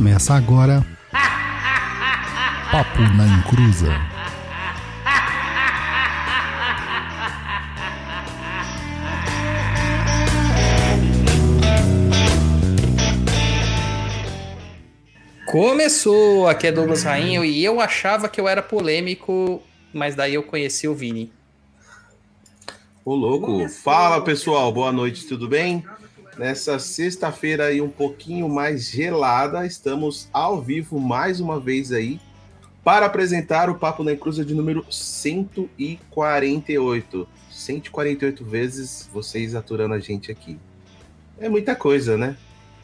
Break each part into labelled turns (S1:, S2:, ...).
S1: Começa agora. Papo na Encruza.
S2: Começou! Aqui é Douglas Rainho e eu achava que eu era polêmico, mas daí eu conheci o Vini.
S3: Ô, louco. Fala, pessoal. Boa noite, tudo bem? Nessa sexta-feira aí um pouquinho mais gelada, estamos ao vivo mais uma vez aí para apresentar o Papo na Encruza de número 148. 148 vezes vocês aturando a gente aqui. É muita coisa, né?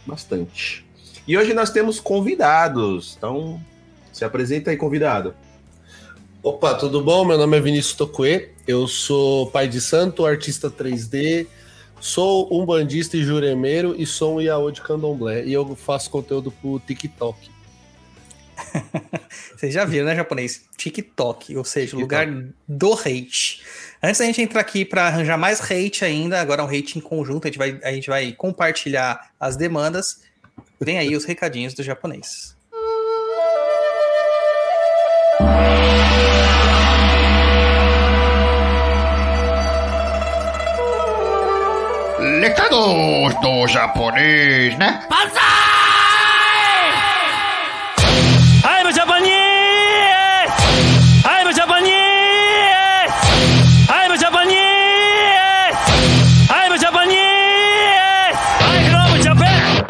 S3: Bastante. E hoje nós temos convidados. Então, se apresenta aí, convidado.
S4: Opa, tudo bom? Meu nome é Vinícius Tocuê. Eu sou pai de santo, artista 3D, sou um bandista e juremeiro e sou um Iaô de candomblé. E eu faço conteúdo pro TikTok.
S2: Vocês já viram, né, japonês? TikTok, ou seja, o lugar do hate. Antes da gente entrar aqui para arranjar mais hate ainda, agora é um hate em conjunto, a gente vai, a gente vai compartilhar as demandas. Vem aí os recadinhos do japonês.
S5: Recados do japonês, né?
S6: I'm Japanese! I'm Japanese! I'm Japanese! I'm Japanese! I'm from Japan!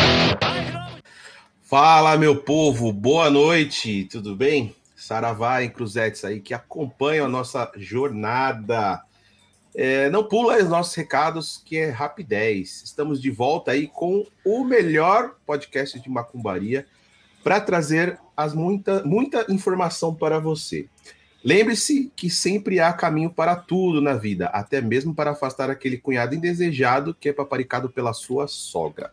S3: Fala, meu povo, boa noite, tudo bem? Saravá em Cruzetes aí que acompanham a nossa jornada. É, não pula os nossos recados, que é rapidez. Estamos de volta aí com o melhor podcast de macumbaria para trazer as muita, muita informação para você. Lembre-se que sempre há caminho para tudo na vida, até mesmo para afastar aquele cunhado indesejado que é paparicado pela sua sogra.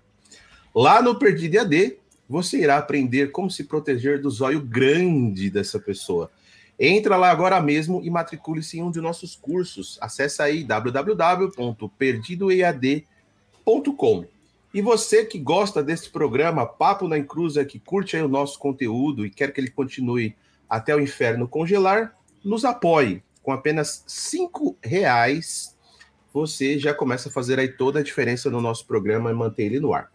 S3: Lá no Perdido AD, você irá aprender como se proteger do zóio grande dessa pessoa. Entra lá agora mesmo e matricule-se em um de nossos cursos. Acesse aí www.perdidoead.com. E você que gosta desse programa Papo na Encruza, que curte aí o nosso conteúdo e quer que ele continue até o inferno congelar, nos apoie. Com apenas cinco reais, você já começa a fazer aí toda a diferença no nosso programa e manter ele no ar.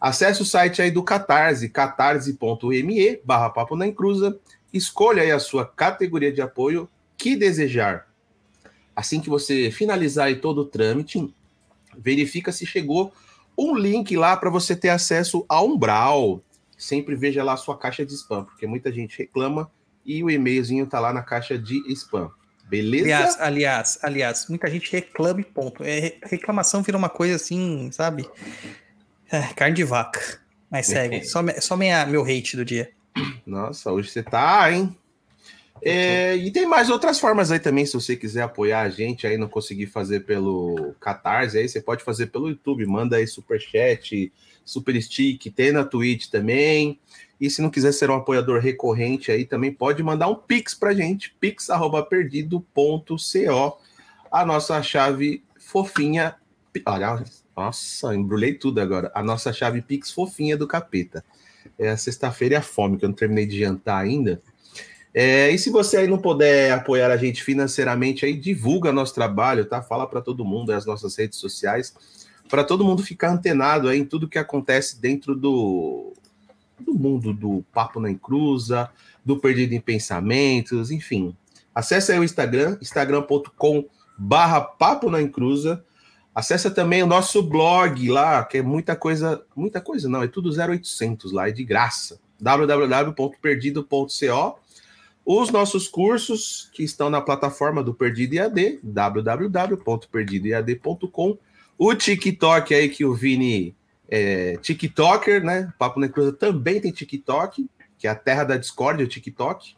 S3: Acesse o site aí do Catarse, catarse.me barra Papo na Encruza. Escolha aí a sua categoria de apoio que desejar. Assim que você finalizar todo o trâmite, verifica se chegou um link lá para você ter acesso ao Umbral. Sempre veja lá a sua caixa de spam, porque muita gente reclama e o e-mailzinho tá lá na caixa de spam. Beleza?
S2: Aliás, aliás, aliás, muita gente reclama e ponto. É, reclamação vira uma coisa assim, sabe? É, carne de vaca. Mas segue. só só minha, meu hate do dia.
S3: Nossa, hoje você tá, hein? É, e tem mais outras formas aí também, se você quiser apoiar a gente aí, não conseguir fazer pelo Catarse, aí você pode fazer pelo YouTube, manda aí superchat, super stick, tem na Twitch também. E se não quiser ser um apoiador recorrente aí, também pode mandar um pix pra gente, pix@perdido.co, a nossa chave fofinha. Olha, nossa, embrulhei tudo agora. A nossa chave pix fofinha do capeta. É a sexta-feira e a fome, que eu não terminei de jantar ainda. É, e se você aí não puder apoiar a gente financeiramente, aí divulga nosso trabalho, tá? Fala para todo mundo, as nossas redes sociais, para todo mundo ficar antenado aí em tudo que acontece dentro do, do mundo do Papo na Encruza, do Perdido em Pensamentos, enfim. Acesse aí o Instagram, instagram.com barra Papo na Encruza. Acesse também o nosso blog lá, que é muita coisa, muita coisa não, é tudo 0800 lá, é de graça. www.perdido.co os nossos cursos que estão na plataforma do Perdido EAD, www.perdidoead.com. O TikTok aí que o Vini é TikToker, né? Papo na Cruza também tem TikTok, que é a terra da Discord, o TikTok,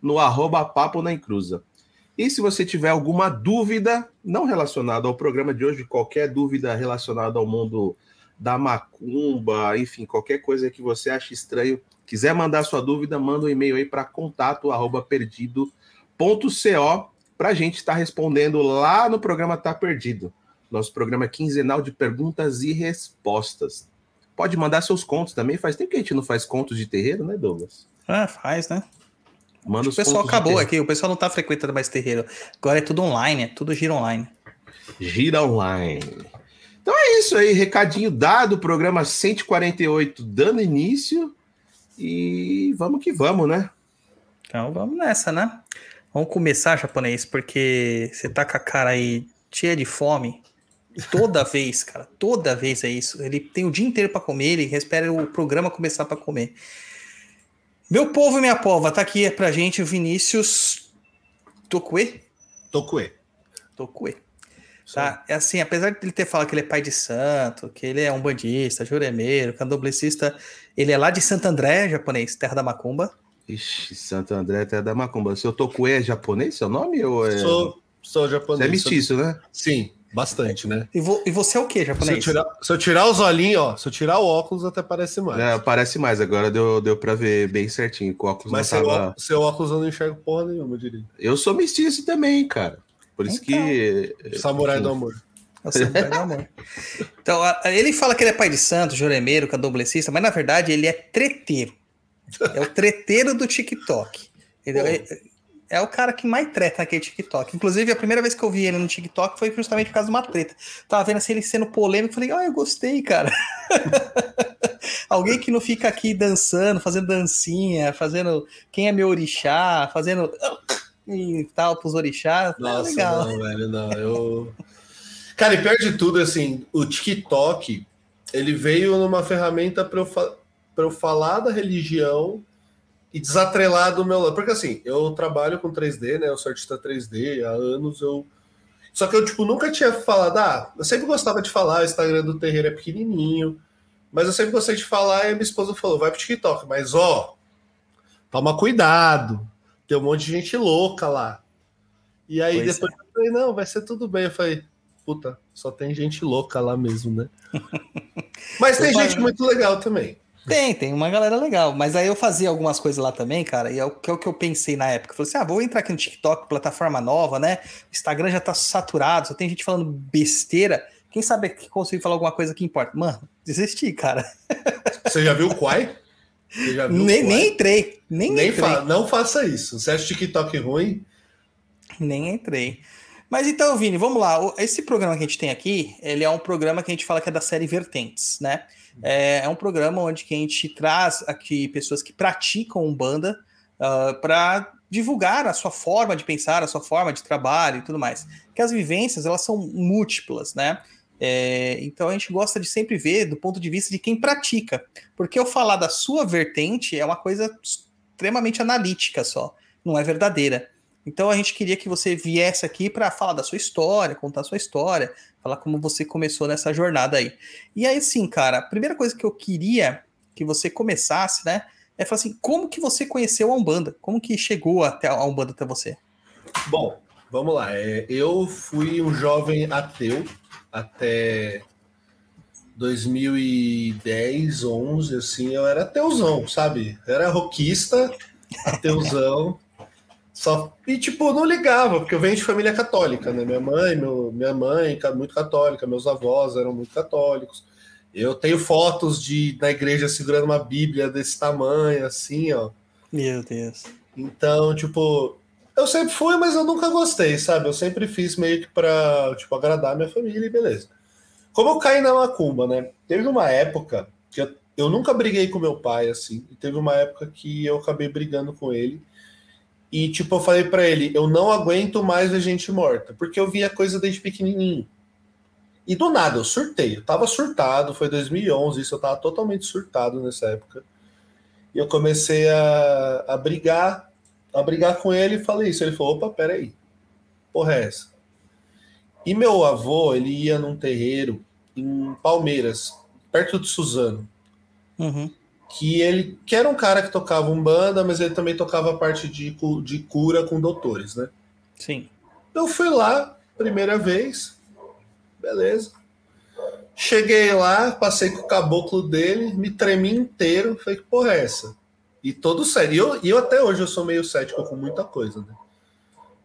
S3: no arroba Papo na Encruza. E se você tiver alguma dúvida, não relacionada ao programa de hoje, qualquer dúvida relacionada ao mundo da macumba, enfim, qualquer coisa que você ache estranho, quiser mandar sua dúvida, manda um e-mail aí para contato@perdido.co para a gente estar respondendo lá no programa Tá Perdido. Nosso programa quinzenal de perguntas e respostas. Pode mandar seus contos também. Faz tempo que a gente não faz contos de terreiro, né, Douglas?
S2: Ah, faz, né?
S3: Manda
S2: o pessoal acabou aqui, o pessoal não tá frequentando mais terreiro. Agora é tudo online, é tudo gira online.
S3: Gira online. Então é isso aí, recadinho dado, programa 148 dando início. E vamos que vamos, né?
S2: Então vamos nessa, né? Vamos começar, japonês, porque você tá com a cara aí cheia de fome. Toda vez, cara, toda vez é isso. Ele tem o dia inteiro pra comer, ele espera o programa começar pra comer. Meu povo e minha pova, tá aqui pra gente o Vinícius Tokue?
S4: Tokue.
S2: Tokue. Tá? É assim, apesar de ele ter falado que ele é pai de santo, que ele é um bandista, juremeiro, candomblessista, ele é lá de Santo André, japonês, terra da macumba.
S3: Ixi, Santo André até da Macumba. Seu Tokue é japonês, seu nome? Ou é...
S4: Sou, sou
S3: Você
S4: japonês.
S3: é mestiço, né?
S4: Sim, bastante, né?
S2: E, vo- e você é o que,
S4: Se eu,
S2: japonês?
S4: tirar, se eu tirar os olhinhos, ó, se eu tirar o óculos, até parece mais.
S3: É, parece mais, agora deu, deu pra ver bem certinho. Com o óculos
S4: Mas
S3: não
S4: seu,
S3: tava...
S4: seu óculos eu não enxergo porra nenhuma, eu diria.
S3: Eu sou mestiço também, cara. Por isso que.
S4: Samurai do amor.
S2: Então, ele fala que ele é pai de santo, juremeiro, candomblessista, mas na verdade ele é treteiro. É o treteiro do TikTok. Entendeu? É, o cara que mais treta naquele TikTok. Inclusive, a primeira vez que eu vi ele no TikTok foi justamente por causa de uma treta. Tava vendo assim, ele sendo polêmico, falei, ah, eu gostei, cara. Alguém que não fica aqui dançando, fazendo dancinha, fazendo quem é meu orixá, fazendo e tal pros orixás. é
S4: Nossa,
S2: legal.
S4: não, velho, não. Eu. Cara, e pior de tudo, assim, o TikTok, ele veio numa ferramenta para eu, fa- eu falar da religião e desatrelar do meu lado. Porque assim, eu trabalho com 3D, né? Eu sou artista 3D há anos, eu. Só que eu, tipo, nunca tinha falado, ah, eu sempre gostava de falar, o Instagram do terreiro é pequenininho, mas eu sempre gostei de falar e a minha esposa falou, vai pro TikTok, mas ó, toma cuidado, tem um monte de gente louca lá. E aí
S2: Pois
S4: depois eu falei, não, vai ser tudo bem. Eu falei, puta, só tem gente louca lá mesmo, né? Mas tem gente muito legal também.
S2: Tem, tem uma galera legal. Mas aí eu fazia algumas coisas lá também, cara, e é o que, é o que eu pensei na época. Eu falei assim: ah, vou entrar aqui no TikTok, plataforma nova, né? O Instagram já tá saturado, só tem gente falando besteira. Quem sabe que consigo falar alguma coisa que importa? Mano, desisti, cara.
S4: Você já viu o Quai? Viu
S2: Nem, nem entrei. Nem,
S4: Nem
S2: entrei.
S4: fa- não faça isso. Você acha TikTok ruim?
S2: Nem entrei. Mas então, Vini, vamos lá. Esse programa que a gente tem aqui, ele é um programa que a gente fala que é da série Vertentes, né? É, é um programa onde a gente traz aqui pessoas que praticam Umbanda para divulgar a sua forma de pensar, a sua forma de trabalho e tudo mais. Que as vivências, elas são múltiplas, né? É, então a gente gosta de sempre ver do ponto de vista de quem pratica. Porque eu falar da sua vertente é uma coisa extremamente analítica só, não é verdadeira. Então a gente queria que você viesse aqui para falar da sua história, contar a sua história, falar como você começou nessa jornada aí. E aí, sim, cara, a primeira coisa que eu queria que você começasse, né, é falar assim, como que você conheceu a Umbanda? Como que chegou até a Umbanda até você?
S4: Bom, vamos lá. É, eu fui um jovem ateu até 2010, 11, assim, eu era ateuzão, sabe? Eu era roquista, ateuzão. Só, e tipo, não ligava, porque eu venho de família católica, né? Minha mãe, meu, minha mãe, muito católica, meus avós eram muito católicos. Eu tenho fotos de na igreja segurando uma Bíblia desse tamanho, assim, ó.
S2: Meu Deus.
S4: Então, tipo, eu sempre fui, mas eu nunca gostei, sabe? Eu sempre fiz meio que pra, tipo, agradar minha família e beleza. Como eu caí na macumba, né? Teve uma época que eu, eu nunca briguei com meu pai, assim, e teve uma época que eu acabei brigando com ele. E, tipo, eu falei pra ele, eu não aguento mais ver gente morta, porque eu via coisa desde pequenininho. E do nada, eu surtei. Eu tava surtado, foi 2011, isso eu tava totalmente surtado nessa época. E eu comecei a, a brigar, a brigar com ele e falei isso. Ele falou: opa, peraí, porra é essa? E meu avô, ele ia num terreiro em Palmeiras, perto de Suzano,
S2: Uhum.
S4: Que ele que era um cara que tocava umbanda, mas ele também tocava a parte de, de cura com doutores, né?
S2: Sim.
S4: Eu fui lá, primeira vez, beleza. Cheguei lá, passei com o caboclo dele, me tremi inteiro, falei, que porra é essa? E todo sério. E eu, eu até hoje eu sou meio cético com muita coisa, né?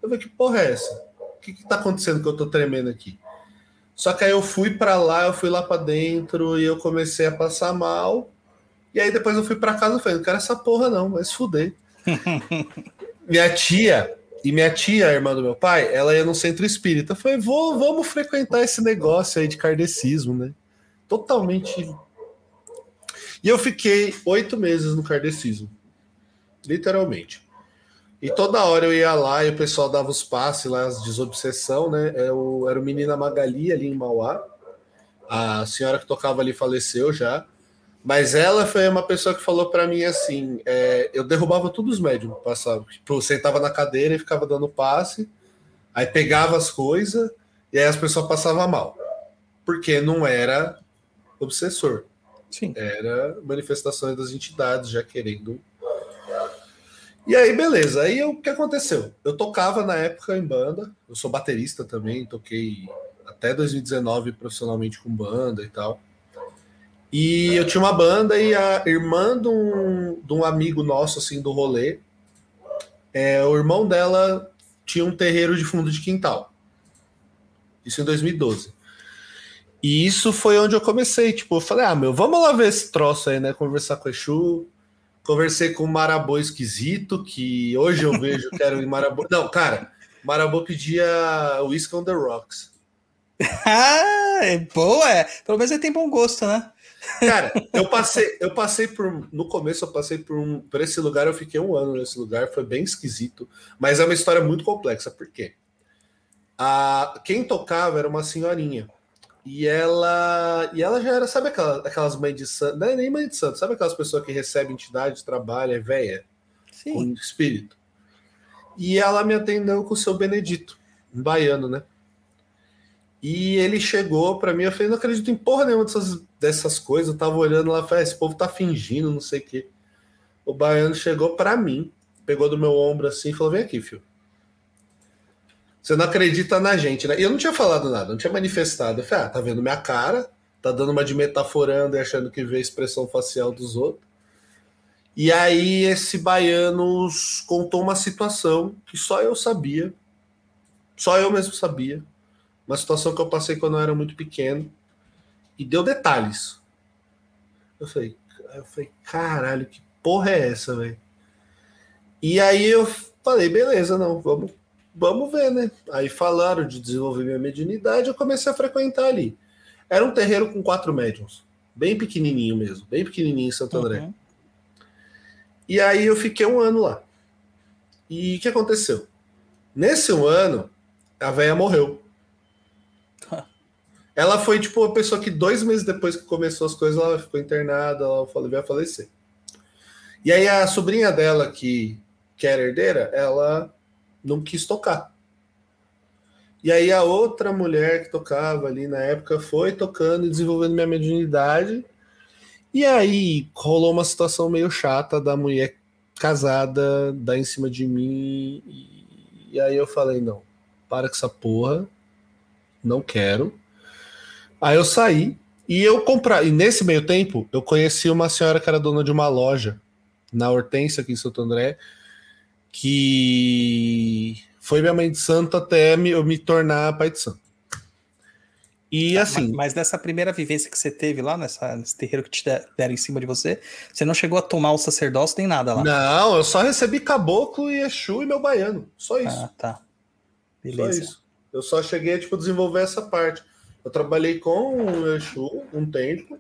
S4: Eu falei, que porra é essa? O que, que tá acontecendo que eu tô tremendo aqui? Só que aí eu fui para lá, eu fui lá para dentro e eu comecei a passar mal. E aí depois eu fui para casa e falei, não quero essa porra não, mas fudei. minha tia, e minha tia, irmã do meu pai, ela ia no centro espírita. Eu falei, vou, vamos frequentar esse negócio aí de kardecismo, né? Totalmente. E eu fiquei oito meses no kardecismo. Literalmente. E toda hora eu ia lá e o pessoal dava os passes lá, as desobsessão, né? Eu, era o Menina Magali ali em Mauá. A senhora que tocava ali faleceu já. Mas ela foi uma pessoa que falou para mim assim: é, eu derrubava todos os médiums, passava. Tipo, sentava na cadeira e ficava dando passe, aí pegava as coisas e aí as pessoas passavam mal. Porque não era obsessor.
S2: Sim.
S4: Era manifestações das entidades já querendo e aí, beleza. Aí o que aconteceu? Eu tocava na época em banda, eu sou baterista também, toquei até 2019 profissionalmente com banda e tal. E eu tinha uma banda e a irmã de um, de um amigo nosso, assim, do rolê, é, o irmão dela tinha um terreiro de fundo de quintal. Isso em 2012. E isso foi onde eu comecei. Tipo, eu falei, ah, meu, vamos lá ver esse troço aí, né? Conversar com o Exu, Conversei com um Marabô esquisito, que hoje eu vejo que era o Marabô. Não, cara, Marabô pedia Whisky on the Rocks.
S2: ah, é boa, é. Pelo menos ele tem bom gosto, né?
S4: Cara, eu passei, eu passei por. No começo, eu passei por, um, por esse lugar, eu fiquei um ano nesse lugar, foi bem esquisito. Mas é uma história muito complexa, por quê? A, quem tocava era uma senhorinha. E ela, e ela já era, sabe aquelas, aquelas mães de santo, não é nem mãe de santo, sabe aquelas pessoas que recebem entidade, trabalha, é velha,
S2: Sim.
S4: com espírito. E ela me atendeu com o seu Benedito, um baiano, né? E ele chegou para mim, eu falei, não acredito em porra nenhuma dessas, dessas coisas. Eu tava olhando lá, falei, ah, esse povo tá fingindo, não sei o quê. O baiano chegou para mim, pegou do meu ombro assim e falou: vem aqui, filho. Você não acredita na gente, né? E eu não tinha falado nada, não tinha manifestado. Eu falei, ah, tá vendo minha cara, tá dando uma de metaforando e achando que vê a expressão facial dos outros. E aí esse baiano contou uma situação que só eu sabia, só eu mesmo sabia, uma situação que eu passei quando eu era muito pequeno, e deu detalhes. Eu falei, eu falei, caralho, que porra é essa, velho? E aí eu falei, beleza, não, vamos vamos ver, né? Aí falaram de desenvolver minha mediunidade, eu comecei a frequentar ali. Era um terreiro com quatro médiums, bem pequenininho mesmo, bem pequenininho em Santo André. Uhum. E aí eu fiquei um ano lá. E o que aconteceu? Nesse um ano, a velha morreu. Ela foi tipo uma pessoa que dois meses depois que começou as coisas, ela ficou internada, ela veio a falecer. E aí a sobrinha dela, que, que era herdeira, ela não quis tocar. E aí a outra mulher que tocava ali na época foi tocando e desenvolvendo minha mediunidade. E aí rolou uma situação meio chata da mulher casada dar em cima de mim. E aí eu falei, não, para com essa porra. Não quero. Aí eu saí e eu comprei. E nesse meio tempo, eu conheci uma senhora que era dona de uma loja na Hortência, aqui em Santo André, que foi minha mãe de santo até me, eu me tornar pai de santo. E tá, assim.
S2: Mas, mas, nessa primeira vivência que você teve lá, nessa, nesse terreiro que te deram em cima de você, você não chegou a tomar o sacerdócio nem nada lá?
S4: Não, eu só recebi caboclo e Exu e meu baiano. Só isso. Ah,
S2: tá. Beleza.
S4: Só isso. Eu só cheguei a tipo, desenvolver essa parte. Eu trabalhei com o Exu um tempo.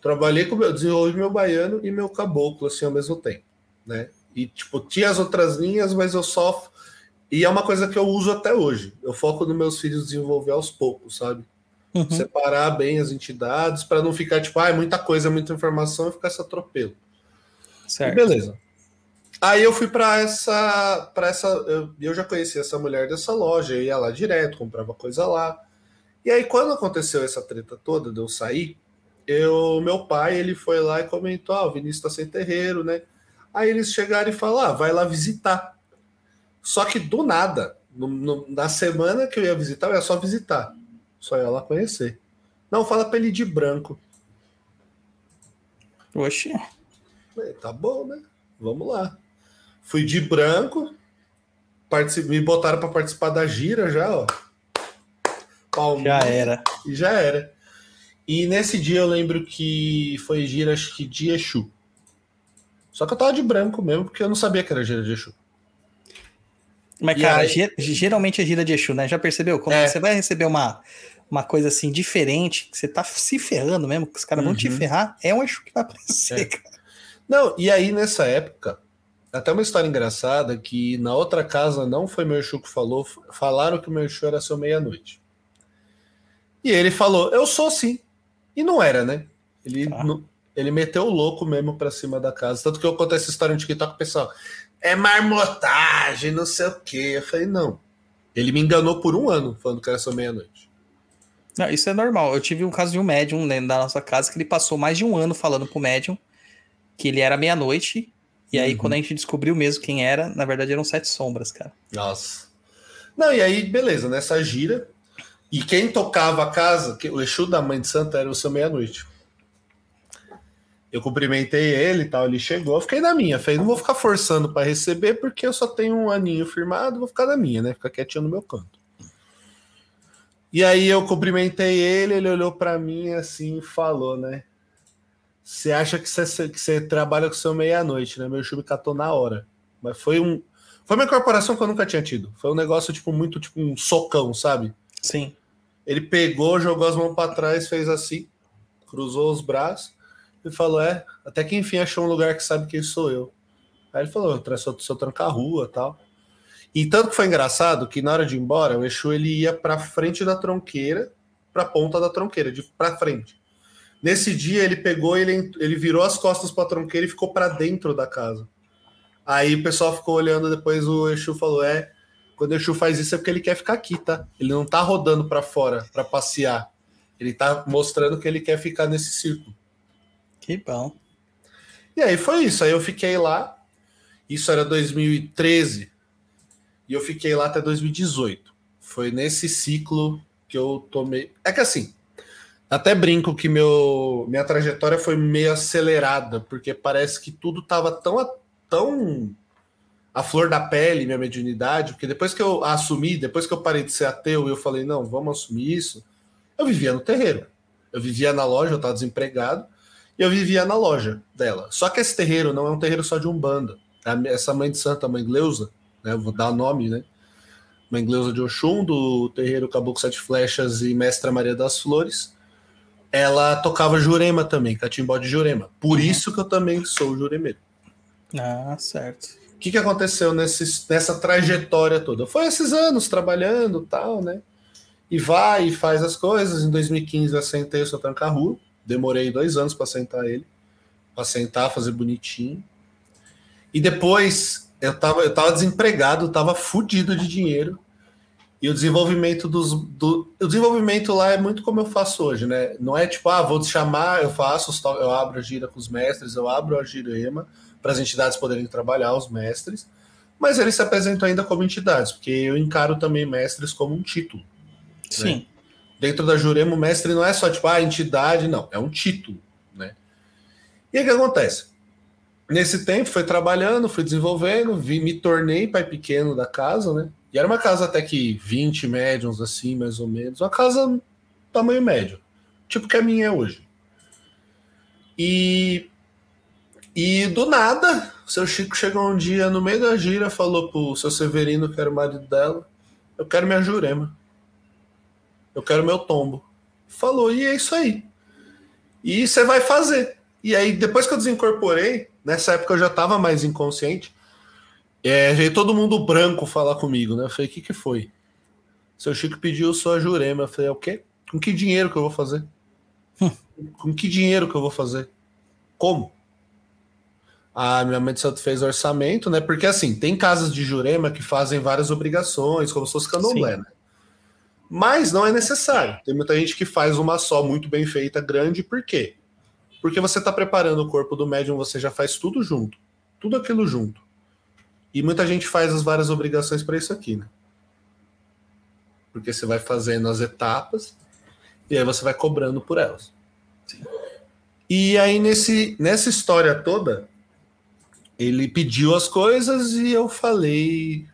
S4: Trabalhei com meu, desenvolvi meu baiano e meu caboclo assim ao mesmo tempo, né? E, tipo, tinha as outras linhas, mas eu só. E é uma coisa que eu uso até hoje. Eu foco nos meus filhos desenvolver aos poucos, sabe? Uhum. Separar bem as entidades para não ficar, tipo, ah, é muita coisa, muita informação e ficar esse atropelo. Certo. E beleza. Aí eu fui para essa. para essa eu, eu já conhecia essa mulher dessa loja, eu ia lá direto, comprava coisa lá. E aí, quando aconteceu essa treta toda de eu sair, eu, meu pai ele foi lá e comentou: Ah, o Vinícius tá sem terreiro, né? Aí eles chegaram e falaram: ah, vai lá visitar. Só que do nada, no, no, na semana que eu ia visitar, eu ia só visitar. Só ia lá conhecer. Não, fala pra ele de branco.
S2: Oxi.
S4: tá bom, né? Vamos lá. Fui de branco, me botaram para participar da gira já, ó.
S2: Já era.
S4: e já era. E nesse dia eu lembro que foi gira, acho que de Exu. Só que eu tava de branco mesmo, porque eu não sabia que era gira de Exu.
S2: Mas,
S4: E
S2: cara,
S4: aí-
S2: ge- geralmente é gira de Exu, né? Já percebeu? Quando
S4: É.
S2: você vai receber uma, uma coisa assim diferente, que você tá se ferrando mesmo, que os caras vão te
S4: Uhum.
S2: ferrar, é um Exu que vai aparecer,
S4: É.
S2: cara.
S4: Não, e aí nessa época, até uma história engraçada que na outra casa não foi meu Exu que falou, falaram que o meu Exu era seu meia-noite. E ele falou, eu sou sim. E não era, né? Ele, não- ele meteu o louco mesmo pra cima da casa. Tanto que eu contei essa história no TikTok, pessoal, é marmotagem, não sei o quê. Eu falei, não. Ele me enganou por um ano, falando que era seu meia-noite.
S2: Não, isso é normal. Eu tive um caso de um médium dentro da nossa casa que ele passou mais de um ano falando pro médium que ele era meia-noite. E aí,
S4: Uhum.
S2: quando a gente descobriu mesmo quem era, na verdade eram sete sombras, cara.
S4: Nossa. Não, e aí, beleza, nessa gira. E quem tocava a casa, o Exu da Mãe de Santa era o seu meia-noite. Eu cumprimentei ele tal, ele chegou, fiquei na minha. Falei, não vou ficar forçando para receber, porque eu só tenho um aninho firmado, vou ficar na minha, né? Ficar quietinho no meu canto. E aí eu cumprimentei ele, ele olhou para mim assim e falou, né? Você acha que você, trabalha com seu meia-noite, né? Meu me catou na hora. Mas foi um, foi uma incorporação que eu nunca tinha tido. Foi um negócio, tipo, muito tipo um socão, sabe?
S2: Sim.
S4: Ele pegou, jogou as mãos para trás, fez assim, cruzou os braços e falou: É, até que enfim achou um lugar que sabe quem sou eu. Aí ele falou: Eu sou, sou tranca-rua tal. E tanto que foi engraçado que na hora de ir embora, o Exu ele ia para frente da tronqueira, para ponta da tronqueira, de para frente. Nesse dia ele pegou, ele, ele virou as costas para a tronqueira e ficou para dentro da casa. Aí o pessoal ficou olhando, depois o Exu falou: É, quando o Exu faz isso é porque ele quer ficar aqui, tá? Ele não tá rodando para fora para passear. Ele tá mostrando que ele quer ficar nesse círculo.
S2: Que bom.
S4: E aí foi isso. Aí eu fiquei lá. Isso era 2013. E eu fiquei lá até 2018. Foi nesse ciclo que eu tomei. É que assim, até brinco que meu minha trajetória foi meio acelerada, porque parece que tudo tava tão tão a flor da pele, minha mediunidade, porque depois que eu assumi, depois que eu parei de ser ateu e eu falei, não, vamos assumir isso, eu vivia no terreiro. Eu vivia na loja, eu estava desempregado, e eu vivia na loja dela. Só que esse terreiro não é um terreiro só de Umbanda. Essa mãe de santa, a mãe Gleusa, né, vou dar nome, né? Mãe Gleusa de Oxum, do terreiro Caboclo Sete Flechas e Mestra Maria das Flores, ela tocava Jurema também, catimbó de Jurema. Por isso que eu também sou juremeiro.
S2: Ah, certo.
S4: O que, que aconteceu nesse, nessa trajetória toda? Foi esses anos trabalhando tal, né? E vai e faz as coisas. Em 2015 eu assentei o seu tranca-rua. Demorei dois anos para sentar ele. Para sentar, fazer bonitinho. E depois eu tava, eu tava desempregado, tava fudido de dinheiro. E o desenvolvimento dos. Do, o desenvolvimento lá é muito como eu faço hoje, né? Não é tipo, ah, vou te chamar, eu faço, eu abro a gira com os mestres, eu abro a girema para as entidades poderem trabalhar, os mestres. Mas eles se apresentam ainda como entidades, porque eu encaro também mestres como um título.
S2: Sim.
S4: Dentro da Jurema, o mestre não é só tipo, ah, entidade, não, é um título, né? E o que acontece? Nesse tempo, foi trabalhando, fui desenvolvendo, vi, me tornei pai pequeno da casa, né? E era uma casa até que 20 médiums, assim, mais ou menos. Uma casa tamanho médio. Tipo que a minha é hoje. E, e do nada, o seu Chico chegou um dia no meio da gira, falou pro seu Severino, que era o marido dela, eu quero minha jurema. Eu quero meu tombo. Falou, e é isso aí. E você vai fazer. E aí, depois que eu desincorporei, nessa época eu já estava mais inconsciente, é, veio todo mundo branco falar comigo, né? Eu falei, o que, que foi? Seu Chico pediu sua jurema. Eu falei, é o quê? Com que dinheiro que eu vou fazer? Com que dinheiro que eu vou fazer? Como? A minha mãe de santo fez orçamento, né? Porque assim, tem casas de jurema que fazem várias obrigações, como se fosse candomblé,
S2: Sim.
S4: né? Mas não é necessário. Tem muita gente que faz uma só muito bem feita, grande, por quê? Porque você está preparando o corpo do médium, você já faz tudo junto. Tudo aquilo junto. E muita gente faz as várias obrigações para isso aqui, né? Porque você vai fazendo as etapas e aí você vai cobrando por elas. E aí, nesse, nessa história toda, ele pediu as coisas e eu falei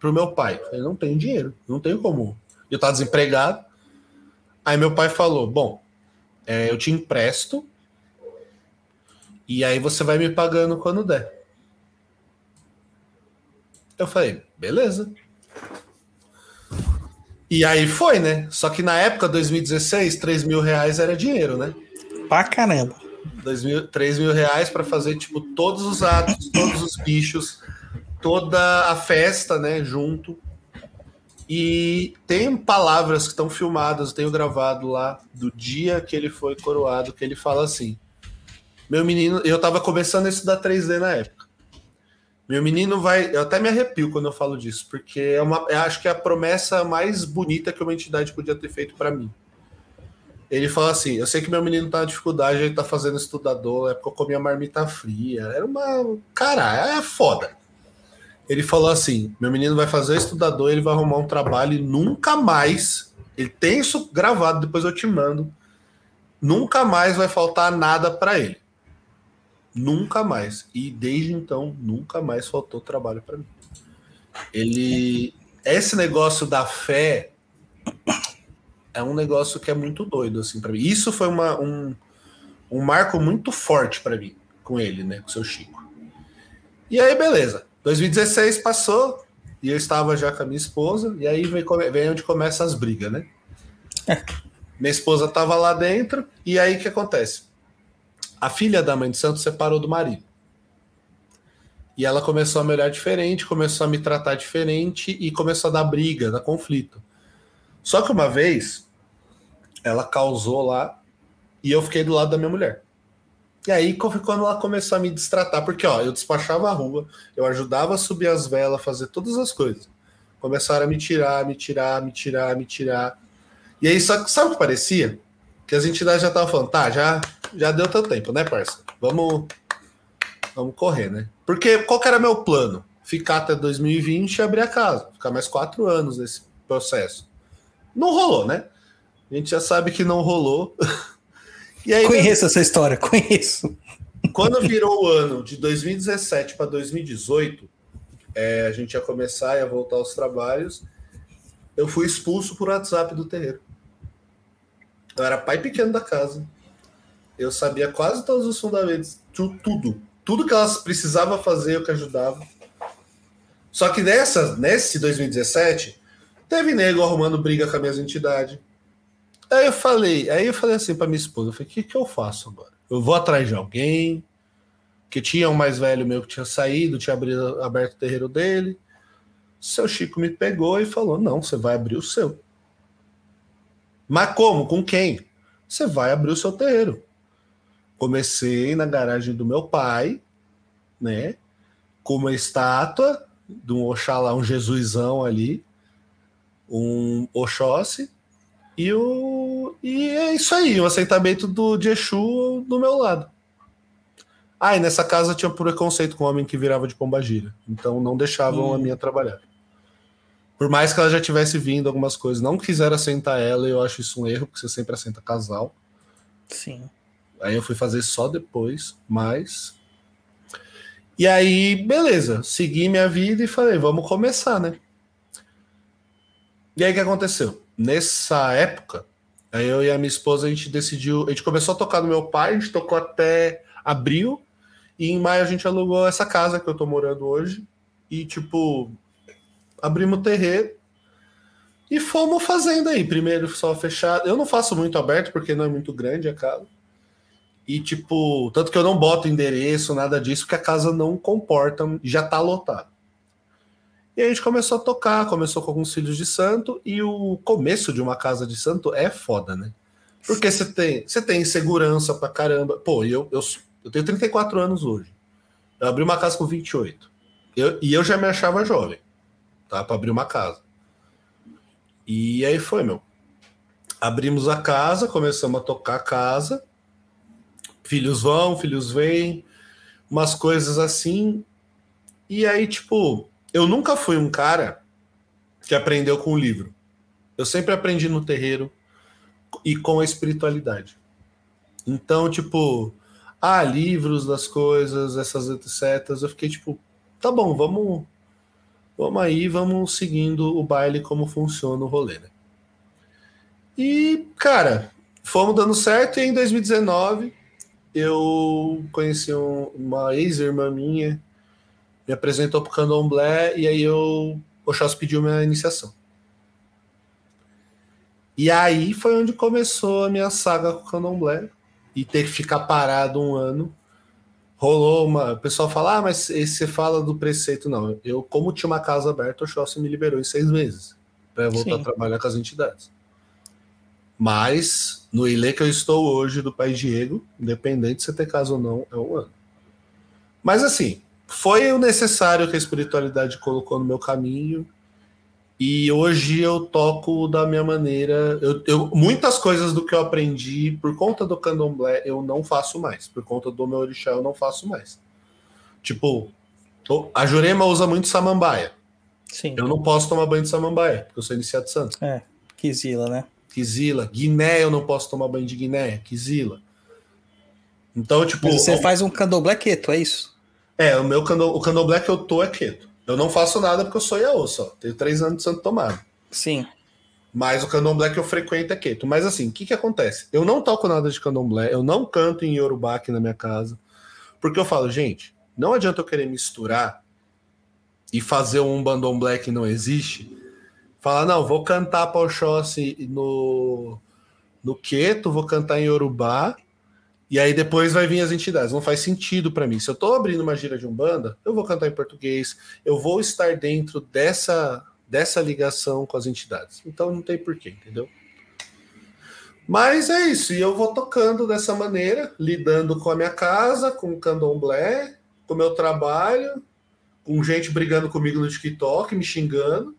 S4: pro meu pai: falei, não tenho dinheiro, não tenho como. Eu estava desempregado, Aí meu pai falou: Bom, é, eu te empresto e aí você vai me pagando quando der. Eu falei: Beleza. E aí foi, né? Só que na época, 2016, 3 mil reais era dinheiro, né?
S2: Pra caramba.
S4: 2 mil, 3 mil reais para fazer, tipo, todos os atos, todos os bichos, toda a festa, né, junto. E tem palavras que estão filmadas, tenho gravado lá, do dia que ele foi coroado, que ele fala assim: Meu menino, eu tava começando a estudar 3D na época. Meu menino vai. Eu até me arrepio quando eu falo disso, porque é uma, eu acho que é a promessa mais bonita que uma entidade podia ter feito para mim. Ele fala assim: Eu sei que meu menino tá na dificuldade, ele tá fazendo estudador, é porque eu comia marmita fria. Era uma. Cara, é foda. Ele falou assim: Meu menino vai fazer estudador, ele vai arrumar um trabalho e nunca mais. Ele tem isso gravado, depois eu te mando. Nunca mais vai faltar nada para ele. Nunca mais. E desde então, nunca mais faltou trabalho para mim. Ele. Esse negócio da fé é um negócio que é muito doido, assim, para mim. Isso foi uma, um, um marco muito forte para mim, com ele, né, com o seu Chico. E aí, beleza. 2016 passou, e eu estava já com a minha esposa, e aí vem, vem onde começa as brigas, né? minha esposa estava lá dentro, e aí o que acontece? A filha da mãe de santo separou do marido. E ela começou a me olhar diferente, começou a me tratar diferente e começou a dar briga, dar conflito. Só que uma vez ela causou lá e eu fiquei do lado da minha mulher. E aí, quando ela começou a me destratar, porque ó, eu despachava a rua, eu ajudava a subir as velas, fazer todas as coisas. Começaram a me tirar, me tirar, me tirar, me tirar. E aí, só que sabe o que parecia? Que as entidades já estavam falando, tá, já, já deu teu tempo, né, parça? Vamos, vamos correr, né? Porque qual que era meu plano? Ficar até 2020 e abrir a casa. Ficar mais quatro anos nesse processo. Não rolou, né? A gente já sabe que não rolou.
S2: E aí, conheço essa história, conheço.
S4: Quando virou o ano de 2017 para 2018, é, a gente ia começar e ia voltar aos trabalhos. Eu fui expulso por WhatsApp do terreiro. Eu era pai pequeno da casa. Eu sabia quase todos os fundamentos, tudo. Tudo que elas precisavam fazer, eu que ajudava. Só que nessa, nesse 2017, teve nego arrumando briga com a minha entidade Aí eu falei, aí eu falei assim para minha esposa, eu falei, o que, que eu faço agora? Eu vou atrás de alguém, que tinha um mais velho meu que tinha saído, tinha abrido, aberto o terreiro dele. Seu Chico me pegou e falou: não, você vai abrir o seu. Mas como? Com quem? Você vai abrir o seu terreiro. Comecei na garagem do meu pai, né? Com uma estátua de um Oxalá, um Jesusão ali, um Oxóssi, e, o, e é isso aí, o assentamento do de Exu do meu lado. Ah, e nessa casa tinha preconceito com o homem que virava de pombagira. Então não deixavam hum. a minha trabalhar. Por mais que ela já tivesse vindo algumas coisas, não quiseram assentar ela, eu acho isso um erro, porque você sempre assenta casal.
S2: Sim.
S4: Aí eu fui fazer só depois, mas. E aí, beleza, segui minha vida e falei, vamos começar, né? E aí o que aconteceu? nessa época, eu e a minha esposa, a gente decidiu. A gente começou a tocar no meu pai, a gente tocou até abril, e em maio a gente alugou essa casa que eu tô morando hoje. E, tipo, abrimos o terreiro e fomos fazendo aí. Primeiro só fechado. Eu não faço muito aberto, porque não é muito grande a casa. E, tipo, tanto que eu não boto endereço, nada disso, porque a casa não comporta, já tá lotado. E a gente começou a tocar, começou com alguns filhos de santo, e o começo de uma casa de santo é foda, né? Porque você tem, você tem segurança pra caramba. Pô, eu, eu, eu tenho 34 anos hoje. Eu abri uma casa com 28. Eu, e eu já me achava jovem, tá? Pra abrir uma casa. E aí foi, meu. Abrimos a casa, começamos a tocar a casa. Filhos vão, filhos vêm, umas coisas assim. E aí, tipo, eu nunca fui um cara que aprendeu com o livro. Eu sempre aprendi no terreiro e com a espiritualidade. Então, tipo, ah, livros das coisas, essas etc. Eu fiquei tipo, tá bom, vamos, vamos aí, vamos seguindo o baile como funciona o rolê, né? E, cara, fomos dando certo e em 2019 eu conheci um- uma ex-irmã minha, me apresentou pro candomblé e aí eu, o Oxóssi pediu minha iniciação. E aí foi onde começou a minha saga com o candomblé e ter que ficar parado um ano. Rolou uma. O pessoal fala, ah, mas você fala do preceito. Não, eu, como tinha uma casa aberta, o Oxóssi me liberou em seis meses para voltar
S2: Sim.
S4: a trabalhar com as entidades. Mas no Ilê que eu estou hoje, do Pai Diego, independente de você ter casa ou não, é um ano. Mas assim, foi o necessário que a espiritualidade colocou no meu caminho. E hoje eu toco da minha maneira. Eu, eu- muitas coisas do que eu aprendi por conta do candomblé eu não faço mais. Por conta do meu orixá eu não faço mais. Tipo, a Jurema usa muito samambaia.
S2: Sim.
S4: Eu não posso tomar banho de samambaia, porque eu sou iniciado santo.
S2: É, Kizila, né?
S4: Quizila. Guiné eu não posso tomar banho de Guiné. Quizila. Então, tipo.
S2: Mas você faz um candomblé quieto, é isso?
S4: É, o meu o candomblé que eu tô é quieto. Eu não faço nada porque eu sou Iaô só. Tenho três anos de Santo Tomado.
S2: Sim.
S4: Mas o candomblé que eu frequento é quieto. Mas assim, o que que acontece? Eu não toco nada de candomblé, eu não canto em Yorubá aqui na minha casa. Porque eu falo, gente, não adianta eu querer misturar e fazer um bandomblé que não existe. Falar, não, vou cantar para Oxóssi no, no quieto, vou cantar em Yorubá, e aí depois vai vir as entidades. Não faz sentido para mim. Se eu tô abrindo uma gira de Umbanda, eu vou cantar em português, eu vou estar dentro dessa, dessa ligação com as entidades. Então não tem porquê, entendeu? Mas é isso, e eu vou tocando dessa maneira, lidando com a minha casa, com o candomblé, com o meu trabalho, com gente brigando comigo no TikTok, me xingando.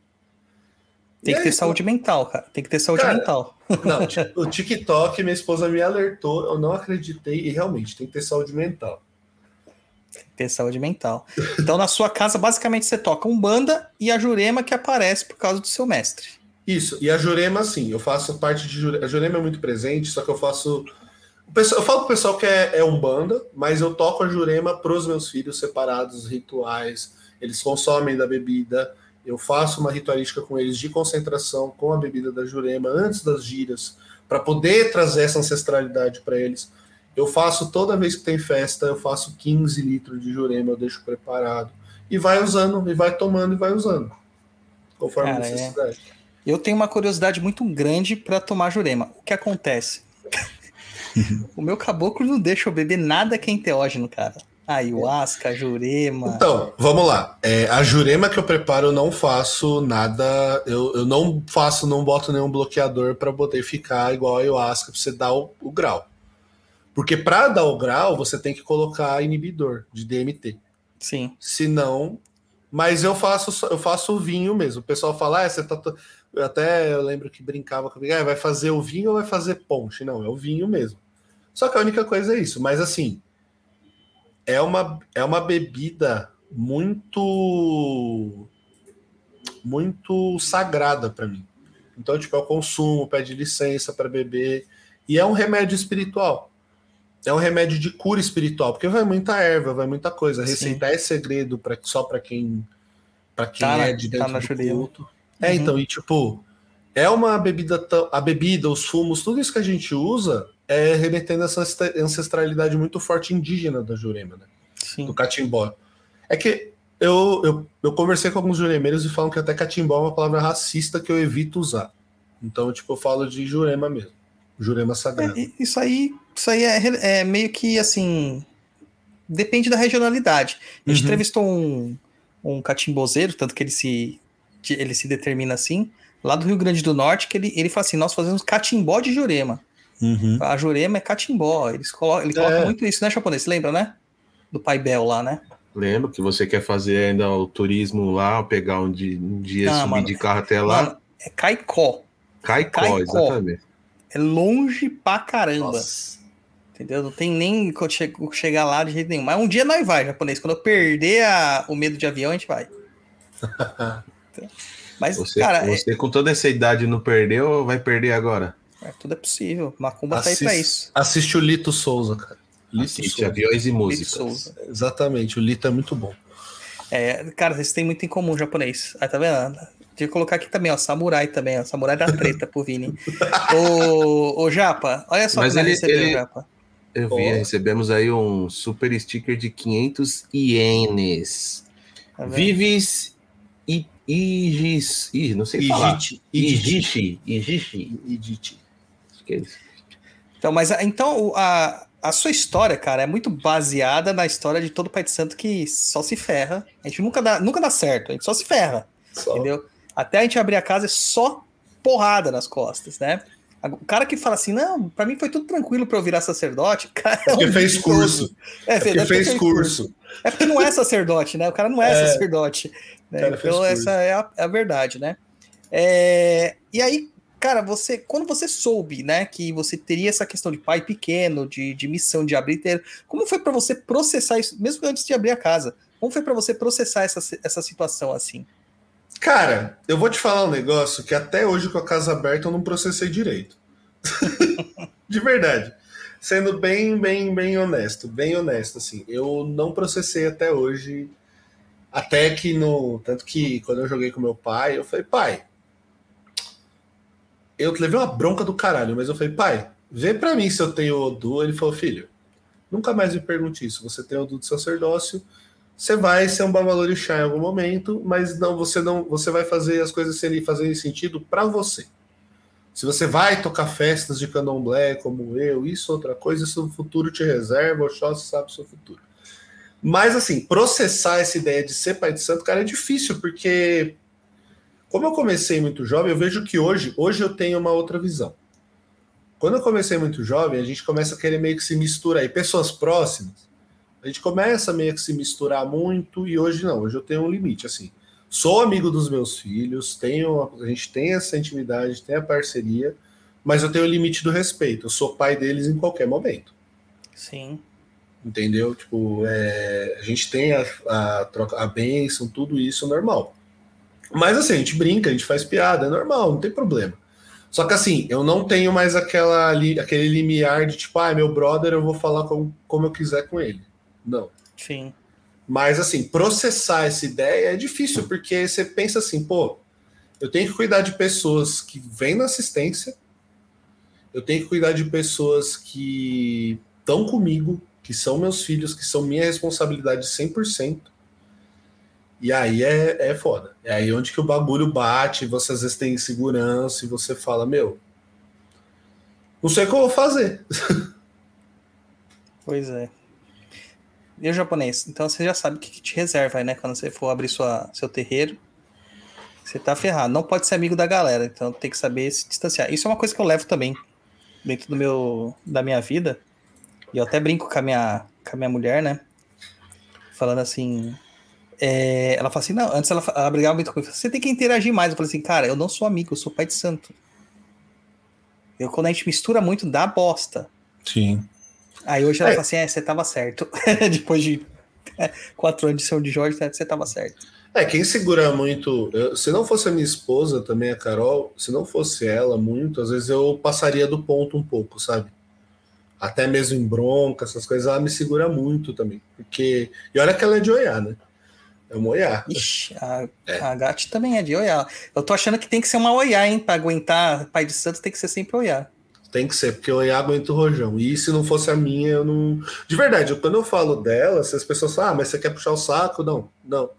S2: Tem
S4: E
S2: que
S4: é
S2: ter saúde mental, cara. Tem que ter saúde
S4: Cara,
S2: mental.
S4: Não, o TikTok, minha esposa me alertou, eu não acreditei, e realmente tem que ter saúde mental.
S2: Tem que ter saúde mental. Então, na sua casa, basicamente, você toca Umbanda e a Jurema que aparece por causa do seu mestre.
S4: Isso, e a Jurema, assim, eu faço parte de Jurema. A Jurema é muito presente, só que eu faço. Eu falo pro pessoal que é, é Umbanda, mas eu toco a Jurema pros meus filhos separados, rituais, eles consomem da bebida. Eu faço uma ritualística com eles de concentração com a bebida da Jurema antes das giras, para poder trazer essa ancestralidade para eles. Eu faço toda vez que tem festa, eu faço 15 litros de Jurema, eu deixo preparado. E vai usando, e vai tomando e vai usando. Conforme a
S2: Cara, é.
S4: necessidade.
S2: Eu tenho uma curiosidade muito grande pra tomar Jurema. O que acontece? o meu caboclo não deixa eu beber nada que é enteógeno, cara. Ayahuasca, Jurema.
S4: Então, vamos lá. É, a jurema que eu preparo, eu não faço nada. Eu, eu não faço, não boto nenhum bloqueador para poder ficar igual a ayahuasca, pra você dar o, o grau. Porque para dar o grau, você tem que colocar inibidor de DMT.
S2: Sim.
S4: Se não. Mas eu faço eu faço o vinho mesmo. O pessoal fala, ah, você tá. to-" Eu até eu lembro que brincava comigo, ah, vai fazer o vinho ou vai fazer ponche? Não, é o vinho mesmo. Só que a única coisa é isso. Mas assim, é uma, é uma bebida muito muito sagrada para mim. Então, tipo, eu consumo, pede licença para beber e é um remédio espiritual. É um remédio de cura espiritual, porque vai muita erva, vai muita coisa. A
S2: Sim.
S4: receita é segredo para só para quem para quem
S2: Tá
S4: é de
S2: tá
S4: dentro
S2: na
S4: do culto. É,
S2: Uhum.
S4: então, e tipo, é uma bebida tão, a bebida, os fumos, tudo isso que a gente usa é remetendo essa ancestra- ancestralidade muito forte indígena da Jurema, né?
S2: Sim.
S4: do catimbó. É que eu, eu, eu conversei com alguns juremeiros e falam que até catimbó é uma palavra racista que eu evito usar. Então, tipo, eu falo de jurema mesmo. Jurema sagrado.
S2: É, isso aí, isso aí é, é meio que assim. Depende da regionalidade. A gente
S4: Uhum.
S2: entrevistou um, um catimbozeiro, tanto que ele se, ele se determina assim, lá do Rio Grande do Norte, que ele, ele fala assim: nós fazemos catimbó de Jurema.
S4: Uhum.
S2: A Jurema é catimbó. Eles colocam, ele coloca
S4: É.
S2: muito isso, né, japonês? Você lembra, né? Do Pai Bel lá, né?
S3: Lembra que você quer fazer ainda o turismo lá, pegar um dia, um dia
S2: Ah,
S3: subir
S2: mano.
S3: de carro até lá?
S2: Mano, é Caicó.
S3: Caicó,
S2: Caicó.
S3: exatamente.
S2: É longe pra caramba.
S4: Nossa.
S2: Entendeu? Não tem nem chegar lá de jeito nenhum. Mas um dia nós vai, japonês. Quando eu perder a- o medo de avião, a gente vai. Mas,
S3: Você,
S2: cara, é-
S3: você com toda essa idade não perdeu, vai perder agora?
S2: É, tudo é possível. Macumba tá aí pra isso.
S4: Assiste o Lito Souza, cara. Lito
S3: Assiste
S4: Souza.
S3: aviões e
S2: Lito
S3: músicas.
S2: Souza.
S4: Exatamente, o Lito é muito bom.
S2: É, cara, vocês têm muito em comum, japonês. Aí tá vendo? Tinha que colocar aqui também, ó, samurai também, ó, samurai da treta pro Vini. ô, ô, Japa, olha só
S3: Mas
S2: como
S3: ele-
S2: recebeu,
S3: ele-
S2: Japa.
S3: Eu vi,
S4: Ó.
S3: recebemos aí um super sticker de 500 ienes.
S2: Tá vendo?
S3: Vives e Igis. Ih, não sei falar.
S4: Igite. Igite.
S3: Igishi. Igishi. Que é isso.
S2: Então, mas a- então a, a sua história, cara, é muito baseada na história de todo pai de santo que só se ferra. A gente nunca dá, nunca dá certo, a gente só se ferra,
S4: Só.
S2: entendeu? Até a gente abrir a casa é só porrada nas costas, né? O cara que fala assim, não, pra mim foi tudo tranquilo pra eu virar sacerdote, cara. É
S4: Porque
S2: um
S4: fez curso.
S2: É,
S4: Porque
S2: é
S4: fez curso.
S2: É porque não é sacerdote, né? O cara não é,
S4: É.
S2: sacerdote. né? Então,
S4: curso.
S2: essa é a, é a verdade, né? É, E aí, cara, você, quando você soube, né, que você teria essa questão de pai pequeno, de, de missão de abrir ter, como foi pra você processar isso, mesmo antes de abrir a casa? Como foi pra você processar essa, essa situação assim?
S4: Cara, eu vou te falar um negócio que até hoje com a casa aberta eu não processei direito. De verdade. Sendo bem, bem, bem honesto, bem honesto, assim. Eu não processei até hoje. Até que no. Tanto que quando eu joguei com meu pai, eu falei, pai. Eu levei uma bronca do caralho, mas eu falei, pai, vê pra mim se eu tenho Odu. Ele falou, filho, nunca mais me pergunte isso. Você tem Odu de sacerdócio, você vai ser um Babalorixá em algum momento, mas não, você não, você vai fazer as coisas serem fazerem sentido para você. Se você vai tocar festas de candomblé como eu, isso outra coisa, isso o futuro te reserva, Oxóssi sabe o seu futuro. Mas assim, processar essa ideia de ser pai de santo, cara, é difícil, porque como eu comecei muito jovem, eu vejo que hoje, hoje eu tenho uma outra visão. Quando eu comecei muito jovem, a gente começa a querer meio que se misturar, e pessoas próximas, a gente começa meio que se misturar muito e hoje não, hoje eu tenho um limite, assim. Sou amigo dos meus filhos, tenho, a gente tem essa intimidade, tem a parceria, mas eu tenho o limite do respeito. Eu sou pai deles em qualquer momento,
S2: Sim.
S4: entendeu? Tipo, é, a gente tem a, a troca, a bênção, tudo isso normal. Mas assim, a gente brinca, a gente faz piada, é normal, não tem problema. Só que assim, eu não tenho mais aquela, aquele limiar de tipo, ah, meu brother, eu vou falar como, como eu quiser com ele. Não.
S2: Sim.
S4: Mas, assim, processar essa ideia é difícil, porque você pensa assim, pô, eu tenho que cuidar de pessoas que vêm na assistência, eu tenho que cuidar de pessoas que estão comigo, que são meus filhos, que são minha responsabilidade 100%. E aí é, é foda. É aí onde que o bagulho bate, você às vezes tem insegurança e você fala, meu, não sei o que eu vou fazer.
S2: Pois é. E o japonês? Então você já sabe o que que te reserva aí, né? Quando você for abrir sua, seu terreiro. Você tá ferrado. Não pode ser amigo da galera. Então tem que saber se distanciar. Isso é uma coisa que eu levo também dentro do meu, da minha vida. E eu até brinco com a minha, com a minha mulher, né? Falando assim. É, ela fala assim: não, antes ela, ela brigava muito comigo. Você tem que interagir mais. Eu falei assim, cara, eu não sou amigo, eu sou pai de santo. Eu, quando a gente mistura muito, dá bosta.
S4: Sim.
S2: Aí hoje ela
S4: É.
S2: fala assim: é, você tava certo. Depois de é, quatro anos de São de Jorge, né, você tava certo.
S4: É, quem segura muito. eu- se não fosse a minha esposa, também a Carol, se não fosse ela muito, às vezes eu passaria do ponto um pouco, sabe? Até mesmo em bronca, essas coisas, ela me segura muito também. Porque. E olha que ela é de Oiá, né? É uma Oiá.
S2: Ixi, a, a Gatti também é de Oiá. Eu tô achando que tem que ser uma Oiá, hein? Pra aguentar Pai de Santos tem que ser sempre Oiá.
S4: Tem que ser, porque Oiá aguenta o rojão. E se não fosse a minha, eu não. De verdade, eu- quando eu falo dela, se as pessoas falam, ah, mas você quer puxar o saco? Não, não.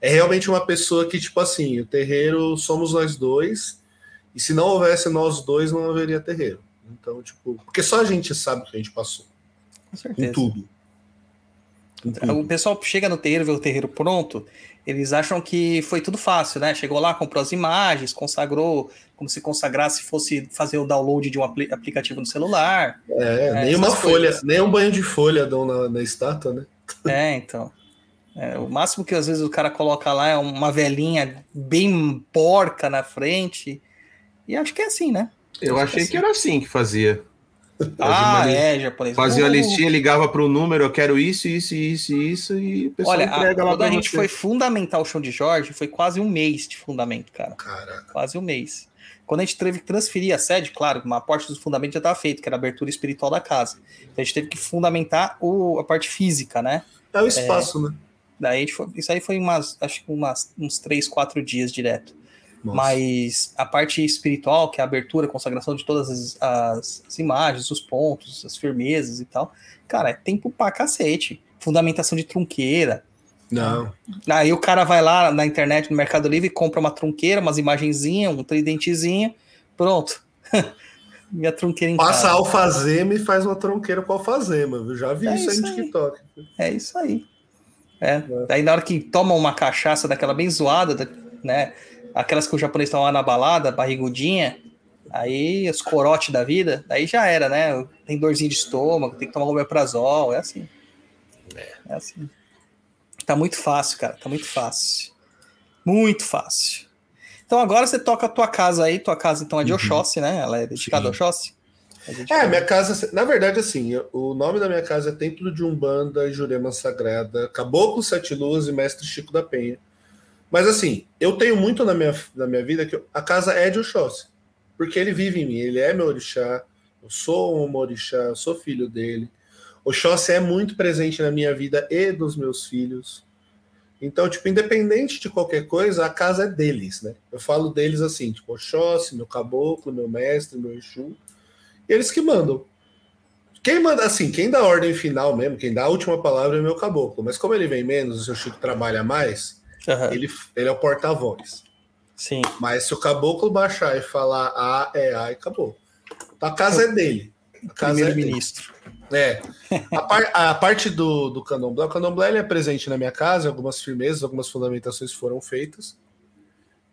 S4: É realmente uma pessoa que, tipo assim, o terreiro somos nós dois, e se não houvesse nós dois, não haveria terreiro. Então, tipo, porque só a gente sabe o que a gente passou.
S2: Com certeza.
S4: Em tudo.
S2: O pessoal chega no terreiro, vê o terreiro pronto, eles acham que foi tudo fácil, né? Chegou lá, comprou as imagens, consagrou, como se consagrasse fosse fazer o download de um apli- aplicativo no celular.
S4: É,
S2: É,
S4: nem uma
S2: essas
S4: folha,
S2: coisas.
S4: nem um banho de folha dão na, na estátua, né?
S2: É, então. É, o máximo que às vezes o cara coloca lá é uma velhinha bem porca na frente. E acho que é assim, né?
S3: Eu achei que era assim que fazia.
S2: Ah,
S3: Fazia uma-
S2: é, japonês.
S3: Fazia a
S2: O-
S3: listinha, ligava para o número, eu quero isso, isso, isso, isso, e o pessoal
S2: Olha, a,
S3: entrega lá
S2: quando a gente
S3: você.
S2: foi fundamentar o chão de Jorge, foi quase um mês de fundamento, cara.
S4: Caraca.
S2: Quase um mês. Quando a gente teve que transferir a sede, claro, uma parte dos fundamentos já estava feito, que era a abertura espiritual da casa. Então a gente teve que fundamentar o, a parte física, né?
S4: É o espaço, né?
S2: Daí a gente foi- isso aí foi umas, acho que umas, uns três, quatro dias direto.
S4: Nossa.
S2: Mas a parte espiritual, que é a abertura, a consagração de todas as, as- as imagens, os pontos, as firmezas e tal, cara, é tempo pra cacete. Fundamentação de trunqueira.
S4: Não.
S2: Aí o cara vai lá na internet, no Mercado Livre, compra uma trunqueira, umas imagenzinhas, um tridentezinho, pronto. Minha trunqueira em
S4: Passa
S2: casa.
S4: alfazema e faz uma tronqueira com alfazema, viu? Já vi
S2: É
S4: isso aí no
S2: aí.
S4: TikTok.
S2: É isso aí. É. Daí na hora que toma uma cachaça daquela bem zoada, da- né? Aquelas que o japonês toma lá na balada, barrigudinha, aí os corote da vida, daí já era, né? Tem dorzinha de estômago, tem que tomar omeprazol, é assim. É assim. Tá muito fácil, cara, tá muito fácil. Muito fácil. Então agora você toca a tua casa aí, tua casa então é de
S4: Uhum.
S2: Oxóssi, né? Ela é dedicada
S4: Sim.
S2: a Oxóssi?
S4: É,
S2: dedicada-
S4: minha casa, na verdade, assim, o nome da minha casa é Templo de Umbanda, Jurema Sagrada, Caboclo Sete Luz e Mestre Chico da Penha. Mas assim, eu tenho muito na minha, na minha vida que a casa é de Oxóssi, porque ele vive em mim, ele é meu orixá, eu sou um orixá, eu sou filho dele. Oxóssi é muito presente na minha vida e dos meus filhos. Então, tipo, independente de qualquer coisa, a casa é deles, né? Eu falo deles assim, tipo, Oxóssi, meu caboclo, meu mestre, meu Exu. Eles que mandam. Quem manda, assim, quem dá a ordem final mesmo, quem dá a última palavra é meu caboclo. Mas como ele vem menos, o seu Chico trabalha mais,
S2: Aham,
S4: ele, ele é o porta-voz.
S2: Sim.
S4: Mas se o caboclo baixar e falar A, é A e acabou. Então, a casa é dele. A casa é dele.
S2: Primeiro-ministro.
S4: É. A, par- a parte do, do candomblé, o candomblé ele é presente na minha casa, algumas firmezas, algumas fundamentações foram feitas.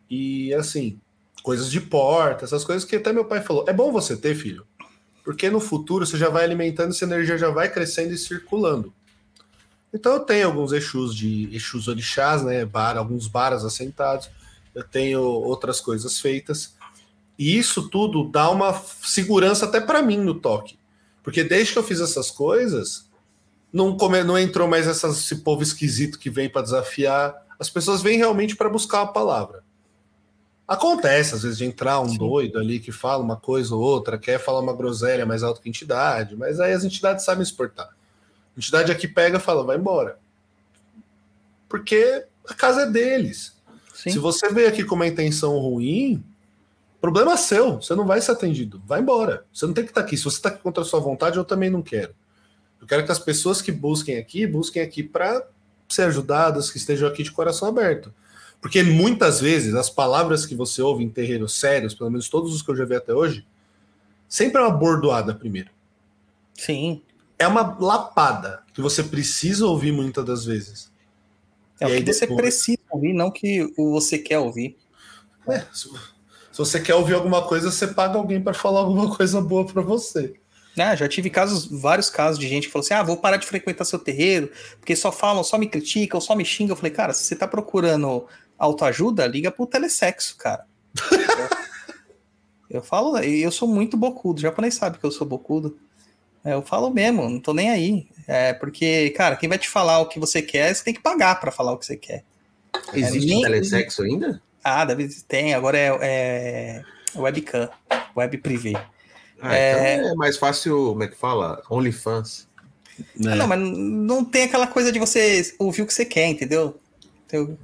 S4: E assim, coisas de porta, essas coisas que até meu pai falou. É bom você ter, filho, porque no futuro você já vai alimentando, essa energia já vai crescendo e circulando. Então eu tenho alguns Exus de Exus orixás, né? Bar, alguns baras assentados, eu tenho outras coisas feitas. E isso tudo dá uma segurança até para mim no toque. Porque desde que eu fiz essas coisas, não, come, não entrou mais essas, esse povo esquisito que vem para desafiar. As pessoas vêm realmente para buscar a palavra. Acontece, às vezes, de entrar um
S2: Sim.
S4: doido ali que fala uma coisa ou outra, quer falar uma groselha mais alto que a entidade, mas aí as entidades sabem exportar. A entidade aqui pega e fala, vai embora. Porque a casa é deles.
S2: Sim.
S4: Se você veio aqui com uma intenção ruim, problema seu. Você não vai ser atendido. Vai embora. Você não tem que estar aqui. Se você está aqui contra a sua vontade, eu também não quero. Eu quero que as pessoas que busquem aqui, busquem aqui para ser ajudadas, que estejam aqui de coração aberto. Porque muitas vezes as palavras que você ouve em terreiros sérios, pelo menos todos os que eu já vi até hoje, sempre é uma bordoada primeiro.
S2: Sim.
S4: É uma lapada que você precisa ouvir muitas das vezes.
S2: É o que você
S4: depois-
S2: precisa ouvir, não que você quer ouvir.
S4: É, se, se você quer ouvir alguma coisa, você paga alguém para falar alguma coisa boa para você.
S2: Ah, já tive casos, vários casos de gente que falou assim: ah, vou parar de frequentar seu terreiro, porque só falam, só me criticam, só me xingam. Eu falei, cara, se você tá procurando autoajuda, liga pro telesexo, cara. eu falo, eu sou muito bocudo, o japonês sabe que eu sou bocudo. É, Eu falo mesmo, não tô nem aí. É, porque, cara, quem vai te falar o que você quer, você tem que pagar pra falar o que você quer.
S3: Existe
S2: nem-
S3: telesexo ainda?
S2: Ah, deve tem, agora é, é webcam, web privê.
S3: Ah, então é mais fácil, como é que fala? OnlyFans.
S4: né?
S2: Ah, Não, mas não tem aquela coisa de você ouvir o que você quer, entendeu? Então,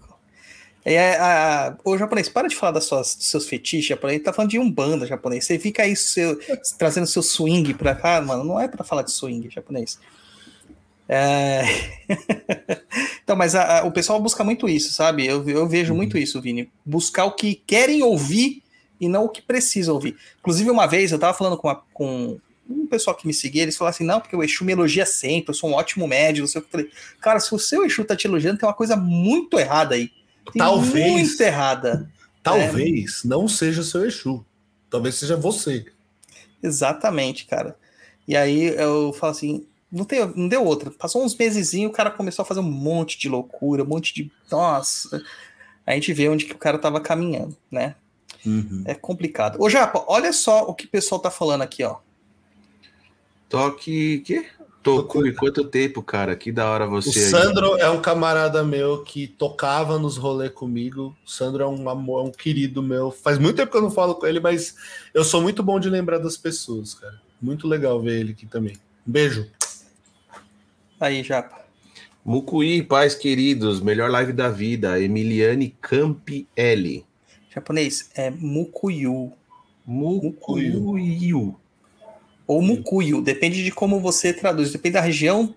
S2: é, a, o japonês, para de falar das suas, dos seus fetiches japonês, tá falando de umbanda japonês. Você fica aí seu, trazendo seu swing pra cá, mano, não é pra falar de swing japonês. É... então, mas a- a- o pessoal busca muito isso, sabe? Eu, eu vejo muito isso, Vini. Buscar o que querem ouvir e não o que precisam ouvir. Inclusive, uma vez eu tava falando com, uma- com um pessoal que me seguia, eles falaram assim: não, porque o Exu me elogia sempre, eu sou um ótimo médium, não sei o que. Eu falei, cara, se o seu Exu tá te elogiando, tem uma coisa muito errada aí. Tem
S4: Talvez.
S2: Muito errada.
S4: Talvez não seja seu Exu. Talvez seja você.
S2: Exatamente, cara. E aí eu falo assim, não, tem, não deu outra. Passou uns meses o cara começou a fazer um monte de loucura, um monte de. Nossa. A gente vê onde que o cara tava caminhando, né? É complicado. Ô, Japa, olha só o que o pessoal tá falando aqui, ó.
S3: Toque. Que? Toku, quanto tempo, cara? Que da hora
S4: O
S3: você aí.
S4: Sandro é um camarada meu que tocava nos rolês comigo. O Sandro é um amor, é um querido meu. Faz muito tempo que eu não falo com ele, mas eu sou muito bom de lembrar das pessoas, cara. Muito legal ver ele aqui também. Um beijo.
S2: Aí, Japa.
S3: Mucuí, pais queridos, melhor live da vida. Emiliane Campielli.
S2: Japonês é Mukuyu.
S3: Mukuyu.
S2: Ou Mukuyu. Depende de como você traduz. Depende da região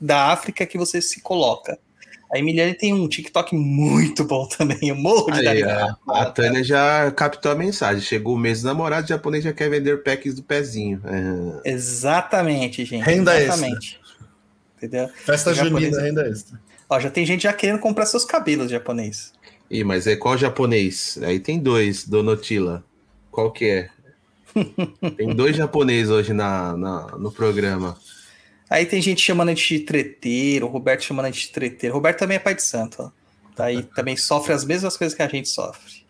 S2: da África que você se coloca. A Emiliane tem um TikTok muito bom também. Eu morro de
S3: Aí, a, a Tânia já captou a mensagem. Chegou o mês do namorado, o japonês já quer vender packs do pezinho. É.
S2: Exatamente, gente.
S4: Renda
S2: exatamente. Entendeu?
S4: Festa junina, renda extra.
S2: Ó, já tem gente já querendo comprar seus cabelos japonês.
S3: Ih, mas é qual japonês? Aí tem dois, Donotila. Qual que é? Tem dois japoneses hoje na, na- no programa.
S2: Aí tem gente chamando a gente de treteiro, o Roberto chamando a gente de treteiro. O Roberto também é pai de santo, ó. Tá aí, também sofre as mesmas coisas que a gente sofre.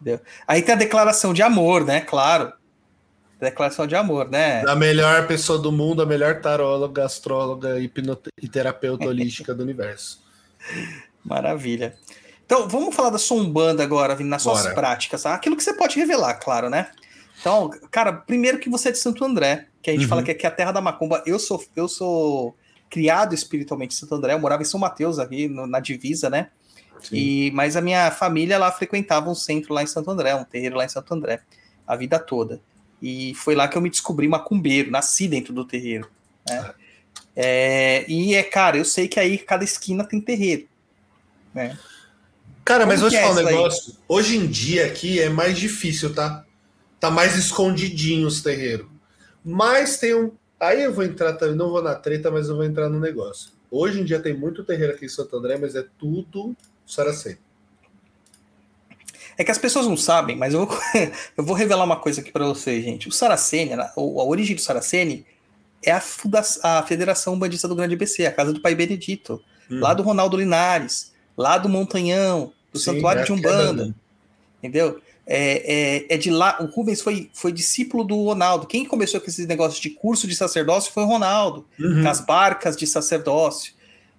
S2: Entendeu? Aí tem a declaração de amor, né? Claro. Declaração de amor, né?
S4: A melhor pessoa do mundo, a melhor taróloga, astróloga hipnote- e terapeuta holística do universo.
S2: Maravilha. Então, vamos falar da sua Umbanda agora, Vini, nas suas
S4: Bora.
S2: práticas. tá? Aquilo que você pode revelar, claro, né? Então, cara, primeiro que você é de Santo André, que a gente
S4: Uhum.
S2: fala que aqui é a terra da macumba. Eu sou, eu sou criado espiritualmente em Santo André, eu morava em São Mateus, aqui no- na divisa, né? E, mas a minha família lá frequentava um centro lá em Santo André, um terreiro lá em Santo André, a vida toda. E foi lá que eu me descobri macumbeiro, nasci dentro do terreiro. Né? É, e é, cara, eu sei que aí cada esquina tem terreiro. Né?
S4: Cara, mas
S2: Como
S4: vou te
S2: é
S4: falar um
S2: isso aí?
S4: negócio. Hoje em dia aqui é mais difícil, tá? Tá mais escondidinho os terreiros. Mas tem um. Aí eu vou entrar também, não vou na treta, mas eu vou entrar no negócio. Hoje em dia tem muito terreiro aqui em Santo André, mas é tudo Saracen.
S2: É que as pessoas não sabem, mas eu vou, eu vou revelar uma coisa aqui pra vocês, gente. O Saraceni, a, a origem do Saraceni é a, a Federação Bandista do Grande ABC, a casa do Pai Benedito, lá do Ronaldo Linares, lá do Montanhão, do
S4: Sim,
S2: Santuário
S4: é
S2: de Umbanda.
S4: queda,
S2: entendeu? É, é, é de lá. O Rubens foi, foi discípulo do Ronaldo. Quem começou com esses negócios de curso de sacerdócio foi o Ronaldo,
S4: Uhum.
S2: com as barcas de sacerdócio.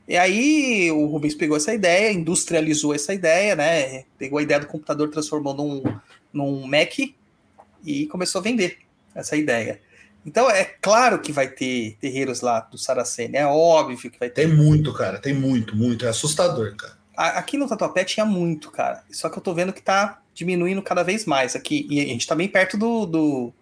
S2: E aí o Rubens pegou essa ideia, industrializou essa ideia, né? Pegou a ideia do computador, transformou num, num Mac e começou a vender essa ideia. Então é claro que vai ter terreiros lá do Saraceni, é óbvio que vai ter.
S4: Tem muito, cara. Tem muito, muito. É assustador, cara.
S2: Aqui no Tatuapé tinha muito, cara. Só que eu tô vendo que tá diminuindo cada vez mais aqui. E a gente tá bem perto do, do,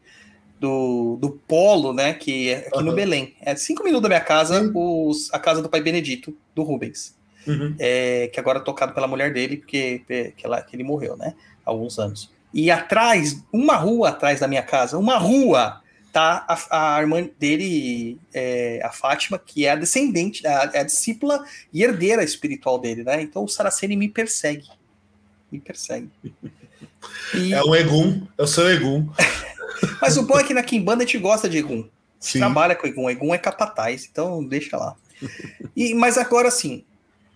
S2: do, do polo, né? Que é aqui no
S4: Aham.
S2: Belém. É cinco minutos da minha casa, os, a casa do pai Benedito, do Rubens.
S4: Uhum.
S2: É, que agora é tocado pela mulher dele, porque é, que, ela- que ele morreu, né? Há alguns anos. E atrás, uma rua atrás da minha casa, uma rua, tá a, a irmã dele, é, a Fátima, que é a descendente, a, é a discípula e herdeira espiritual dele, né? Então o Saraceni me persegue. Me persegue. E-
S4: É um Egum. É o seu Egum.
S2: mas o bom é que na Kimbanda a gente gosta de Egum.
S4: Sim.
S2: trabalha com Egum. Egum é capataz, então deixa lá. E, mas agora sim,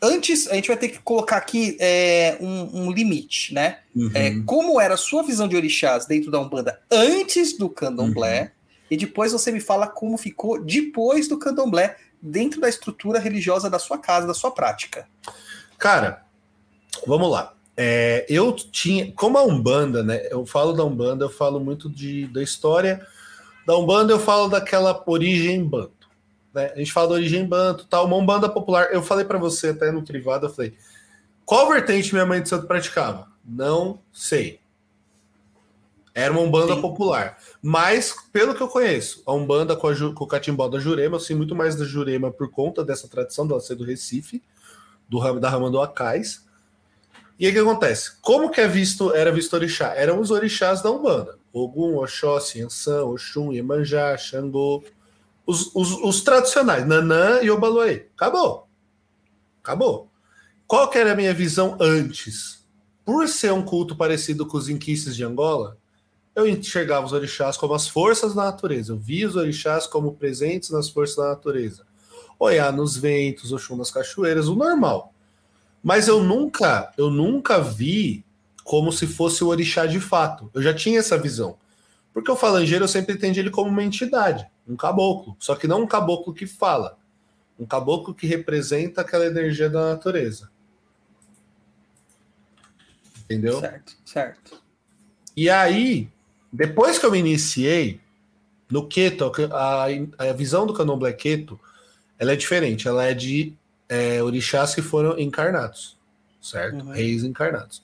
S2: antes a gente vai ter que colocar aqui é, um, um limite, né?
S4: Uhum.
S2: É, como era a sua visão de orixás dentro da Umbanda antes do candomblé,
S4: Uhum.
S2: e depois você me fala como ficou depois do candomblé dentro da estrutura religiosa da sua casa, da sua prática.
S4: Cara, vamos lá. É, eu tinha, como a Umbanda, né? Eu falo da Umbanda, eu falo muito de, da história da Umbanda, eu falo daquela origem banto. Né? A gente fala da origem banto, tal, uma Umbanda popular. Eu falei pra você até no privado, eu falei, qual vertente minha mãe de santo praticava? Não sei. Era uma Umbanda
S2: Sim.
S4: popular. Mas, pelo que eu conheço, a Umbanda com, a com o catimbó da Jurema, eu sei muito mais da Jurema por conta dessa tradição dela ser do Recife, do, da Rama do Acais. E aí o que acontece? Como que é visto, era visto orixá? Eram os orixás da Umbanda. Ogum, Oxóssi, Yansan, Oxum, Iemanjá, Xangô. Os, os, os tradicionais, Nanã e Obaluaê. Acabou. Acabou. Qual que era a minha visão antes? Por ser um culto parecido com os inquices de Angola, eu enxergava os orixás como as forças da natureza. Eu via os orixás como presentes nas forças da natureza. Oiá nos ventos, Oxum nas cachoeiras, o normal. Mas eu nunca, eu nunca vi como se fosse o orixá de fato. Eu já tinha essa visão. Porque o falangeiro eu sempre entendi ele como uma entidade, um caboclo. Só que não um caboclo que fala. Um caboclo que representa aquela energia da natureza. Entendeu?
S2: Certo, certo.
S4: E aí, depois que eu me iniciei no Keto, a, a visão do candomblé Keto, ela é diferente. Ela é de é, orixás que foram encarnados, certo?
S2: Uhum.
S4: Reis encarnados.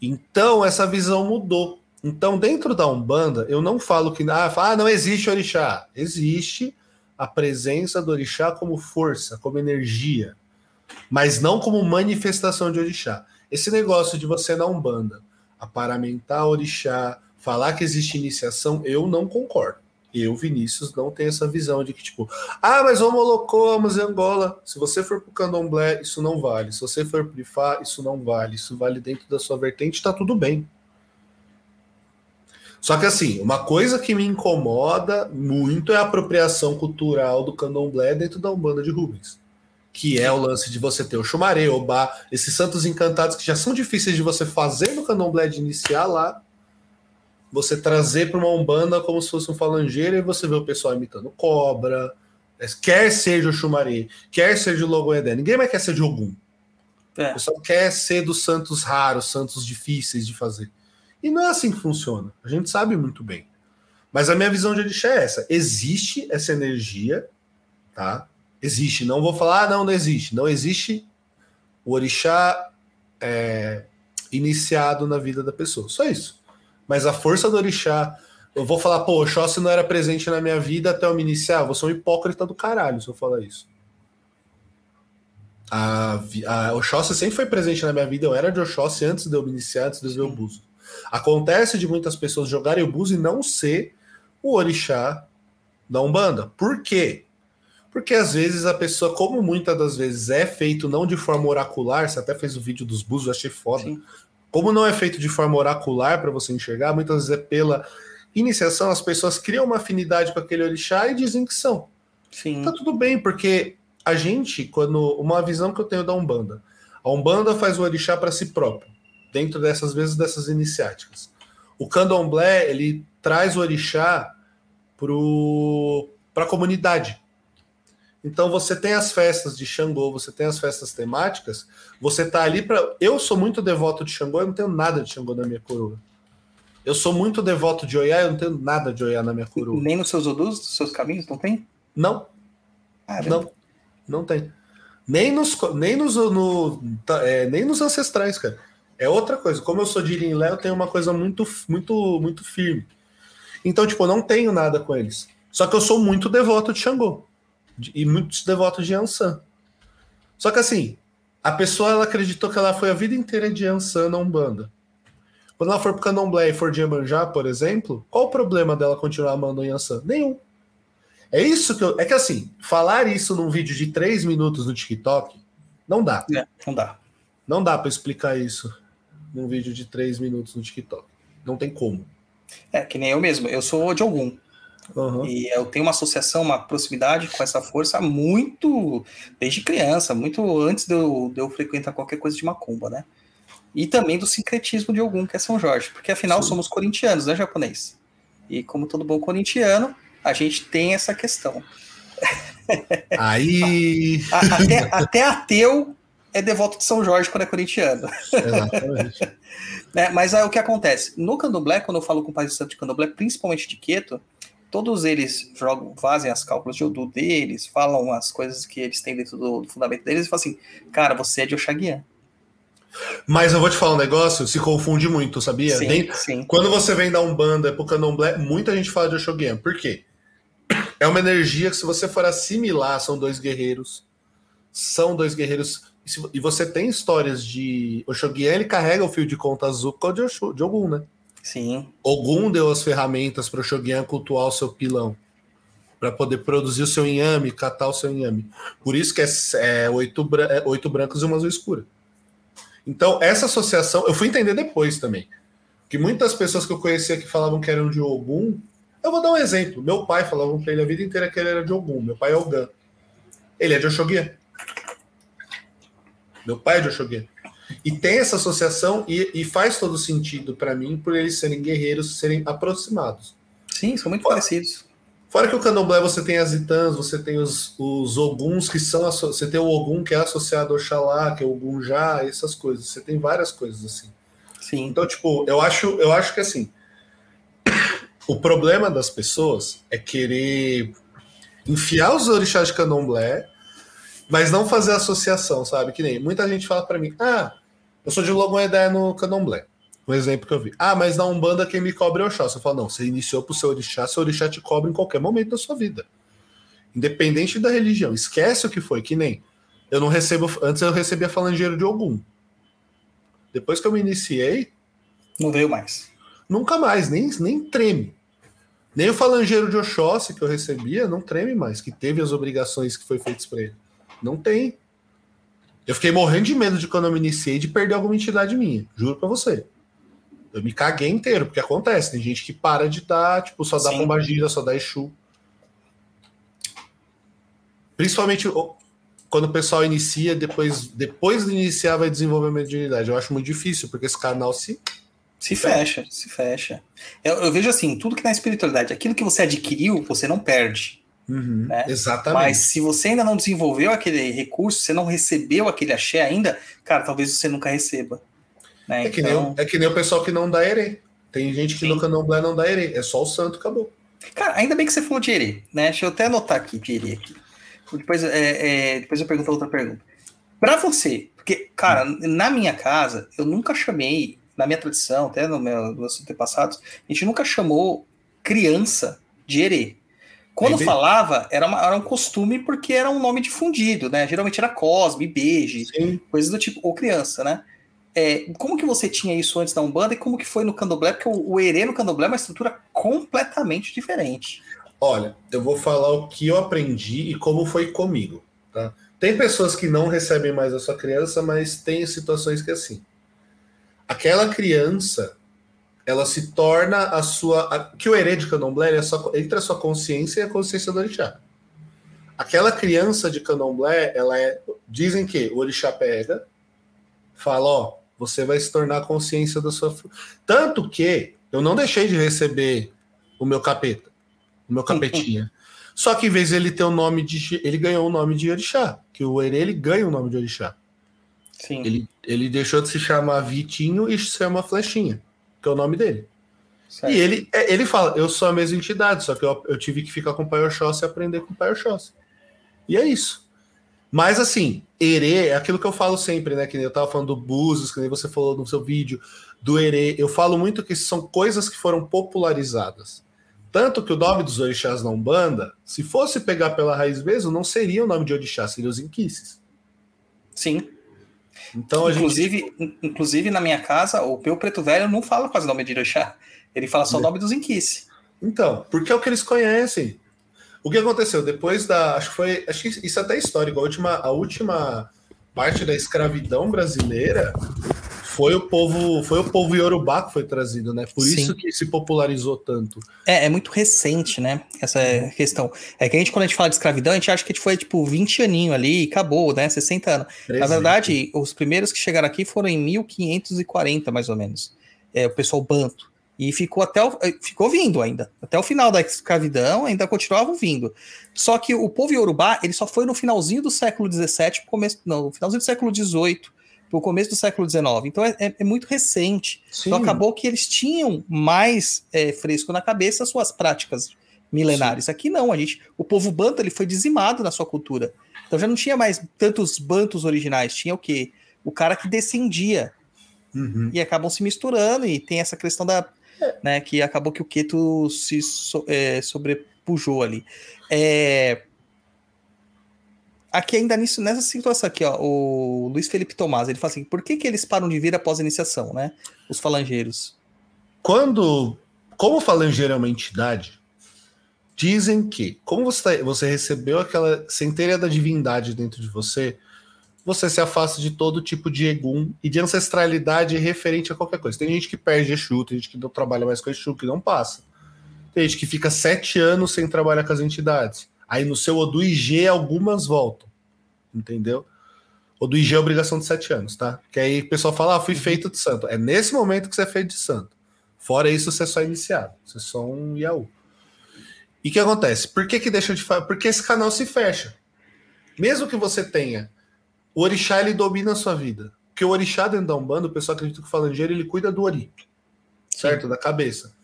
S4: Então, essa visão mudou. Então, dentro da Umbanda, eu não falo que ah, ah, não existe orixá. Existe a presença do orixá como força, como energia, mas não como manifestação de orixá. Esse negócio de você na Umbanda aparamentar orixá, falar que existe iniciação, eu não concordo. Eu, Vinícius, não tenho essa visão de que, tipo, ah, mas homolocamos em Angola. Se você for pro candomblé, isso não vale. Se você for pro Ifá, isso não vale. Isso vale dentro da sua vertente, tá tudo bem. Só que assim, uma coisa que me incomoda muito é a apropriação cultural do candomblé dentro da Umbanda de Rubens. Que é o lance de você ter o Xumaré, o Bá, esses santos encantados que já são difíceis de você fazer no candomblé de iniciar lá, você trazer para uma Umbanda como se fosse um falangeiro e você vê o pessoal imitando cobra, quer seja o Xumaré, quer seja o Logoedé, ninguém mais quer ser de Ogum. É. O pessoal quer ser dos santos raros, santos difíceis de fazer. E não é assim que funciona. A gente sabe muito bem. Mas a minha visão de orixá é essa. Existe essa energia, tá? Existe. Não vou falar, ah, não, não existe. Não existe o orixá é, iniciado na vida da pessoa. Só isso. Mas a força do orixá. Eu vou falar, pô, Oxóssi não era presente na minha vida até eu me iniciar. Vou ser um hipócrita do caralho se eu falar isso. A, a Oxóssi sempre foi presente na minha vida. Eu era de Oxóssi antes de eu me iniciar, antes de eu ver o Buzo. Acontece de muitas pessoas jogarem o Buzo e não ser o orixá da Umbanda. Por quê? Porque às vezes a pessoa, como muitas das vezes é feito não de forma oracular, você até fez o vídeo dos búzios, achei foda. Sim. Como não é feito de forma oracular para você enxergar, muitas vezes é pela iniciação, as pessoas criam uma afinidade com aquele orixá e dizem que são. Sim. Tá tudo bem, porque a gente, quando. Uma visão que eu tenho da Umbanda. A Umbanda faz o orixá para si próprio dentro dessas vezes dessas iniciáticas. O candomblé ele traz o orixá para a comunidade. Então você tem as festas de Xangô, você tem as festas temáticas, você tá ali para. Eu sou muito devoto de Xangô, eu não tenho nada de Xangô na minha coroa. Eu sou muito devoto de Oiá, eu não tenho nada de Oiá na minha coroa.
S2: Nem nos seus odus, nos seus caminhos, não tem?
S4: Não. Não, não tem. Nem nos, nem nos, no, é, nem nos ancestrais, cara. É outra coisa. Como eu sou de Irinlé, eu tenho uma coisa muito, muito, muito firme. Então, tipo, eu não tenho nada com eles. Só que eu sou muito devoto de Xangô. E muito devoto de Ansan. Só que assim, a pessoa ela acreditou que ela foi a vida inteira de Ansan na Umbanda. Quando ela for pro Candomblé e for de Iemanjá, por exemplo, qual o problema dela continuar amando Ansan? Nenhum. É isso que eu. É que assim, falar isso num vídeo de três minutos no TikTok, não dá.
S2: É, não dá.
S4: Não dá para explicar isso num vídeo de três minutos no TikTok. Não tem como.
S2: É, que nem eu mesmo. Eu sou de algum. Uhum. E eu tenho uma associação, uma proximidade com essa força muito desde criança, muito antes de eu, de eu frequentar qualquer coisa de macumba, né? E também do sincretismo de algum, que é São Jorge, porque afinal Sim. somos corintianos, né, japonês? E como todo bom corintiano, a gente tem essa questão.
S4: Aí.
S2: até, até ateu é devoto de São Jorge quando é corintiano.
S4: Exatamente.
S2: é, mas aí o que acontece? No candomblé, quando eu falo com o pai de santo de candomblé, principalmente de Queto, todos eles jogam, fazem as cálculos de Odu deles, falam as coisas que eles têm dentro do, do fundamento deles e falam assim, cara, você é de Oxaguian.
S4: Mas eu vou te falar um negócio, se confunde muito, sabia?
S2: Sim, sim.
S4: Quando você vem da Umbanda pro Candomblé, muita gente fala de Oxaguian. Por quê? É uma energia que se você for assimilar, são dois guerreiros. São dois guerreiros e você tem histórias de. O Shogun ele carrega o fio de conta azul de, de Ogum, né?
S2: Sim.
S4: Ogum deu as ferramentas para o Shogun cultuar o seu pilão. Para poder produzir o seu inhame, catar o seu inhame. Por isso que é, é, oito, é oito brancos e uma azul escura. Então, essa associação, eu fui entender depois também. Que muitas pessoas que eu conhecia que falavam que eram de Ogum. Eu vou dar um exemplo. Meu pai falava para ele a vida inteira que ele era de Ogum. Meu pai é Ogan. Ele é de Oxoguian. Meu pai é de Oxoguê. E tem essa associação e, e faz todo sentido para mim por eles serem guerreiros, serem aproximados.
S2: Sim, são muito fora, parecidos.
S4: Fora que o candomblé você tem as itãs, você tem os, os oguns que são. Você tem o ogum que é associado ao xalá, que é o ogunjá, essas coisas. Você tem várias coisas assim.
S2: Sim.
S4: Então, tipo, eu acho, eu acho que assim. O problema das pessoas é querer enfiar os orixás de candomblé mas não fazer associação, sabe? Que nem muita gente fala para mim: ah, eu sou de Logoedé no Candomblé. Um exemplo que eu vi. Ah, mas na Umbanda quem me cobre é o Oxóssi. Eu falo, não, você iniciou pro seu orixá, seu orixá te cobra em qualquer momento da sua vida. Independente da religião. Esquece o que foi, que nem. Eu não recebo. Antes eu recebia falangeiro de algum. Depois que eu me iniciei,
S2: Não veio mais.
S4: nunca mais, nem, nem treme. Nem o falangeiro de Oxóssi que eu recebia não treme mais, que teve as obrigações que foi feitas para ele. Não tem. Eu fiquei morrendo de medo de quando eu me iniciei de perder alguma entidade minha, juro para você. Eu me caguei inteiro, porque acontece, tem gente que para de dar, tipo, só dá
S2: Sim.
S4: pombagira, só dá Exu. Principalmente quando o pessoal inicia, depois, depois de iniciar vai desenvolver mediunidade. Eu acho muito difícil, porque esse canal se
S2: Se fecha, se fecha. Eu, eu vejo assim, tudo que na espiritualidade, aquilo que você adquiriu, você não perde.
S4: Uhum,
S2: Né?
S4: Exatamente.
S2: Mas se você ainda não desenvolveu aquele recurso, você não recebeu aquele axé ainda, cara, talvez você nunca receba. Né?
S4: É que, nem, o- é que nem o pessoal que não dá herê. Tem gente que
S2: Sim.
S4: no candomblé não dá herê. É só o santo, acabou.
S2: Cara, ainda bem que você falou de herê, né? Deixa eu até anotar aqui de herê aqui. Depois, é, é, depois eu pergunto outra pergunta. Pra você, porque, cara, na minha casa, eu nunca chamei, na minha tradição, até no meu, nos meus antepassados, a gente nunca chamou criança de herê. Quando falava, era, uma- era um costume porque era um nome difundido, né? Geralmente era Cosme, Beige,
S4: Sim.
S2: coisas do tipo, ou criança, né? É, como que você tinha isso antes da Umbanda e como que foi no Candomblé? Porque o, o Herê no Candomblé é uma estrutura completamente diferente.
S4: Olha, eu vou falar o que eu aprendi e como foi comigo. Tá? Tem pessoas que não recebem mais a sua criança, mas tem situações que é assim. Aquela criança, ela se torna a sua. a- que o herê de candomblé é só, entre a sua consciência e a consciência do orixá. Aquela criança de candomblé, ela é. Dizem que o orixá pega, fala: ó, você vai se tornar a consciência da sua. Tanto que eu não deixei de receber o meu capeta, o meu capetinha. Só que em vez de ele ter o nome de. Ele ganhou o nome de orixá. Que o herê ele ganha o nome de orixá.
S2: Sim.
S4: Ele, ele deixou de se chamar Vitinho e se chama Flechinha, que é o nome dele.
S2: certo.
S4: E ele, é, ele fala, eu sou a mesma entidade, só que eu, eu tive que ficar com o Pai Oxóssi e aprender com o Pai Oxóssi. E é isso. Mas assim, Herê é aquilo que eu falo sempre, né? Que nem eu tava falando do Búzios, que nem você falou no seu vídeo, do Herê. Eu falo muito que são coisas que foram popularizadas. Tanto que o nome dos orixás na Umbanda, se fosse pegar pela raiz mesmo, não seria o nome de orixá, seria os inquices.
S2: Sim.
S4: Então a gente.
S2: inclusive, in- inclusive, na minha casa, o meu preto velho não fala quase o nome de Irachá. Ele fala só o nome dos Inquice.
S4: Então, porque é o que eles conhecem. O que aconteceu depois da, acho que foi, acho que isso até é histórico. A última, a última parte da escravidão brasileira foi o povo, foi o povo iorubá que foi trazido, né? Por
S2: Sim.
S4: isso que se popularizou tanto.
S2: É, é muito recente, né? Essa questão. É que a gente, quando a gente fala de escravidão, a gente acha que tipo, foi tipo 20 aninho ali e acabou, né? 60 anos.
S4: Presente.
S2: Na verdade, né? os primeiros que chegaram aqui foram em 1540, mais ou menos. É, o pessoal banto. E ficou até o, é, ficou vindo ainda. Até o final da escravidão, ainda continuavam vindo. Só que o povo iorubá, ele só foi no finalzinho do século 17, começo, não, no finalzinho do século 18 o começo do século XIX. Então é, é, é, muito recente.
S4: Sim.
S2: Então acabou que eles tinham mais é, fresco na cabeça as suas práticas milenares. Sim. Aqui não, a gente, o povo banto ele foi dizimado na sua cultura. Então já não tinha mais tantos bantos originais, tinha o quê? O cara que descendia.
S4: Uhum.
S2: E acabam se misturando e tem essa questão da, né, que acabou que o Queto se so, é, sobrepujou ali. É, Aqui ainda nisso, nessa situação aqui, ó, o Luiz Felipe Tomás, ele fala assim, por que que eles param de vir após a iniciação, né? Os falangeiros.
S4: Quando, como falangeiro é uma entidade, dizem que, como você, tá- você recebeu aquela centelha da divindade dentro de você, você se afasta de todo tipo de egum e de ancestralidade referente a qualquer coisa. Tem gente que perde Exu, tem gente que não trabalha mais com Exu, que não passa. Tem gente que fica sete anos sem trabalhar com as entidades. Aí no seu Odu IG algumas voltam. Entendeu? Odu IG é obrigação de sete anos, tá? Que aí o pessoal fala, ah, fui feito de santo. É nesse momento que você é feito de santo. Fora isso, você é só iniciado. Você é só um Yahoo. E o que acontece? Por que, que deixa de falar? Porque esse canal se fecha. Mesmo que você tenha, o orixá ele domina a sua vida. Porque o orixá dentro da Umbanda, o pessoal acredita que o falangeiro ele cuida do ori, certo? Da cabeça.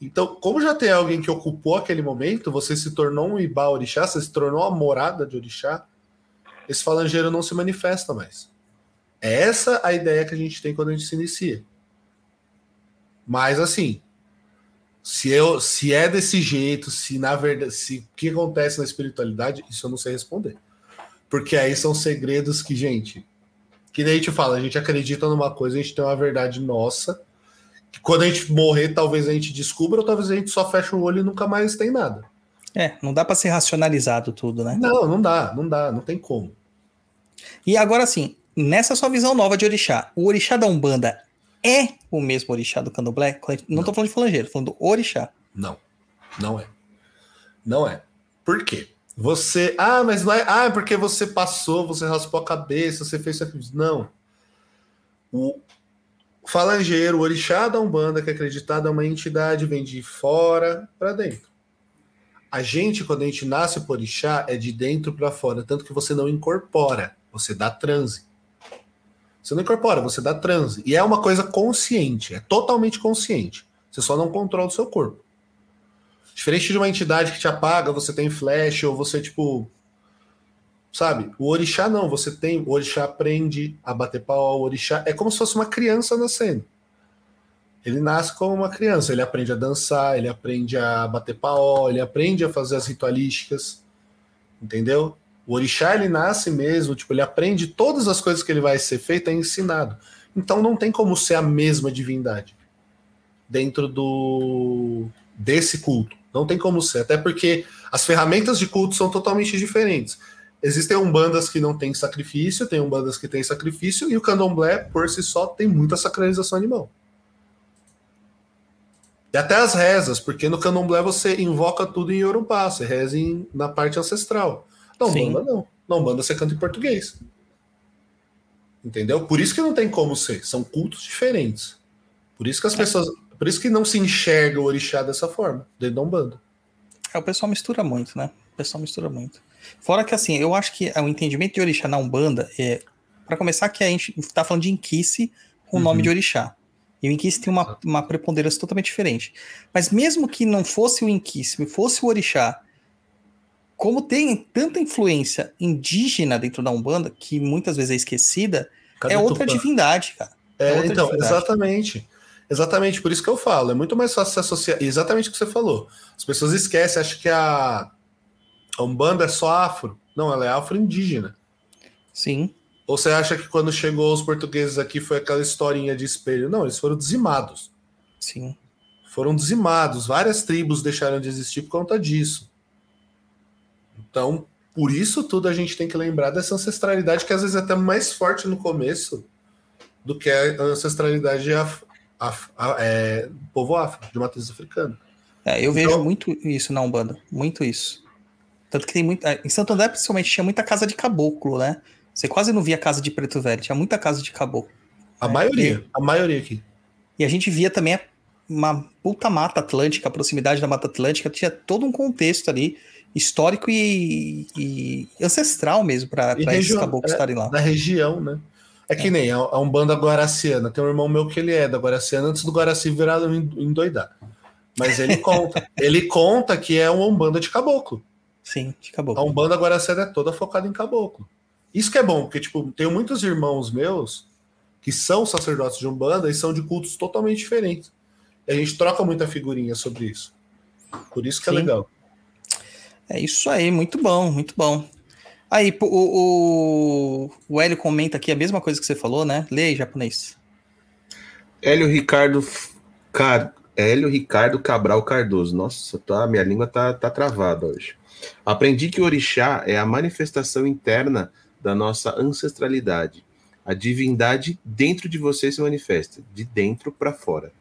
S4: Então, como já tem alguém que ocupou aquele momento, você se tornou um Ibá orixá, você se tornou a morada de orixá, esse falangeiro não se manifesta mais. É essa a ideia que a gente tem quando a gente se inicia. Mas assim, se, eu, se é desse jeito, se na verdade, se o que acontece na espiritualidade, isso eu não sei responder. Porque aí são segredos que, gente, que a gente fala, a gente acredita numa coisa, a gente tem uma verdade nossa, quando a gente morrer, talvez a gente descubra, ou talvez a gente só feche o olho e nunca mais tem nada.
S2: É, não dá para ser racionalizado tudo, né?
S4: Não, não dá, não dá, não tem como.
S2: E agora sim, nessa sua visão nova de orixá, o orixá da Umbanda é o mesmo orixá do Candomblé? Não, não. tô falando de falangeiro, tô falando do orixá.
S4: Não, não é. Não é. Por quê? Você. Ah, mas não é. Ah, é porque você passou, você raspou a cabeça, você fez sacrifício. Não. O falangeiro, o orixá da Umbanda, que é acreditado é uma entidade, vem de fora para dentro. A gente, quando a gente nasce por orixá, é de dentro para fora, tanto que você não incorpora, você dá transe. Você não incorpora, você dá transe. E é uma coisa consciente, é totalmente consciente. Você só não controla o seu corpo. Diferente de uma entidade que te apaga, você tem flash, ou você, tipo. Sabe? O orixá não, você tem. O orixá aprende a bater pau, o orixá. É como se fosse uma criança nascendo. Ele nasce como uma criança, ele aprende a dançar, ele aprende a bater pau, ele aprende a fazer as ritualísticas. Entendeu? O orixá ele nasce mesmo, tipo, ele aprende todas as coisas que ele vai ser feito é ensinado. Então não tem como ser a mesma divindade dentro do desse culto. Não tem como ser, até porque as ferramentas de culto são totalmente diferentes. Existem umbandas que não têm sacrifício, tem umbandas que têm sacrifício, e o candomblé, por si só, tem muita sacralização animal. E até as rezas, porque no candomblé você invoca tudo em Yorubá, você reza em, na parte ancestral. Não, Sim. Umbanda não. Na Umbanda você canta em português. Entendeu? Por isso que não tem como ser. São cultos diferentes. Por isso que as é. pessoas por isso que não se enxerga o orixá dessa forma, dentro da Umbanda.
S2: É, o pessoal mistura muito, né? O pessoal mistura muito. Fora que, assim, eu acho que o entendimento de orixá na Umbanda é. para começar, que a gente tá falando de Inquice com o uhum. nome de orixá. E o Inquice tem uma, uma preponderância totalmente diferente. Mas mesmo que não fosse o Inquice, fosse o orixá, como tem tanta influência indígena dentro da Umbanda, que muitas vezes é esquecida, Cadê é outra divindade, cara.
S4: É, é então, divindade. exatamente. Exatamente, por isso que eu falo. É muito mais fácil se associar. Exatamente o que você falou. As pessoas esquecem, acham que a, a Umbanda é só afro. Não, ela é afro-indígena.
S2: Sim.
S4: Ou você acha que quando chegou os portugueses aqui foi aquela historinha de espelho? Não, eles foram dizimados.
S2: Sim.
S4: Foram dizimados. Várias tribos deixaram de existir por conta disso. Então, por isso tudo a gente tem que lembrar dessa ancestralidade que às vezes é até mais forte no começo do que a ancestralidade af af, é, povo afro, de matriz africana.
S2: É, eu então, vejo muito isso na Umbanda, muito isso. Tanto que tem muito. É, em Santo André, principalmente, tinha muita casa de caboclo, né? Você quase não via casa de preto velho, tinha muita casa de caboclo.
S4: A maioria, e, a maioria aqui.
S2: E a gente via também uma puta mata atlântica, a proximidade da mata atlântica, tinha todo um contexto ali, histórico e, e ancestral mesmo, para esses caboclos é, estarem lá.
S4: Da região, né? É que nem a, a Umbanda Guaraciana. Tem um irmão meu que ele é da Guaraciana antes do Guaraci virar endoidar. Mas ele conta. ele conta que é uma Umbanda de caboclo.
S2: Sim, de caboclo.
S4: A Umbanda Guaraciana é toda focada em caboclo. Isso que é bom, porque, tipo, tenho muitos irmãos meus que são sacerdotes de Umbanda e são de cultos totalmente diferentes. E a gente troca muita figurinha sobre isso. Por isso que é Sim. é legal.
S2: É isso aí, muito bom, muito bom. Aí, o, o, o Hélio comenta aqui a mesma coisa que você falou, né? Leia japonês.
S3: Hélio Ricardo Car... Hélio Ricardo Cabral Cardoso. Nossa, tá, minha língua tá, tá travada hoje. Aprendi que o orixá é a manifestação interna da nossa ancestralidade. A divindade dentro de você se manifesta, de dentro para fora.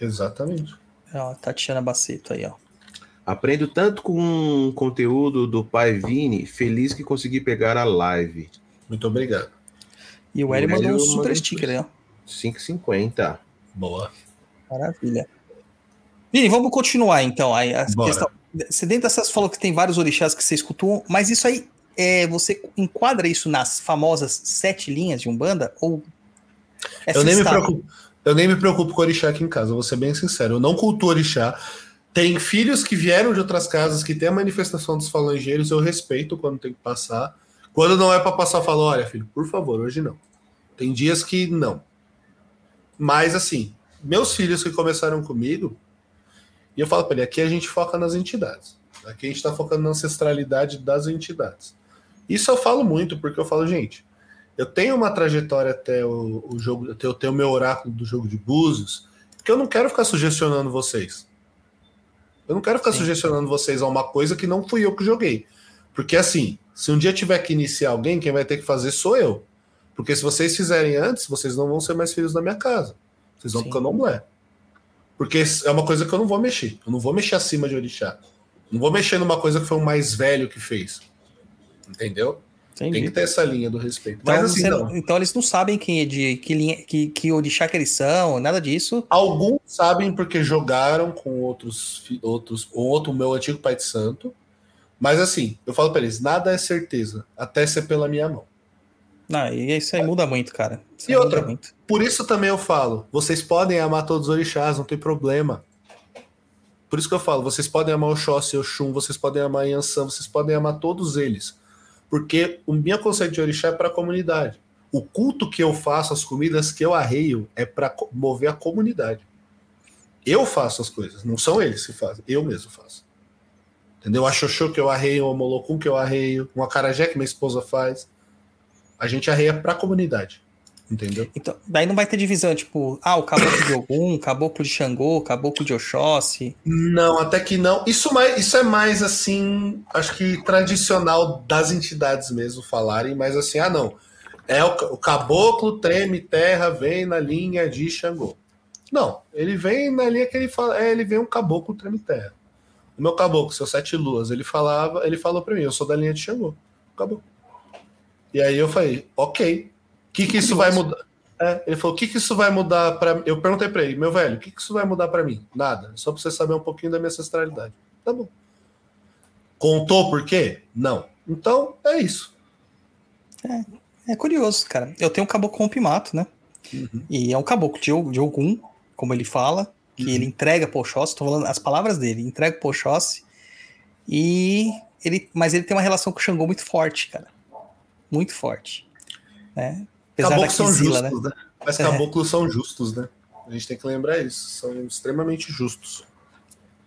S4: Exatamente.
S2: Ó, Tatiana Baceto aí, ó.
S3: Aprendo tanto com o conteúdo do pai Vini, feliz que consegui pegar a live.
S4: Muito obrigado.
S2: E o Hélio mandou um super sticker aí, ó.
S3: 5,50.
S4: Boa.
S2: Maravilha. Vini, vamos continuar então. Aí, a Bora. questão. Você dentro dessas falou que tem vários orixás que você escutou, mas isso aí, é, você enquadra isso nas famosas sete linhas de Umbanda? Ou
S4: é eu, nem me preocupo, eu nem me preocupo com orixá aqui em casa, vou ser bem sincero. Eu não culto orixá. Tem filhos que vieram de outras casas que tem a manifestação dos falangeiros, eu respeito quando tem que passar. Quando não é para passar, eu falo: olha, filho, por favor, hoje não. Tem dias que não. Mas assim, meus filhos que começaram comigo, e eu falo para ele, aqui a gente foca nas entidades. Aqui a gente está focando na ancestralidade das entidades. Isso eu falo muito, porque eu falo, gente, eu tenho uma trajetória até o, o jogo, até eu tenho o meu oráculo do jogo de Búzios, que eu não quero ficar sugestionando vocês. Eu não quero ficar
S2: Sim.
S4: sugestionando vocês a uma coisa que não fui eu que joguei. Porque assim, se um dia tiver que iniciar alguém, quem vai ter que fazer sou eu. Porque se vocês fizerem antes, vocês não vão ser mais filhos da minha casa. Vocês vão
S2: Sim.
S4: pro candomblé. Porque é uma coisa que eu não vou mexer. Eu não vou mexer acima de orixá. Não vou mexer numa coisa que foi o mais velho que fez. Entendeu? Tem que
S2: Entendi.
S4: ter essa linha do respeito.
S2: Então,
S4: Mas assim,
S2: você-
S4: não.
S2: então eles não sabem quem é de que linha, que, que orixá que eles são, nada disso.
S4: Alguns sabem porque jogaram com outros, outros, outro meu antigo pai de santo. Mas assim, eu falo pra eles, nada é certeza, até ser pela minha mão.
S2: Não, e isso aí muda muito, cara. Isso
S4: E outra? Por isso também eu falo, vocês podem amar todos os orixás, não tem problema. Por isso que eu falo, vocês podem amar o Xóssi, o Xum, vocês podem amar Yansan, vocês podem amar todos eles. Porque o meu conceito de orixá é para a comunidade. O culto que eu faço, as comidas que eu arreio, é para mover a comunidade. Eu faço as coisas, não são eles que fazem, eu mesmo faço. Entendeu? A xoxô que eu arreio, o molocum que eu arreio, um acarajé que minha esposa faz. A gente arreia para a comunidade. Entendeu?
S2: Então, daí não vai ter divisão, tipo, ah, o caboclo de Ogum, o caboclo de Xangô, caboclo de Oxóssi.
S4: Não, até que não. Isso, mais, isso é mais assim, acho que tradicional das entidades mesmo falarem, mas assim, ah, não. É o, o caboclo treme terra, vem na linha de Xangô. Não, ele vem na linha que ele fala, é, ele vem um caboclo treme terra. O meu caboclo, seu sete luas, ele falava, ele falou pra mim, eu sou da linha de Xangô. Acabou. E aí eu falei, ok. O que, que isso vai mudar? É, ele falou: o que, que isso vai mudar para Eu perguntei para ele, meu velho, o que, que isso vai mudar para mim? Nada. Só para você saber um pouquinho da minha ancestralidade. Tá bom. Contou por quê? Não. Então, é isso.
S2: É curioso, cara. Eu tenho um caboclo rompimato, né?
S4: Uhum.
S2: E é um caboclo de, de Ogum, como ele fala, que
S4: Uhum.
S2: ele entrega pro Oxóssi, tô falando as palavras dele, entrega pro Oxóssi, e ele, mas ele tem uma relação com o Xangô muito forte, cara. Muito forte. Né? Apesar
S4: Caboclos são justos,
S2: né?
S4: né? Mas
S2: É.
S4: caboclos são justos, né? A gente tem que lembrar isso. São extremamente justos.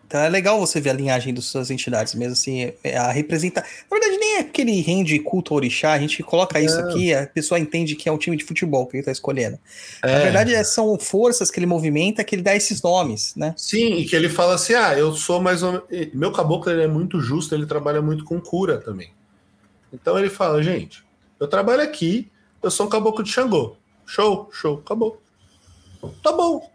S2: Então é legal você ver a linhagem das suas entidades mesmo, assim, é- é a representar. Na verdade, nem é porque ele rende culto ao orixá, a gente coloca isso
S4: Não.
S2: aqui, a pessoa entende que é um time de futebol que ele tá escolhendo. Na
S4: É.
S2: verdade, é- são forças que ele movimenta que ele dá esses nomes, né?
S4: Sim, e que ele fala assim: ah, eu sou mais ou. Meu caboclo ele é muito justo, ele trabalha muito com cura também. Então ele fala, gente, eu trabalho aqui, eu sou um caboclo de Xangô. Show, show, acabou. Tá bom.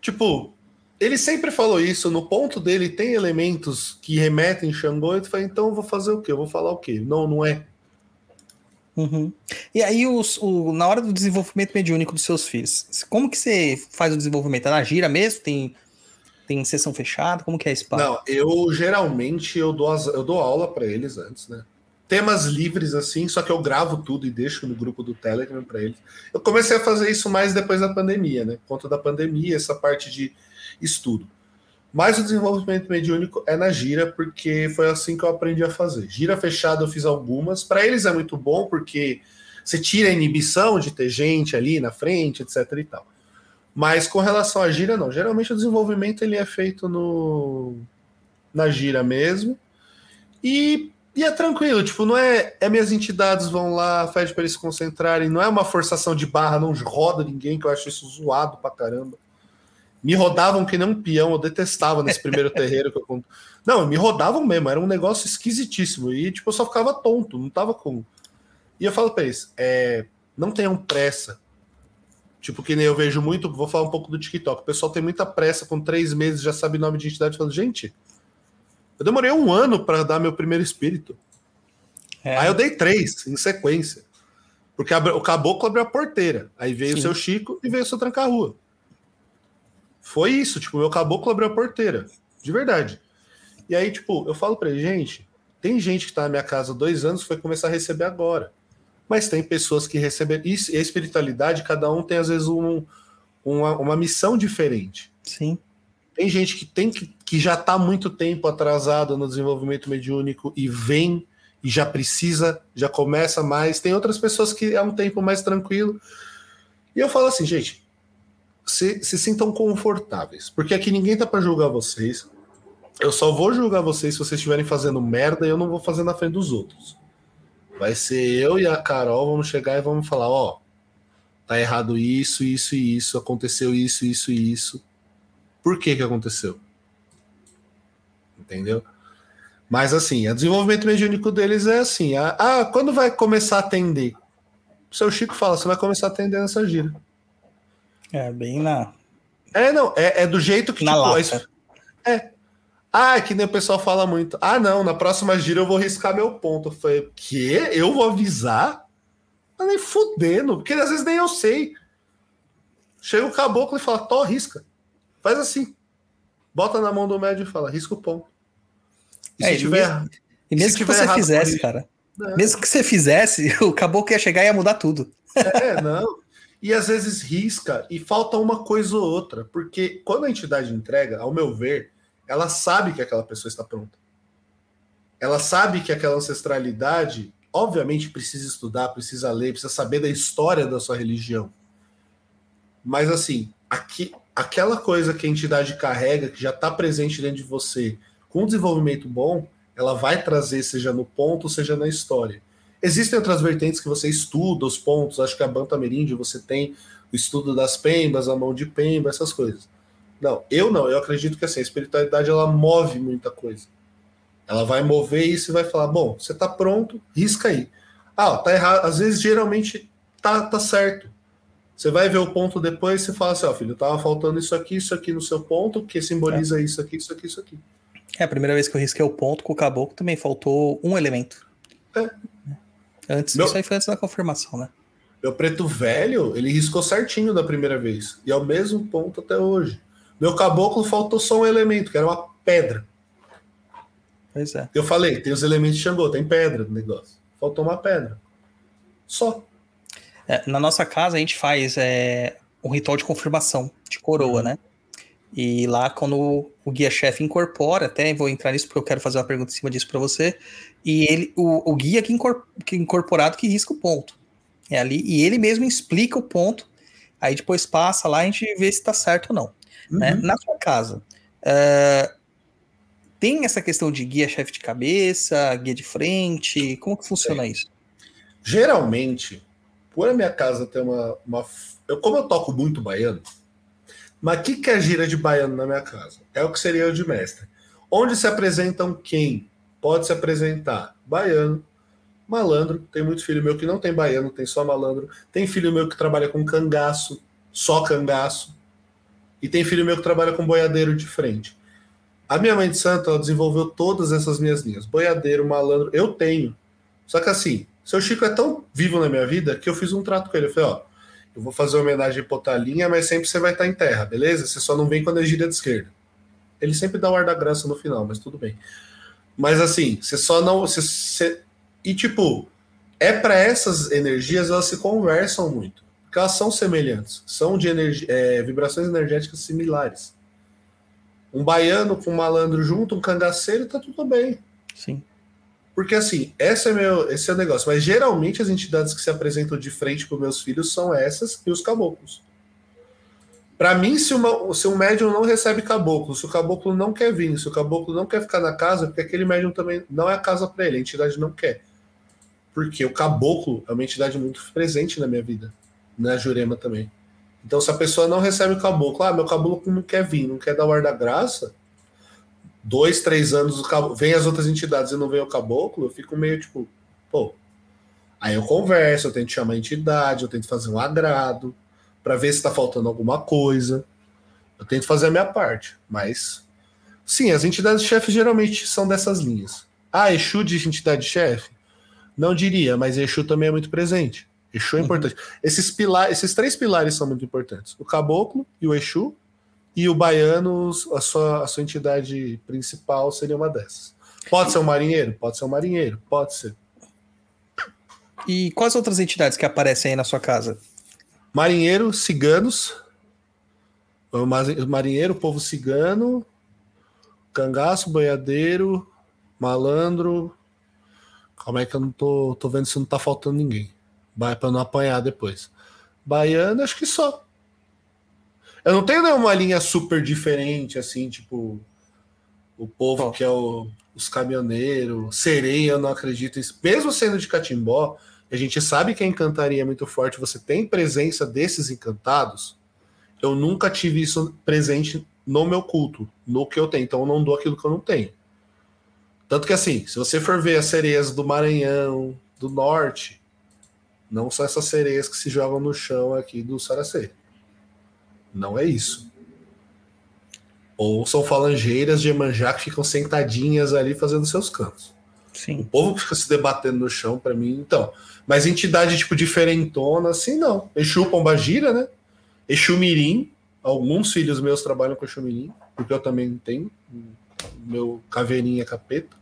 S4: Tipo, ele sempre falou isso, no ponto dele tem elementos que remetem Xangô, e tu fala, então eu vou fazer o quê? Eu vou falar o quê? Não, não é.
S2: Uhum. E aí, os, o, na hora do desenvolvimento mediúnico dos seus filhos, como que você faz o desenvolvimento? É na gira mesmo? Tem, tem sessão fechada? Como que é esse papo?
S4: Não, eu geralmente eu dou, as- eu dou aula para eles antes, né? Temas livres assim, só que eu gravo tudo e deixo no grupo do Telegram para eles. Eu comecei a fazer isso mais depois da pandemia, né? Por conta da pandemia, essa parte de estudo. Mas o desenvolvimento mediúnico é na gira, porque foi assim que eu aprendi a fazer. Gira fechada eu fiz algumas. Para eles é muito bom, porque você tira a inibição de ter gente ali na frente, etc e tal. Mas com relação à gira, não. Geralmente o desenvolvimento ele é feito no na gira mesmo. E, e é tranquilo, tipo, não é, é minhas entidades vão lá, pede para eles se concentrarem, não é uma forçação de barra, não roda ninguém, que eu acho isso zoado pra caramba. Me rodavam que nem um peão, eu detestava nesse primeiro terreiro que eu conto. Não, me rodavam mesmo, era um negócio esquisitíssimo. E, tipo, eu só ficava tonto, não tava com. E eu falo pra eles, é, não tenham pressa. Tipo, que nem eu vejo muito, vou falar um pouco do TikTok. O pessoal tem muita pressa, com três meses já sabe nome de entidade. Falando, gente, eu demorei um ano para dar meu primeiro espírito.
S2: É.
S4: Aí eu dei três em sequência. Porque o caboclo abriu a porteira. Aí veio
S2: Sim.
S4: o seu Chico e veio o seu tranca-rua. Foi isso, tipo, meu caboclo abriu a porteira. De verdade. E aí, tipo, eu falo pra ele, gente, tem gente que tá na minha casa há dois anos foi começar a receber agora. Mas tem pessoas que receberam. Isso, e a espiritualidade, cada um tem, às vezes, um, uma, uma missão diferente.
S2: Sim.
S4: Tem gente que tem que, que já está muito tempo atrasado no desenvolvimento mediúnico e vem e já precisa, já começa mais. Tem outras pessoas que é um tempo mais tranquilo. E eu falo assim, gente, se, se sintam confortáveis, porque aqui ninguém tá para julgar vocês. Eu só vou julgar vocês se vocês estiverem fazendo merda e eu não vou fazer na frente dos outros. Vai ser eu e a Carol, vamos chegar e vamos falar, ó, tá errado isso, isso e isso, aconteceu isso, isso e isso. Por que que aconteceu? Entendeu? Mas assim, o desenvolvimento mediúnico deles é assim, ah, ah, quando vai começar a atender? O seu Chico fala, você vai começar a atender nessa gira.
S2: É, bem na.
S4: É, não, é, é do jeito que
S2: Na
S4: tipo,
S2: lata.
S4: isso- É. Ah, é que nem o pessoal fala muito. Ah, não, na próxima gira eu vou riscar meu ponto. Eu falei, o quê? Eu vou avisar? Tá nem fudendo, porque às vezes nem eu sei. Chega o caboclo e fala, tó, risca. Faz assim. Bota na mão do médio e fala, risca o ponto. E
S2: É,
S4: se
S2: e
S4: tiver.
S2: mesmo- E
S4: Se
S2: mesmo que
S4: tiver
S2: você
S4: errado,
S2: fizesse, cara.
S4: Não.
S2: Mesmo que você fizesse, o caboclo ia chegar e ia mudar tudo.
S4: É, não. E às vezes risca e falta uma coisa ou outra, porque quando a entidade entrega, ao meu ver, ela sabe que aquela pessoa está pronta. Ela sabe que aquela ancestralidade, obviamente, precisa estudar, precisa ler, precisa saber da história da sua religião. Mas assim, aqui, aquela coisa que a entidade carrega, que já está presente dentro de você, com um desenvolvimento bom, ela vai trazer, seja no ponto, seja na história. Existem outras vertentes que você estuda os pontos, acho que a Banta Ameríndia você tem o estudo das pembas, a mão de pemba, essas coisas. Não, eu não, eu acredito que assim, a espiritualidade ela move muita coisa. Ela vai mover isso e vai falar: bom, você tá pronto, risca aí. Ah, tá errado. Às vezes, geralmente, tá, tá certo. Você vai ver o ponto depois e fala assim: ó, filho, tava faltando isso aqui, isso aqui no seu ponto, que simboliza isso aqui, isso aqui, isso aqui.
S2: É, a primeira vez que eu risquei o ponto com o caboclo também faltou um elemento.
S4: É.
S2: Antes,
S4: Meu-
S2: Isso aí foi antes da confirmação, né?
S4: Meu preto velho, ele riscou certinho da primeira vez. E é o mesmo ponto até hoje. Meu caboclo faltou só um elemento, que era uma pedra.
S2: Pois é.
S4: Eu falei, tem os elementos de Xangô, tem pedra no negócio. Faltou uma pedra. Só.
S2: É, na nossa casa a gente faz é, um ritual de confirmação de coroa,
S4: Uhum.
S2: né? E lá quando o guia-chefe incorpora, até vou entrar nisso porque eu quero fazer uma pergunta em cima disso para você. E ele, o, o guia que, incor, que incorporado que risca o ponto. É ali, e ele mesmo explica o ponto. Aí depois passa lá e a gente vê se tá certo ou não. né?
S4: Uhum.
S2: Na sua casa, é, tem essa questão de guia-chefe de cabeça, guia de frente? Como que funciona isso?
S4: Geralmente, por a minha casa ter uma. uma eu, como eu toco muito baiano, mas o que, que é gira de baiano na minha casa? É o que seria o de mestre. Onde se apresentam quem? Pode se apresentar baiano, malandro. Tem muito filho meu que não tem baiano, tem só malandro. Tem filho meu que trabalha com cangaço, só cangaço. E tem filho meu que trabalha com boiadeiro de frente. A minha mãe de santo ela desenvolveu todas essas minhas linhas. Boiadeiro, malandro, eu tenho. Só que assim, seu Chico é tão vivo na minha vida que eu fiz um trato com ele. Eu falei, ó, eu vou fazer homenagem pro Talinha, mas sempre você vai estar em terra, beleza? Você só não vem quando é gira de esquerda. Ele sempre dá o ar da graça no final, mas tudo bem. Mas assim, você só não. Você, você- E tipo, é para essas energias, elas se conversam muito. Porque elas são semelhantes, são de energi- é, vibrações energéticas similares. Um baiano com um malandro junto, um cangaceiro, tá tudo bem.
S2: Sim.
S4: Porque assim, esse é, meu, esse é o negócio. Mas geralmente as entidades que se apresentam de frente para meus filhos são essas e os caboclos. Para mim, se, uma, se um médium não recebe caboclo, se o caboclo não quer vir, se o caboclo não quer ficar na casa, porque aquele médium também não é a casa para ele, a entidade não quer. Porque o caboclo é uma entidade muito presente na minha vida, na Jurema também. Então, se a pessoa não recebe o caboclo, ah, meu caboclo não quer vir, não quer dar o ar da graça, dois, três anos, o vem as outras entidades e não vem o caboclo, eu fico meio tipo, pô. Aí eu converso, eu tento chamar a entidade, eu tento fazer um agrado, para ver se está faltando alguma coisa. Eu tento fazer a minha parte, mas. Sim, as entidades chefes geralmente são dessas linhas. Ah, Exu de entidade chefe? Não diria, mas Exu também é muito presente. Exu é
S2: Uhum.
S4: importante. Esses, pilar, esses três pilares são muito importantes: o caboclo e o Exu, e o baiano, a sua, a sua entidade principal seria uma dessas. Pode ser um marinheiro? Pode ser um marinheiro, pode ser.
S2: E quais outras entidades que aparecem aí na sua casa?
S4: Marinheiro, ciganos, marinheiro, povo cigano, cangaço, boiadeiro, malandro. Calma aí que eu não tô, tô vendo se não tá faltando ninguém. Vai para não apanhar depois. Baiano, acho que só. Eu não tenho nenhuma linha super diferente, assim, tipo. O povo que é o- os caminhoneiros, sereia, eu não acredito nisso. Mesmo sendo de Catimbó, a gente sabe que a encantaria é muito forte, você tem presença desses encantados. Eu nunca tive isso presente no meu culto, no que eu tenho. Então eu não dou aquilo que eu não tenho. Tanto que assim, se você for ver as sereias do Maranhão, do norte, não são essas sereias que se jogam no chão aqui do Saracê. Não é isso. Ou são falangeiras de Emanjá que ficam sentadinhas ali fazendo seus cantos. O
S2: Sim.
S4: povo que fica se debatendo no chão, pra mim, então. Mas entidade, tipo, diferentona, assim, não. Exu Pombagira, né? Exu Mirim. Alguns filhos meus trabalham com Exu Mirim, porque eu também tenho. Meu caveirinha capeta.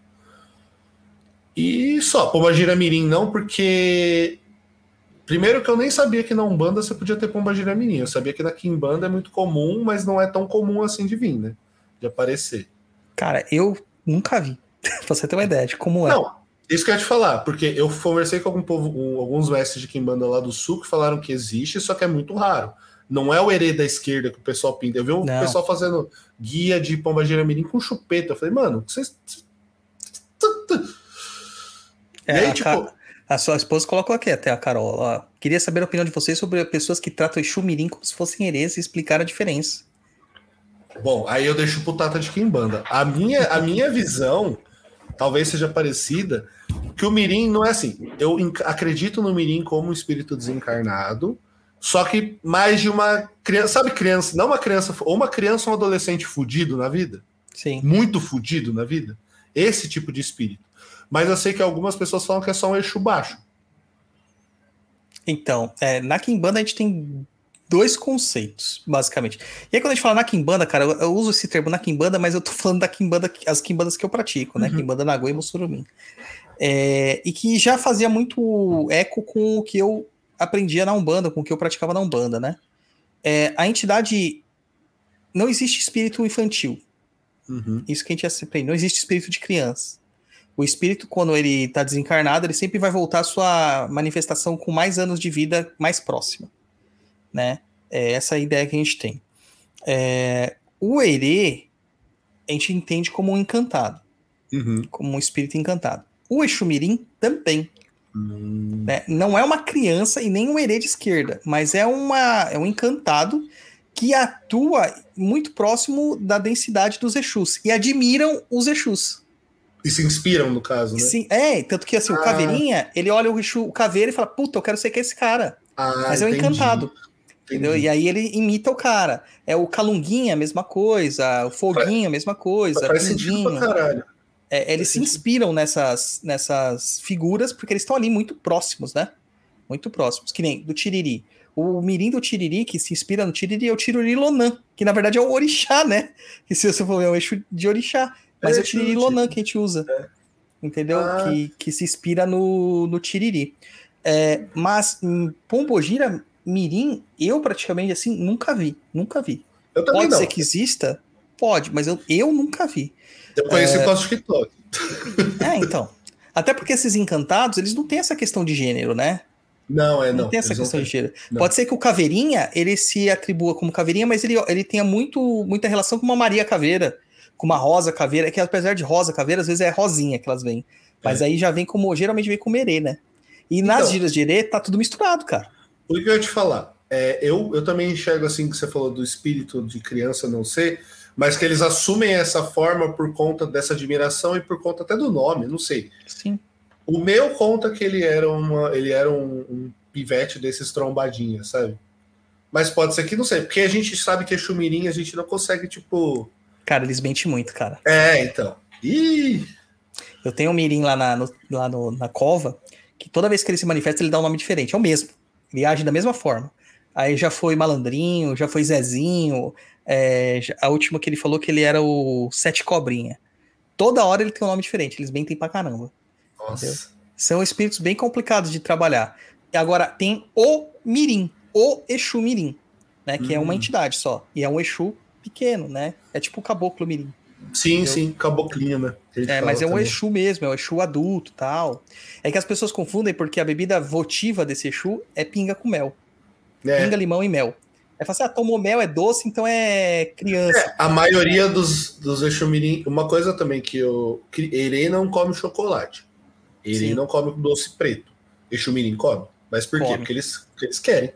S4: E só, Pombagira Mirim não, porque. Primeiro que eu nem sabia que na Umbanda você podia ter Pombagira Mirim. Eu sabia que na Kimbanda é muito comum, mas não é tão comum assim de vir, né? De aparecer.
S2: Cara, eu nunca vi. pra você ter uma ideia de como é.
S4: Não, isso que eu ia te falar, porque eu conversei com algum povo, um- alguns mestres de Kimbanda lá do sul que falaram que existe, só que é muito raro. Não é o herê da esquerda que o pessoal pinta. Eu vi um
S2: Não.
S4: pessoal fazendo guia de pombagira mirim com chupeta. Eu falei, mano, vocês.
S2: É,
S4: e aí, tipo,
S2: Ca- a sua esposa colocou aqui até a Carol. Ó, queria saber a opinião de vocês sobre pessoas que tratam Exu Mirim como se fossem herês e explicar a diferença.
S4: Bom, aí eu deixo pro Tata de Kimbanda. A minha, a minha visão talvez seja parecida, que o Mirim não é assim. Eu acredito no Mirim como um espírito desencarnado, só que mais de uma criança, sabe criança, não uma criança, ou uma criança ou um adolescente fudido na vida,
S2: Sim.
S4: muito fudido na vida, esse tipo de espírito. Mas eu sei que algumas pessoas falam que é só um eixo baixo.
S2: Então, é, na Kimbanda a gente tem dois conceitos, basicamente. E aí quando a gente fala na Kimbanda, cara, eu, eu uso esse termo na Kimbanda, mas eu tô falando da Kimbanda, as Kimbandas que eu pratico, né?
S4: Uhum.
S2: Kimbanda Nagô e Mussurumim. É, e que já fazia muito eco com o que eu aprendia na Umbanda, com o que eu praticava na Umbanda, né? É, a entidade... Não existe espírito infantil.
S4: Uhum.
S2: Isso que a gente já aprende. Não existe espírito de criança. O espírito, quando ele está desencarnado, ele sempre vai voltar à sua manifestação com mais anos de vida mais próxima. Né? É essa a ideia que a gente tem. É, o Herê, a gente entende como um encantado,
S4: Uhum.
S2: como um espírito encantado. O Exumirim também.
S4: Hum.
S2: né? Não é uma criança e nem um herê de esquerda, mas é, uma, é um encantado que atua muito próximo da densidade dos Exus e admiram os Exus.
S4: E se inspiram, no caso, né?
S2: Sim, é, tanto que assim, o
S4: Ah.
S2: Caveirinha, ele olha o Exu, o Caveira e fala, puta, eu quero ser que esse cara.
S4: Ah,
S2: Mas é um
S4: entendi,
S2: encantado.
S4: entendi.
S2: Entendeu? E aí ele imita o cara. É o Calunguinha, a mesma coisa, o Foguinho, a mesma coisa,
S4: Faz sentido pra caralho.
S2: É, eles se inspiram nessas, nessas figuras porque eles estão ali muito próximos, né? Muito próximos. Que nem do Tiriri. O mirim do Tiriri, que se inspira no Tiriri, é o Tiriri Lonan, que na verdade é o Orixá, né? Que se você for ver, é um eixo de Orixá. Mas é,
S4: É,
S2: o Tiriri
S4: sim,
S2: Lonan que a gente usa. Entendeu?
S4: Ah.
S2: Que, que se inspira no, no Tiriri. É, mas em Pombogira Mirim, eu praticamente assim, nunca vi. Nunca vi. Pode
S4: não.
S2: ser que exista? Pode, mas eu, eu nunca vi.
S4: Eu conheci é... o TikTok.
S2: É, então. Até porque esses encantados, eles não têm essa questão de gênero, né?
S4: Não, é
S2: Não,
S4: não.
S2: tem essa questão de gênero.
S4: Não.
S2: Pode ser que o Caveirinha, ele se atribua como Caveirinha, mas ele, ele tenha muito, muita relação com uma Maria Caveira, com uma Rosa Caveira, que apesar de Rosa Caveira, às vezes é Rosinha que elas vêm. Mas aí já vem como, geralmente vem como Herê, né? E nas
S4: É. Então.
S2: giras de Herê, tá tudo misturado, cara.
S4: O que eu ia te falar? É, eu, eu também enxergo assim que você falou do espírito de criança não ser, mas que eles assumem essa forma por conta dessa admiração e por conta até do nome, não sei.
S2: Sim.
S4: O meu conta que ele era uma, ele era um, um pivete desses trombadinhas, sabe? Mas pode ser que não sei, porque a gente sabe que é chumirim, a gente não consegue tipo,
S2: Cara, eles mentem muito, cara.
S4: é, então. Ih,
S2: Eu tenho um mirim lá, na, no- lá no- na cova, que toda vez que ele se manifesta, ele dá um nome diferente. É o mesmo. Ele age da mesma forma. Aí já foi Malandrinho, já foi Zezinho. é, a última que ele falou que ele era o Sete Cobrinha. Toda hora ele tem um nome diferente. Eles mentem pra caramba.
S4: nossa.
S2: São espíritos bem complicados de trabalhar. E agora tem o Mirim, o Exu Mirim, né? Que é uma
S4: Hum.
S2: entidade só. E é um Exu pequeno, né? É tipo o Caboclo Mirim.
S4: Sim,
S2: Eu-
S4: sim, caboclinho, né?
S2: É, mas é um
S4: também.
S2: Exu mesmo, é um Exu adulto tal. É que as pessoas confundem porque a bebida votiva desse Exu é pinga com mel.
S4: É,
S2: Pinga, limão e mel. Aí fala assim, ah, tomou mel, é doce, então é criança.
S4: É, a maioria dos, dos Exumirim. Uma coisa também que eu. que Erê não come chocolate. Erê
S2: Sim.
S4: não come doce preto. Exumirim come. Mas por quê?
S2: Come.
S4: Porque eles, porque eles querem.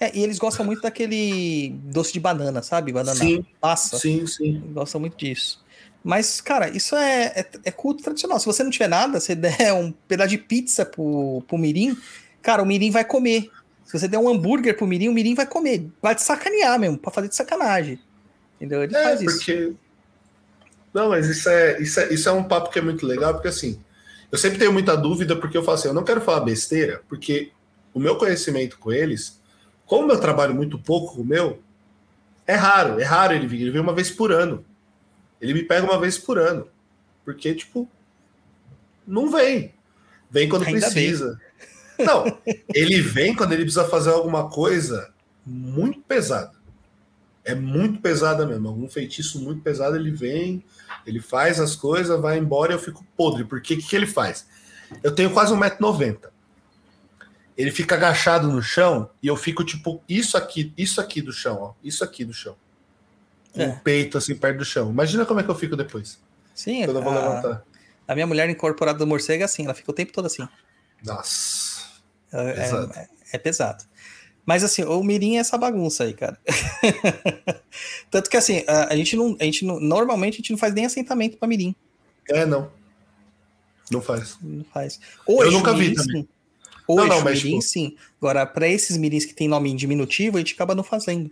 S2: É, e eles gostam muito daquele doce de banana, sabe? Banana
S4: Sim.
S2: passa.
S4: Sim, sim.
S2: Gostam muito disso. Mas, cara, isso é, é, é culto tradicional. Se você não tiver nada, você der um pedaço de pizza pro, pro Mirim, cara, o Mirim vai comer. Se você der um hambúrguer pro Mirim, o Mirim vai comer. Vai te sacanear mesmo, pra fazer de sacanagem. Entendeu? Ele
S4: É,
S2: faz isso.
S4: porque. Não, mas isso é, isso, é, isso é um papo que é muito legal, porque assim, eu sempre tenho muita dúvida, porque eu falo assim, eu não quero falar besteira, porque o meu conhecimento com eles, como eu trabalho muito pouco com o meu, é raro, é raro ele vir, ele vem uma vez por ano. Ele me pega uma vez por ano. Porque, tipo, não vem. Vem quando
S2: Ainda
S4: precisa. Não, ele vem quando ele precisa fazer alguma coisa muito pesada. É muito pesada mesmo. Algum feitiço muito pesado, ele vem, ele faz as coisas, vai embora e eu fico podre. Porque o que, que ele faz? Eu tenho quase 1,90m. Ele fica agachado no chão e eu fico tipo isso aqui, isso aqui do chão, ó, isso aqui do chão. Com
S2: É.
S4: o peito assim perto do chão. Imagina como é que eu fico depois,
S2: Sim,
S4: quando eu vou
S2: a,
S4: levantar.
S2: a minha mulher incorporada do morcego é assim, ela fica o tempo todo assim.
S4: Nossa.
S2: É,
S4: Pesado.
S2: é- é pesado. Mas assim, o Mirim é essa bagunça aí, cara. Tanto que assim, a, a gente não. A gente não. Normalmente a gente não faz nem assentamento pra Mirim.
S4: É, não. Não faz.
S2: Não faz. Ou
S4: Eu
S2: Exu
S4: nunca vi
S2: Mirim,
S4: também.
S2: Ou
S4: Não, não,
S2: Exu
S4: mas,
S2: Mirim,
S4: tipo-
S2: sim. Agora, pra esses mirins que tem nome em diminutivo, a gente acaba não fazendo.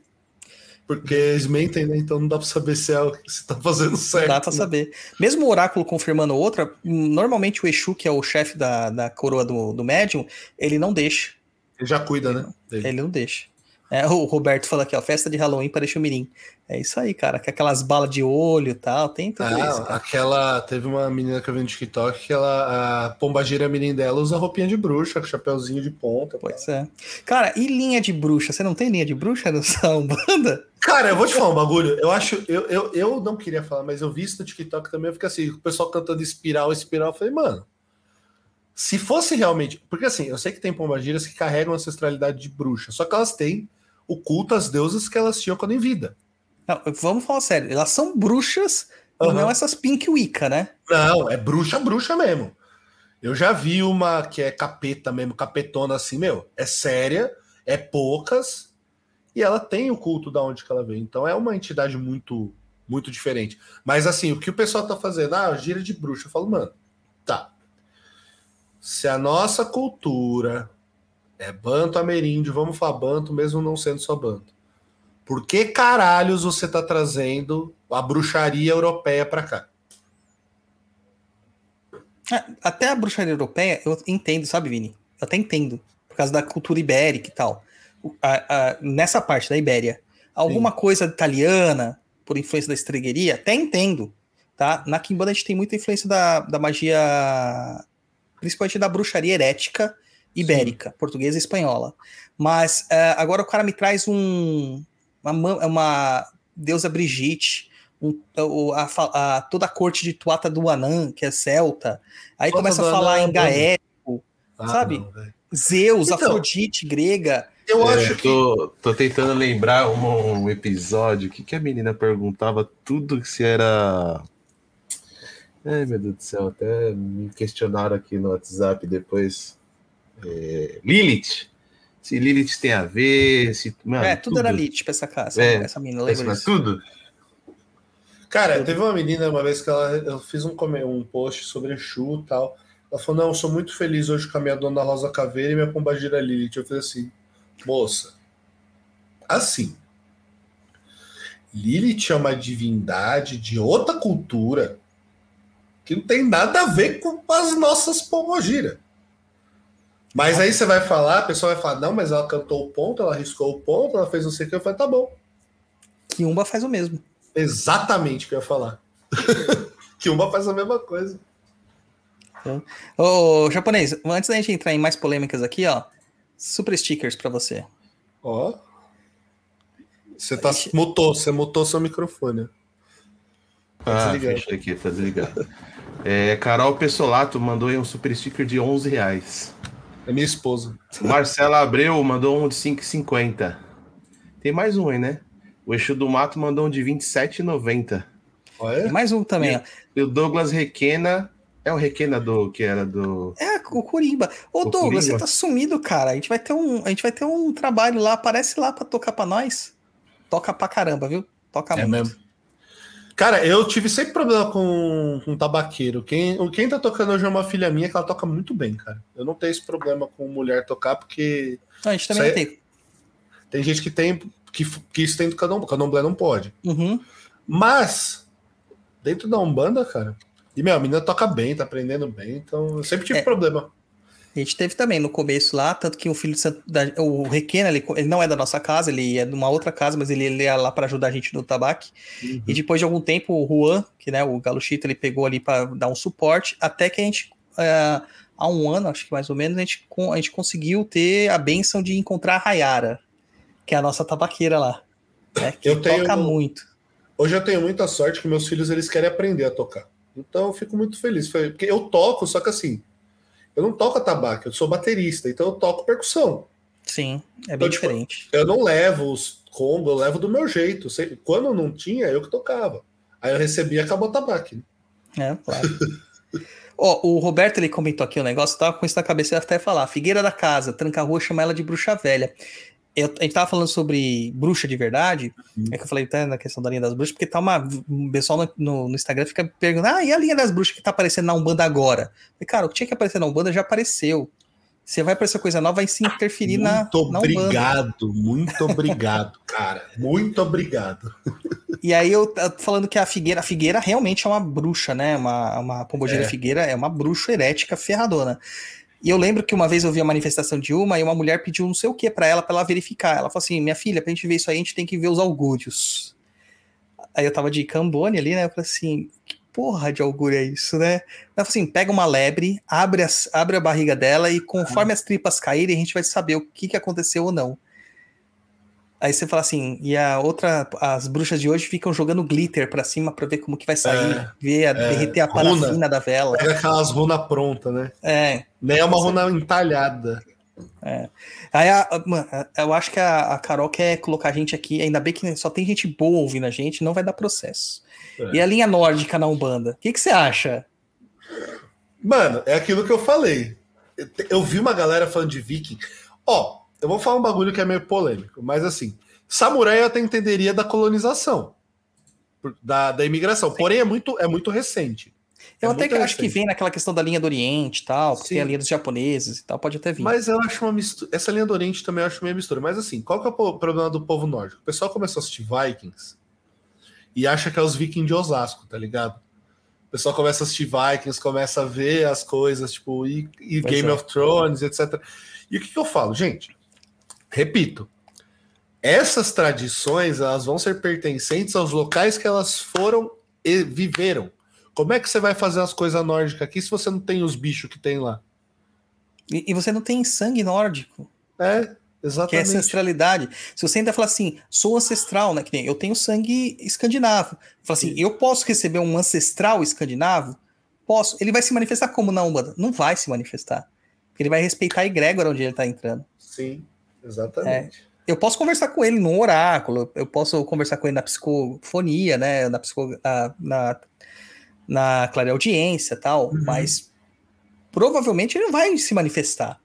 S4: Porque eles mentem, né? Então não dá pra saber se, é, o- se tá fazendo certo.
S2: Não dá pra
S4: né?
S2: saber. Mesmo o oráculo confirmando outra, normalmente o Exu, que é o chefe da, da coroa do, do médium, ele não deixa.
S4: Ele já cuida, né?
S2: Ele não deixa. É, o Roberto fala aqui, ó, festa de Halloween para Exu Mirim. É isso aí, cara. Com aquelas balas de olho e tal, tem tudo
S4: Ah,
S2: isso, cara.
S4: aquela. Teve uma menina que eu vi no TikTok que ela, a pombagira mirim dela usa roupinha de bruxa, com chapeuzinho de ponta.
S2: Pois é. Cara, e linha de bruxa? Você não tem linha de bruxa no Umbanda?
S4: Cara, eu vou te falar um bagulho. Eu acho. Eu, eu, eu não queria falar, mas eu vi isso no TikTok também. Eu fiquei assim, o pessoal cantando espiral, espiral. Eu falei, mano. Se fosse realmente. Porque assim, eu sei que tem pombagiras que carregam ancestralidade de bruxa, só que elas têm o culto às deusas que elas tinham quando em vida.
S2: Não, vamos falar sério. Elas são bruxas
S4: Aham.
S2: não essas Pink Wicca, né?
S4: Não, é bruxa, bruxa mesmo. Eu já vi uma que é capeta mesmo, capetona assim, meu. É séria, é poucas, e ela tem o culto da onde que ela veio. Então é uma entidade muito, muito diferente. Mas assim, o que o pessoal tá fazendo? Ah, gira de bruxa. Eu falo, mano, tá. Se a nossa cultura é banto ameríndio, vamos falar banto, mesmo não sendo só banto. Por que caralhos você tá trazendo a bruxaria europeia pra cá?
S2: É, Até a bruxaria europeia, eu entendo, sabe, Vini? Eu até entendo. Por causa da cultura ibérica e tal. A- a- nessa parte da Ibéria. Alguma coisa italiana, por influência da estregueria, até entendo. Tá? Na Kimbanda a gente tem muita influência da, da magia, principalmente da bruxaria herética ibérica, portuguesa e espanhola. Mas é, agora o cara me traz um, uma, ma- uma deusa Brigitte, um- a fa- a- toda a corte de Tuata do Anã, que é celta. Aí
S4: Tuata
S2: começa a falar
S4: Anã é
S2: em gaélico,
S4: Ah,
S2: Sabe?
S4: não.
S2: Zeus,
S4: Então.
S2: Afrodite, grega.
S4: Eu
S3: É,
S4: acho que.
S3: tô, tô tentando lembrar um, um episódio que, que a menina perguntava tudo se era. Ai, meu Deus do céu, até me questionaram aqui no WhatsApp depois. É, Lilith. Se Lilith tem a ver, se. Mano,
S2: é, tudo, era Lilith pra essa casa.
S3: É,
S2: essa menina, lembra disso?
S3: tudo?
S4: Cara, teve uma menina uma vez que ela, eu fiz um, um post sobre Exu e tal. Ela falou: Não, eu sou muito feliz hoje com a minha dona Rosa Caveira e minha pombagira Lilith. Eu falei assim: Moça, assim. Lilith é uma divindade de outra cultura que não tem nada a ver com as nossas pombagiras. Mas aí você vai falar, a pessoa vai falar: Não, mas ela cantou o ponto, ela riscou o ponto, ela fez não sei o que. Eu falei: Tá bom.
S2: Kiumba faz o mesmo.
S4: Exatamente o que eu ia falar. que uma faz a mesma coisa.
S2: Ô, japonês, antes da gente entrar em mais polêmicas aqui, ó. Super stickers pra você.
S4: Ó. Você tá mutou, você mutou seu microfone.
S3: Ah,
S4: desligado.
S3: fechei aqui, tá desligado. É, Carol Pessolato mandou aí um super sticker de 11 reais.
S4: É minha esposa.
S3: Marcela Abreu mandou um de 5,50. Tem mais um aí, né? O Exu do Mato mandou um de 27,90.
S4: Olha.
S2: Tem mais um também, ó.
S3: E o Douglas Requena. É o Requena do que era do.
S2: É, o Corimba. Ô,
S3: O
S2: Douglas,
S3: Corimba.
S2: você tá sumido, cara. A gente vai ter um, a gente vai ter um trabalho lá, aparece lá pra tocar pra nós. Toca pra caramba, viu? Toca
S4: É
S2: muito.
S4: mesmo. Cara, eu tive sempre problema com, com tabaqueiro. Quem, quem tá tocando hoje é uma filha minha que ela toca muito bem, cara. Eu não tenho esse problema com mulher tocar, porque
S2: Não, a gente também tem.
S4: tem gente que tem. que, que isso tem do candomblé. Candomblé não pode.
S2: Uhum.
S4: Mas, dentro da Umbanda, cara. E, meu, a menina toca bem, tá aprendendo bem, então eu sempre tive
S2: É.
S4: problema.
S2: A gente teve também no começo lá, tanto que o filho de Santo, da- o Requena, ele, ele não é da nossa casa, ele é de uma outra casa, mas ele, ele ia lá para ajudar a gente no tabaque.
S4: Uhum.
S2: E depois de algum tempo, o Juan, que né, o Galo Chito, ele pegou ali para dar um suporte, até que a gente, é, há um ano, acho que mais ou menos, a gente, a gente conseguiu ter a benção de encontrar a Rayara, que é a nossa tabaqueira lá. né, que
S4: Eu tenho-
S2: toca muito.
S4: Hoje eu tenho muita sorte que meus filhos eles querem aprender a tocar. Então eu fico muito feliz. Porque eu toco, só que assim, eu não toco tabaco, eu sou baterista, então eu toco percussão.
S2: Sim, é bem
S4: Então, tipo,
S2: diferente.
S4: Eu não levo os combos, eu levo do meu jeito. Quando não tinha, eu que tocava. Aí eu recebia acabou o tabaco. né?
S2: É, claro. Ó, o Roberto ele comentou aqui o negócio, eu tava com isso na cabeça, eu até falar. Figueira da casa, tranca rua, chama ela de bruxa velha. Eu- a gente tava falando sobre bruxa de verdade, é que eu falei até na questão da linha das bruxas, porque tá uma. O pessoal no, no- no Instagram fica perguntando: ah, e a linha das bruxas que tá aparecendo na Umbanda agora? Falei, cara, o que tinha que aparecer na Umbanda já apareceu. Você vai aparecer coisa nova, vai se interferir na,
S4: Muito
S2: na Umbanda.
S4: obrigado, muito obrigado, cara. Muito obrigado.
S2: E aí eu tô falando que a Figueira, a Figueira realmente é uma bruxa, né? Uma, uma pombogira
S4: É.
S2: Figueira é uma bruxa herética ferradona. E eu lembro que uma vez eu vi a manifestação de uma e uma mulher pediu não sei o que pra ela, pra ela verificar. Ela falou assim: minha filha, pra gente ver isso aí, a gente tem que ver os augúrios. Aí eu tava de cambone ali, né? Eu falei assim: que porra de augúrio é isso, né? Ela falou assim: pega uma lebre, abre, as- abre a barriga dela e conforme as tripas caírem, a gente vai saber o que, que aconteceu ou não. Aí você fala assim, e a outra, as bruxas de hoje ficam jogando glitter pra cima pra ver como que vai sair,
S4: É,
S2: ver a,
S4: é,
S2: derreter a
S4: runa.
S2: parafina da vela.
S4: Pega aquelas runas prontas, né?
S2: É.
S4: Nem é uma runa entalhada.
S2: Aí a- a- eu acho que a, a Carol quer colocar a gente aqui, ainda bem que só tem gente boa ouvindo a gente, não vai dar processo.
S4: É.
S2: E a linha nórdica na Umbanda, o que, que você acha?
S4: Mano, é aquilo que eu falei. Eu Eu vi uma galera falando de viking. Ó, eu vou falar um bagulho que é meio polêmico, mas assim, samurai eu até entenderia da colonização, da, da imigração. Porém, é muito, é muito recente.
S2: Eu
S4: É
S2: até que acho que vem naquela questão da linha do Oriente e tal, porque
S4: Sim.
S2: tem a linha dos japoneses e tal, pode até vir.
S4: Mas eu acho uma mistura. Essa linha do Oriente também eu acho meio mistura. Mas assim, qual que é o problema do povo nórdico? O pessoal começou a assistir Vikings e acha que é os vikings de Osasco, tá ligado? O pessoal começa a assistir Vikings, começa a ver as coisas, tipo, e, e Game
S2: é.
S4: of Thrones, etc. E o que, que eu falo, gente? Repito, essas tradições elas vão ser pertencentes aos locais que elas foram e viveram. Como é que você vai fazer as coisas nórdicas aqui se você não tem os bichos que tem lá?
S2: E, e você não tem sangue nórdico.
S4: É,
S2: que é
S4: exatamente.
S2: ancestralidade. Se você ainda fala assim, sou ancestral, né? Que nem eu tenho sangue escandinavo. Fala assim, eu posso receber um ancestral escandinavo? Posso. Ele vai se manifestar como na Umbanda? Não vai se manifestar. Ele vai respeitar a egrégora onde ele tá entrando.
S4: Sim, exatamente.
S2: Eu posso conversar com ele no oráculo, eu posso conversar com ele na psicofonia, né? Na, psico, na, na, na clareaudiência e tal,
S4: Uhum.
S2: mas provavelmente ele não vai se manifestar.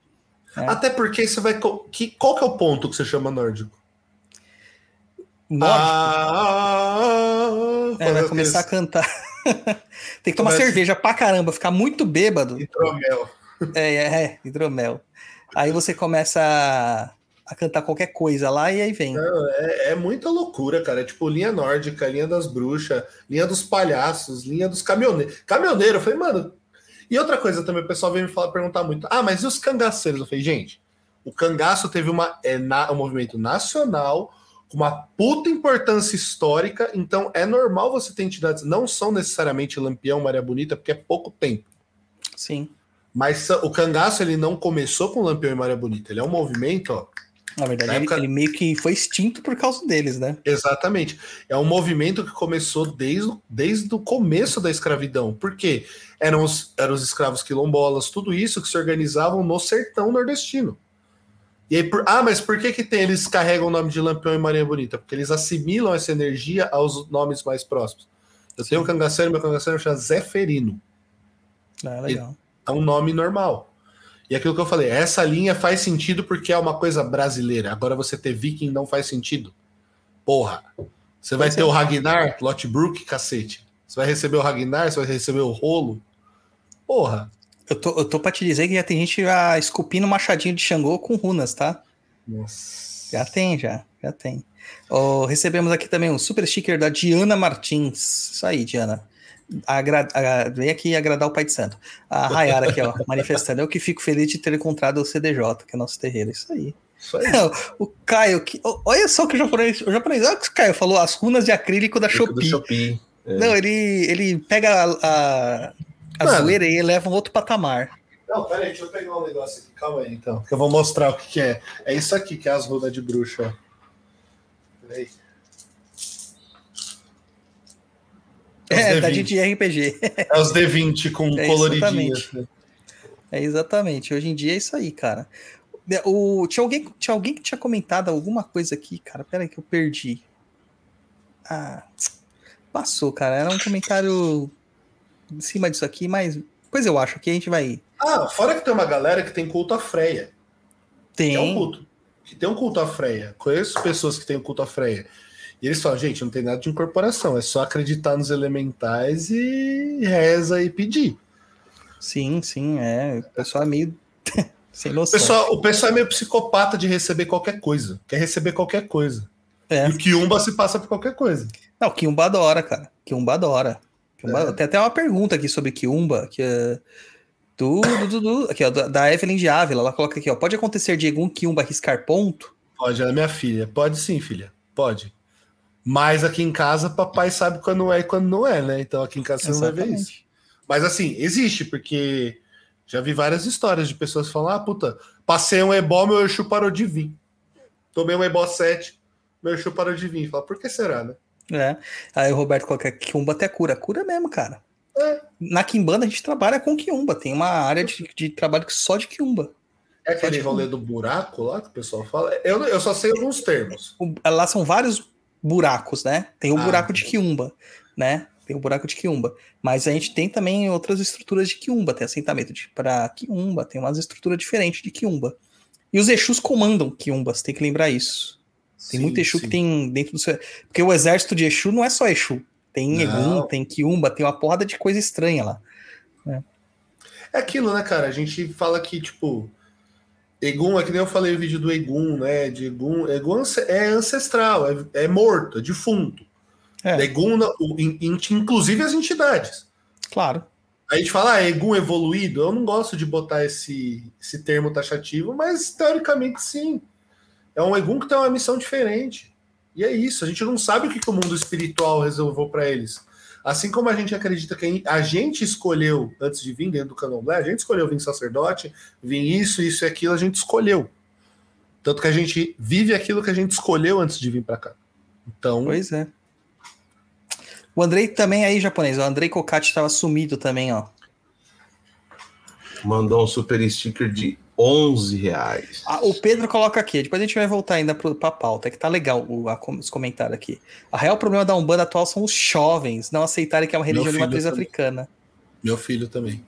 S2: É.
S4: Até porque você vai. Que, qual que é o ponto que você chama nórdico?
S2: Nórdico,
S4: Ah,
S2: é, vai começar a
S4: aqueles
S2: cantar. Tem que tomar
S4: Começa-
S2: cerveja pra caramba, ficar muito bêbado.
S4: hidromel.
S2: É, é, é, hidromel. Aí você começa a, cantar qualquer coisa lá e aí vem.
S4: Não, é, é muita loucura, cara. É tipo linha nórdica, linha das bruxas, linha dos palhaços, linha dos caminhoneiros. Caminhoneiro, eu falei, mano. E outra coisa também, o pessoal vem me falar, perguntar muito: ah, mas e os cangaceiros? Eu falei, gente, o cangaço teve uma, é, na- um movimento nacional com uma puta importância histórica, então é normal você ter entidades, não são necessariamente Lampião, Maria Bonita, porque é pouco tempo.
S2: Sim.
S4: Mas o cangaço ele não começou com Lampião e Maria Bonita, ele é um movimento, ó,
S2: Na verdade,
S4: Na
S2: ele,
S4: época-
S2: ele meio que foi extinto por causa deles, né?
S4: Exatamente. É um movimento que começou desde, o- desde o começo da escravidão. Por quê? Eram os, eram os escravos quilombolas, tudo isso que se organizavam no sertão nordestino. E aí, por- ah, mas por que, que tem, eles carregam o nome de Lampião e Marinha Bonita? Porque eles assimilam essa energia aos nomes mais próximos. Eu tenho um cangaceiro, meu cangaceiro chama Zeferino.
S2: Ah, legal.
S4: É um nome normal. E aquilo que eu falei, essa linha faz sentido porque é uma coisa brasileira. Agora você ter viking não faz sentido. Porra. Você vai
S2: Pois
S4: ter
S2: é.
S4: o Ragnar, Lotbrook, cacete. Você vai receber o Ragnar, você vai receber o rolo. Porra.
S2: Eu tô, eu tô pra te dizer que já tem gente já esculpindo machadinho de Xangô com runas, tá?
S4: Nossa.
S2: Já tem, já. Já tem. Ó, recebemos aqui também um super sticker da Diana Martins. Isso aí, Diana. Agra a- vem aqui agradar o Pai de Santo. A Rayara aqui, ó, manifestando. Eu que fico feliz de ter encontrado o CDJ, que é nosso terreiro. Isso aí.
S4: Isso aí.
S2: O Caio, que, olha só que o japonês, o japonês, olha o que o Caio falou, as runas de acrílico da
S3: Do
S2: Shopee.
S3: Shopee. É.
S2: Não, ele, ele pega a, a, a
S4: Mano.
S2: zoeira e eleva um outro patamar.
S4: Não, peraí, deixa eu pegar um negócio aqui. Calma aí, então. Que eu vou mostrar o que, que é. É isso aqui que é as runas de bruxa. ó. Peraí. É os
S2: É, da
S4: D20.
S2: gente de RPG.
S4: É os D20 com
S2: É,
S4: coloridinhos.
S2: exatamente. É exatamente. Hoje em dia é isso aí, cara. O, tinha, alguém, tinha alguém que tinha comentado alguma coisa aqui, cara. Pera aí que eu perdi. Ah, passou, cara. Era um comentário em cima disso aqui, mas depois eu acho que a gente vai.
S4: Ah, fora que tem uma galera que tem culto à Freia. Que é um
S2: Tem.
S4: culto. Que tem um culto à Freia. Conheço pessoas que têm um culto à Freia. E eles falam, gente, não tem nada de incorporação, é só acreditar nos elementais e reza e pedir.
S2: Sim, sim, é. O pessoal é meio sem
S4: O
S2: noção.
S4: pessoal, o pessoal é meio psicopata de receber qualquer coisa. Quer receber qualquer coisa.
S2: É.
S4: E o Kiumba se passa por qualquer coisa.
S2: Não, Kiumba adora, cara. Kiumba adora. Kiumba-
S4: É.
S2: Tem até uma pergunta aqui sobre Kiumba, que é do, do, do- aqui, ó, da- da Evelyn de Ávila. Ela coloca aqui, ó. Pode acontecer de algum Kiumba riscar ponto?
S4: Pode, ela é minha filha. Pode sim, filha. Pode. Mas aqui em casa, papai sabe quando é e quando não é, né? Então aqui em casa você não vai ver isso. Mas assim, existe, porque já vi várias histórias de pessoas que falam: ah, puta, passei um ebó, meu Exu parou de vir. Tomei um ebó 7, meu Exu parou de vir. Fala, por que será, né?
S2: É. Aí o Roberto coloca que Kiumba até cura. Cura mesmo, cara.
S4: É.
S2: Na Kimbanda a gente trabalha com Kiumba. Tem uma área de, de trabalho só de Kiumba.
S4: É aquele rolê do buraco lá que o pessoal fala. Eu, eu só sei alguns termos.
S2: Lá são vários buracos, né? Tem o
S4: Ah,
S2: buraco de Kiumba, né? Tem o buraco de Kiumba. Mas a gente tem também outras estruturas de Kiumba. Tem assentamento de para Kiumba, tem umas estruturas diferentes de Kiumba. E os Exus comandam você tem que lembrar isso. Tem muito Exu que tem dentro do seu. Porque o exército de Exu não é só Exu. Tem. Egum, tem Kiumba, tem uma porrada de coisa estranha lá.
S4: É aquilo, né, cara? A gente fala que, tipo, Egum, é que nem eu falei o vídeo do Egum, né? De Egum. Egum é ancestral, é, é morto, é defunto.
S2: É,
S4: in- inclusive as entidades.
S2: claro.
S4: A gente fala, ah, Egum evoluído. Eu não gosto de botar esse, esse termo taxativo, mas teoricamente sim. É um Egum que tem uma missão diferente. E é isso. A gente não sabe o que, que o mundo espiritual resolveu para eles. Assim como a gente acredita que a gente escolheu, antes de vir dentro do candomblé, a gente escolheu vir sacerdote, vir isso, isso e aquilo, a gente escolheu. Tanto que a gente vive aquilo que a gente escolheu antes de vir para cá. Então,
S2: Pois é. O Andrei também aí, japonês. O Andrei Kokati estava sumido também, ó.
S3: Mandou um super sticker de 11 reais.
S2: Ah, o Pedro coloca aqui, depois a gente vai voltar ainda pro, pra pauta, que tá legal o- a- os comentários aqui. O real problema da Umbanda atual são os jovens não aceitarem que é uma religião de matriz
S4: também.
S2: africana.
S4: Meu filho também.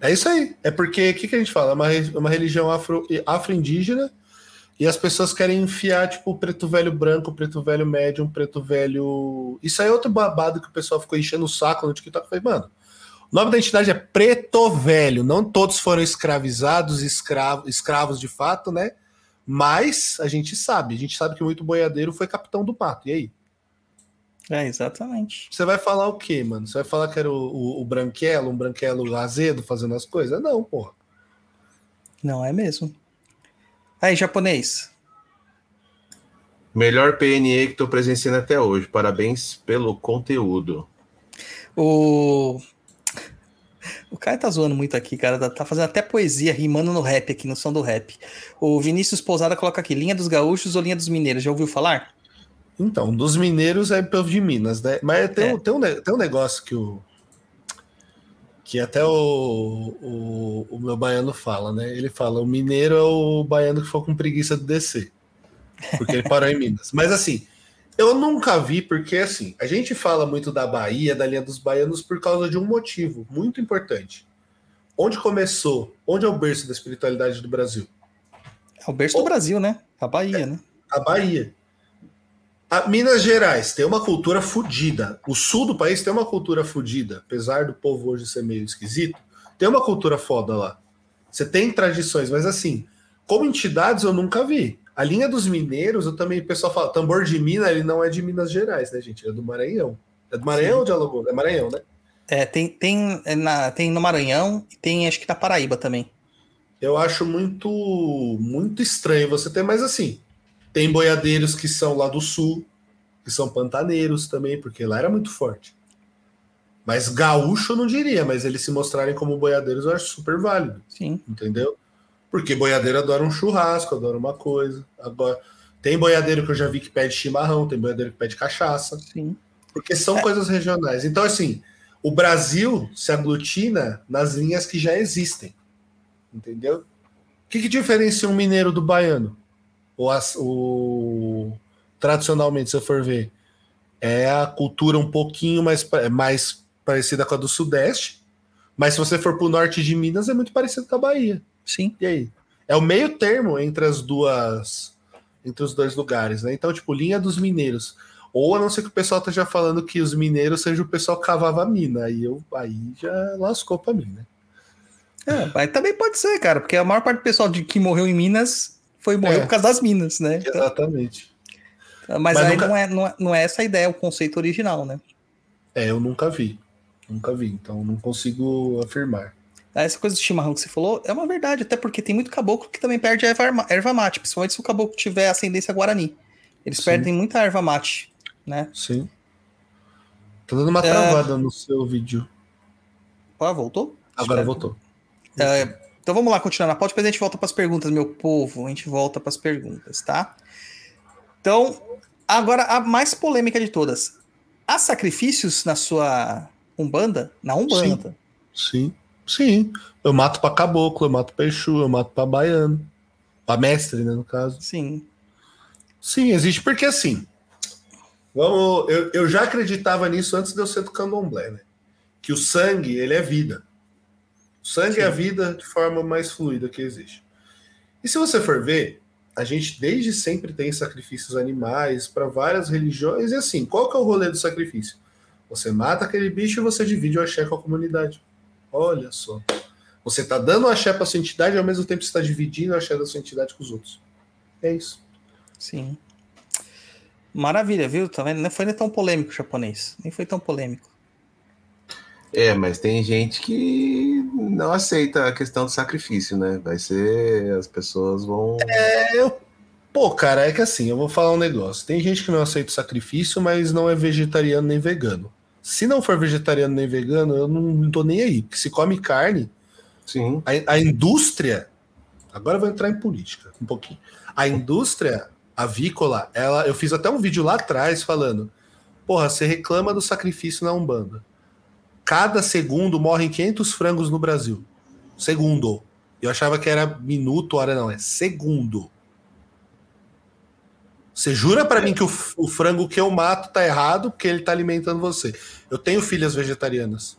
S4: É isso aí. É porque o que, que a gente fala? É uma, re- uma religião afro, afro-indígena e as pessoas querem enfiar, tipo, preto velho branco, preto velho médium, preto velho. Isso aí é outro babado que o pessoal ficou enchendo o saco no TikTok. Falei, mano, o nome da entidade é preto velho. Não todos foram escravizados, escravo, escravos de fato, né? Mas a gente sabe, a gente sabe que muito boiadeiro foi capitão do mato. E aí?
S2: É, exatamente.
S4: Você vai falar o quê, mano? Você vai falar que era o, o, o branquelo, um branquelo azedo fazendo as coisas? Não, porra.
S2: Não é mesmo. Aí, japonês.
S3: Melhor PNE que tô presenciando até hoje. Parabéns pelo conteúdo.
S2: O. O cara tá zoando muito aqui, cara. Tá- Tá fazendo até poesia, rimando no rap aqui, no som do rap. O Vinícius Pousada coloca aqui: linha dos gaúchos ou linha dos mineiros? Já ouviu falar?
S4: Então, dos mineiros é povo de Minas, né? Mas tem,
S2: É.
S4: um, tem, um, tem um negócio que o. Que até o, o, o meu baiano fala, né? Ele fala: o mineiro é o baiano que for com preguiça de descer. Porque ele parou em Minas. Mas assim, eu nunca vi, porque assim, a gente fala muito da Bahia, da linha dos baianos, por causa de um motivo muito importante. Onde começou? Onde é o berço da espiritualidade do Brasil?
S2: É o berço do Brasil, né? A Bahia, né?
S4: A Bahia. A Minas Gerais tem uma cultura fodida. O sul do país tem uma cultura fodida. Apesar do povo hoje ser meio esquisito, tem uma cultura foda lá. Você tem tradições, mas assim, como entidades eu nunca vi. A linha dos mineiros, eu também, o pessoal fala, tambor de Minas, ele não é de Minas Gerais, né, gente? É do Maranhão. É do Maranhão ou de Alagoas? É Maranhão, né?
S2: É, tem, tem, é na, tem no Maranhão e tem acho que na Paraíba também.
S4: Eu acho muito muito estranho você ter, mas assim, tem boiadeiros que são lá do sul, que são pantaneiros também, porque lá era muito forte. Mas gaúcho eu não diria, mas eles se mostrarem como boiadeiros eu acho super válido.
S2: Sim.
S4: Entendeu? Porque boiadeiro adora um churrasco, adora uma coisa. Agora, tem boiadeiro que eu já vi que pede chimarrão, tem boiadeiro que pede cachaça.
S2: Sim.
S4: Porque são é. coisas regionais. Então, assim, o Brasil se aglutina nas linhas que já existem. Entendeu? O que, que diferencia um mineiro do baiano? O, o, tradicionalmente, se eu for ver, é a cultura um pouquinho mais, mais parecida com a do Sudeste. Mas se você for para o norte de Minas, é muito parecido com a Bahia.
S2: Sim.
S4: E aí? É o meio termo entre as duas. Entre os dois lugares, né? Então, tipo, linha dos mineiros. Ou a não ser que o pessoal esteja falando que os mineiros seja o pessoal que cavava a mina. Aí, eu, aí já lascou para mim, né?
S2: É, mas também pode ser, cara, porque a maior parte do pessoal de, que morreu em Minas foi morreu é. por causa das minas, né?
S4: Então, Exatamente.
S2: Mas, mas aí nunca... não, é, não, é, não é essa a ideia, o conceito original, né?
S4: É, eu nunca vi. Nunca vi, então não consigo afirmar.
S2: Essa coisa do chimarrão que você falou é uma verdade, até porque tem muito caboclo que também perde a erva, erva mate, principalmente se o caboclo tiver ascendência guarani. Eles Sim. perdem muita erva mate, né?
S4: Sim. Tá dando uma é. travada é... no seu vídeo.
S2: Ah, voltou?
S4: Agora voltou.
S2: É, então vamos lá, continuando a pauta, depois a gente volta para as perguntas, meu povo. A gente volta para as perguntas, tá? Então, agora a mais polêmica de todas. Há sacrifícios na sua Umbanda? Na Umbanda?
S4: Sim. Sim. Sim, eu mato para caboclo, eu mato para Exu, eu mato para baiano, para mestre, né, no caso.
S2: Sim.
S4: Sim, existe porque assim. Vamos, eu, eu já acreditava nisso antes de eu ser do candomblé, né? Que o sangue, ele é vida. O sangue Sim. é a vida de forma mais fluida que existe. E se você for ver, a gente desde sempre tem sacrifícios animais para várias religiões. E assim, qual que é o rolê do sacrifício? Você mata aquele bicho e você divide o axé com a comunidade. Olha só. Você está dando o axé para sua entidade e ao mesmo tempo está dividindo o axé da sua entidade com os outros. É isso.
S2: Sim. Maravilha, viu? Tá vendo? Não foi nem tão polêmico o japonês. Nem foi tão polêmico.
S3: É, mas tem gente que não aceita a questão do sacrifício, né? Vai ser. As pessoas vão.
S4: É, eu. Pô, cara, é que assim, eu vou falar um negócio. Tem gente que não aceita o sacrifício, mas não é vegetariano nem vegano. Se não for vegetariano nem vegano, eu não, não tô nem aí. Porque se come carne,
S3: Sim.
S4: A, a indústria. Agora eu vou entrar em política um pouquinho. A indústria avícola, ela, eu fiz até um vídeo lá atrás falando: porra, você reclama do sacrifício na Umbanda. Cada segundo morrem 500 frangos no Brasil. Segundo. Eu achava que era minuto, hora não, é segundo. Você jura para mim que o, o, frango que eu mato tá errado porque ele tá alimentando você? Eu tenho filhas vegetarianas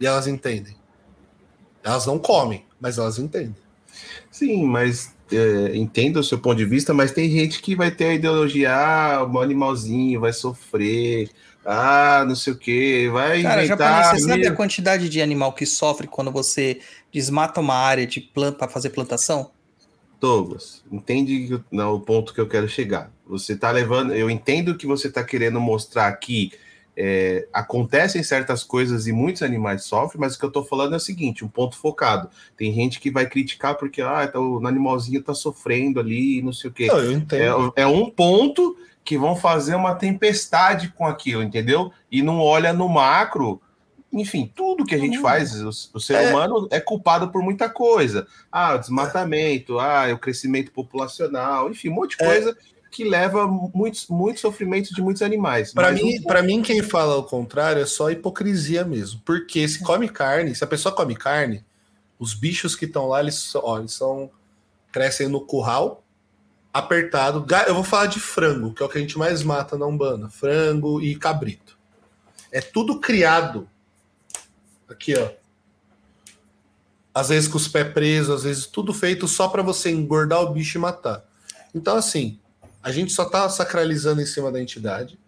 S4: e elas entendem. Elas não comem, mas elas entendem.
S3: Sim, mas é, entendo o seu ponto de vista, mas tem gente que vai ter a ideologia, ah, o animalzinho vai sofrer, ah, não sei o que, vai
S2: Cara, inventar... Japonês, você sabe a quantidade de animal que sofre quando você desmata uma área de planta para fazer plantação?
S3: Douglas, entende não, o ponto que eu quero chegar. Você está levando, eu entendo que você está querendo mostrar que é, acontecem certas coisas e muitos animais sofrem, mas o que eu estou falando é o seguinte: um ponto focado. Tem gente que vai criticar porque ah, tá, o animalzinho está sofrendo ali, não sei o quê. É, é um ponto que vão fazer uma tempestade com aquilo, entendeu? E não olha no macro enfim, tudo que a gente faz, o, o ser é. humano é culpado por muita coisa. Ah, o desmatamento, ah, o crescimento populacional, enfim, um monte de é. coisa que leva muitos, muitos sofrimentos de muitos animais.
S4: Para mim, para mim, quem fala o contrário é só hipocrisia mesmo. Porque se come carne, se a pessoa come carne, os bichos que estão lá, eles, são- ó, eles são crescem no curral, apertado. Eu vou falar de frango, que é o que a gente mais mata na Umbanda. Frango e cabrito. É tudo criado. Aqui, ó. Às vezes com os pés presos, às vezes tudo feito só para você engordar o bicho e matar. Então, assim, a gente só tá sacralizando em cima da entidade.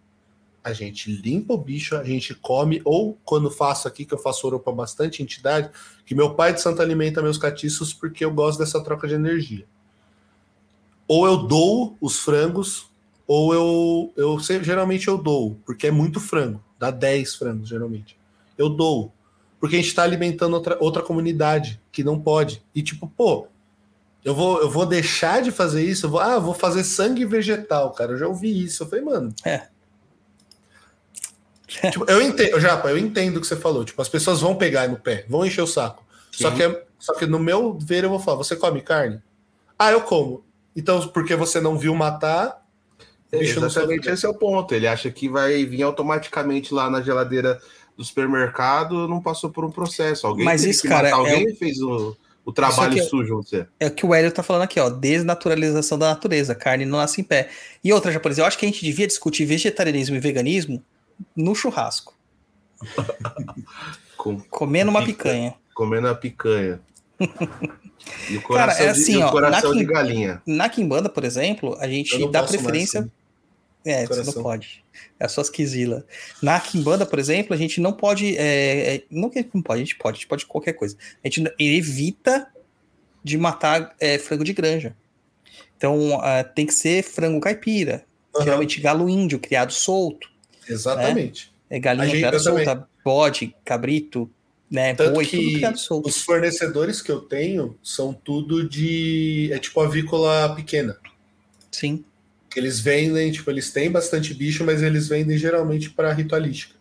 S4: A gente limpa o bicho, a gente come, ou quando faço aqui, que eu faço ouro para bastante entidade, que meu pai de santo alimenta meus catiços porque eu gosto dessa troca de energia. Ou eu dou os frangos, ou eu, eu geralmente eu dou, porque é muito frango, dá 10 frangos geralmente. Eu dou, porque a gente está alimentando outra, outra comunidade que não pode. E tipo, pô, eu vou, eu vou deixar de fazer isso? Eu vou, ah, vou fazer sangue vegetal, cara. Eu já ouvi isso. Eu falei, mano.
S2: É.
S4: Tipo, eu entendo, Japa, eu entendo o que você falou. Tipo, as pessoas vão pegar no pé, vão encher o saco. Só que, é- só que no meu ver, eu vou falar: você come carne? Ah, eu como. Então, porque você não viu matar,
S3: É, exatamente esse é o ponto. Ele acha que vai vir automaticamente lá na geladeira do supermercado, não passou por um processo. Alguém
S2: Mas isso,
S3: que
S2: cara,
S3: matar,
S2: é
S3: alguém fez o, o trabalho
S2: é-
S3: sujo, dizer.
S2: É o que o Hélio tá falando aqui, ó. Desnaturalização da natureza. Carne não nasce em pé. E outra, japonês, eu acho que a gente devia discutir vegetarianismo e veganismo no churrasco.
S3: Com,
S2: Comendo uma
S3: Pica.
S2: picanha.
S3: comendo a picanha. E o
S2: Cara,
S3: coração,
S2: é
S3: de,
S2: assim,
S3: e o
S2: ó,
S3: coração
S2: na
S3: de galinha.
S2: Na Kimbanda, por exemplo, a gente dá
S4: posso mais,
S2: é, você não pode. É as suas quisilas. Na Kimbanda, por exemplo, a gente não pode. é, é, não que não pode, a gente pode, a gente pode qualquer coisa. A gente evita de matar é, frango de granja. Então tem que ser frango caipira.
S4: Aham.
S2: Geralmente galo índio, criado solto.
S4: Exatamente.
S2: É galinha criada solta, bode, cabrito, né?
S4: Tanto
S2: Boi, tudo
S4: que
S2: criado solto.
S4: os fornecedores que eu tenho são tudo de. É tipo avícola pequena.
S2: Sim.
S4: Eles vendem, tipo, eles têm bastante bicho, mas eles vendem geralmente para ritualística.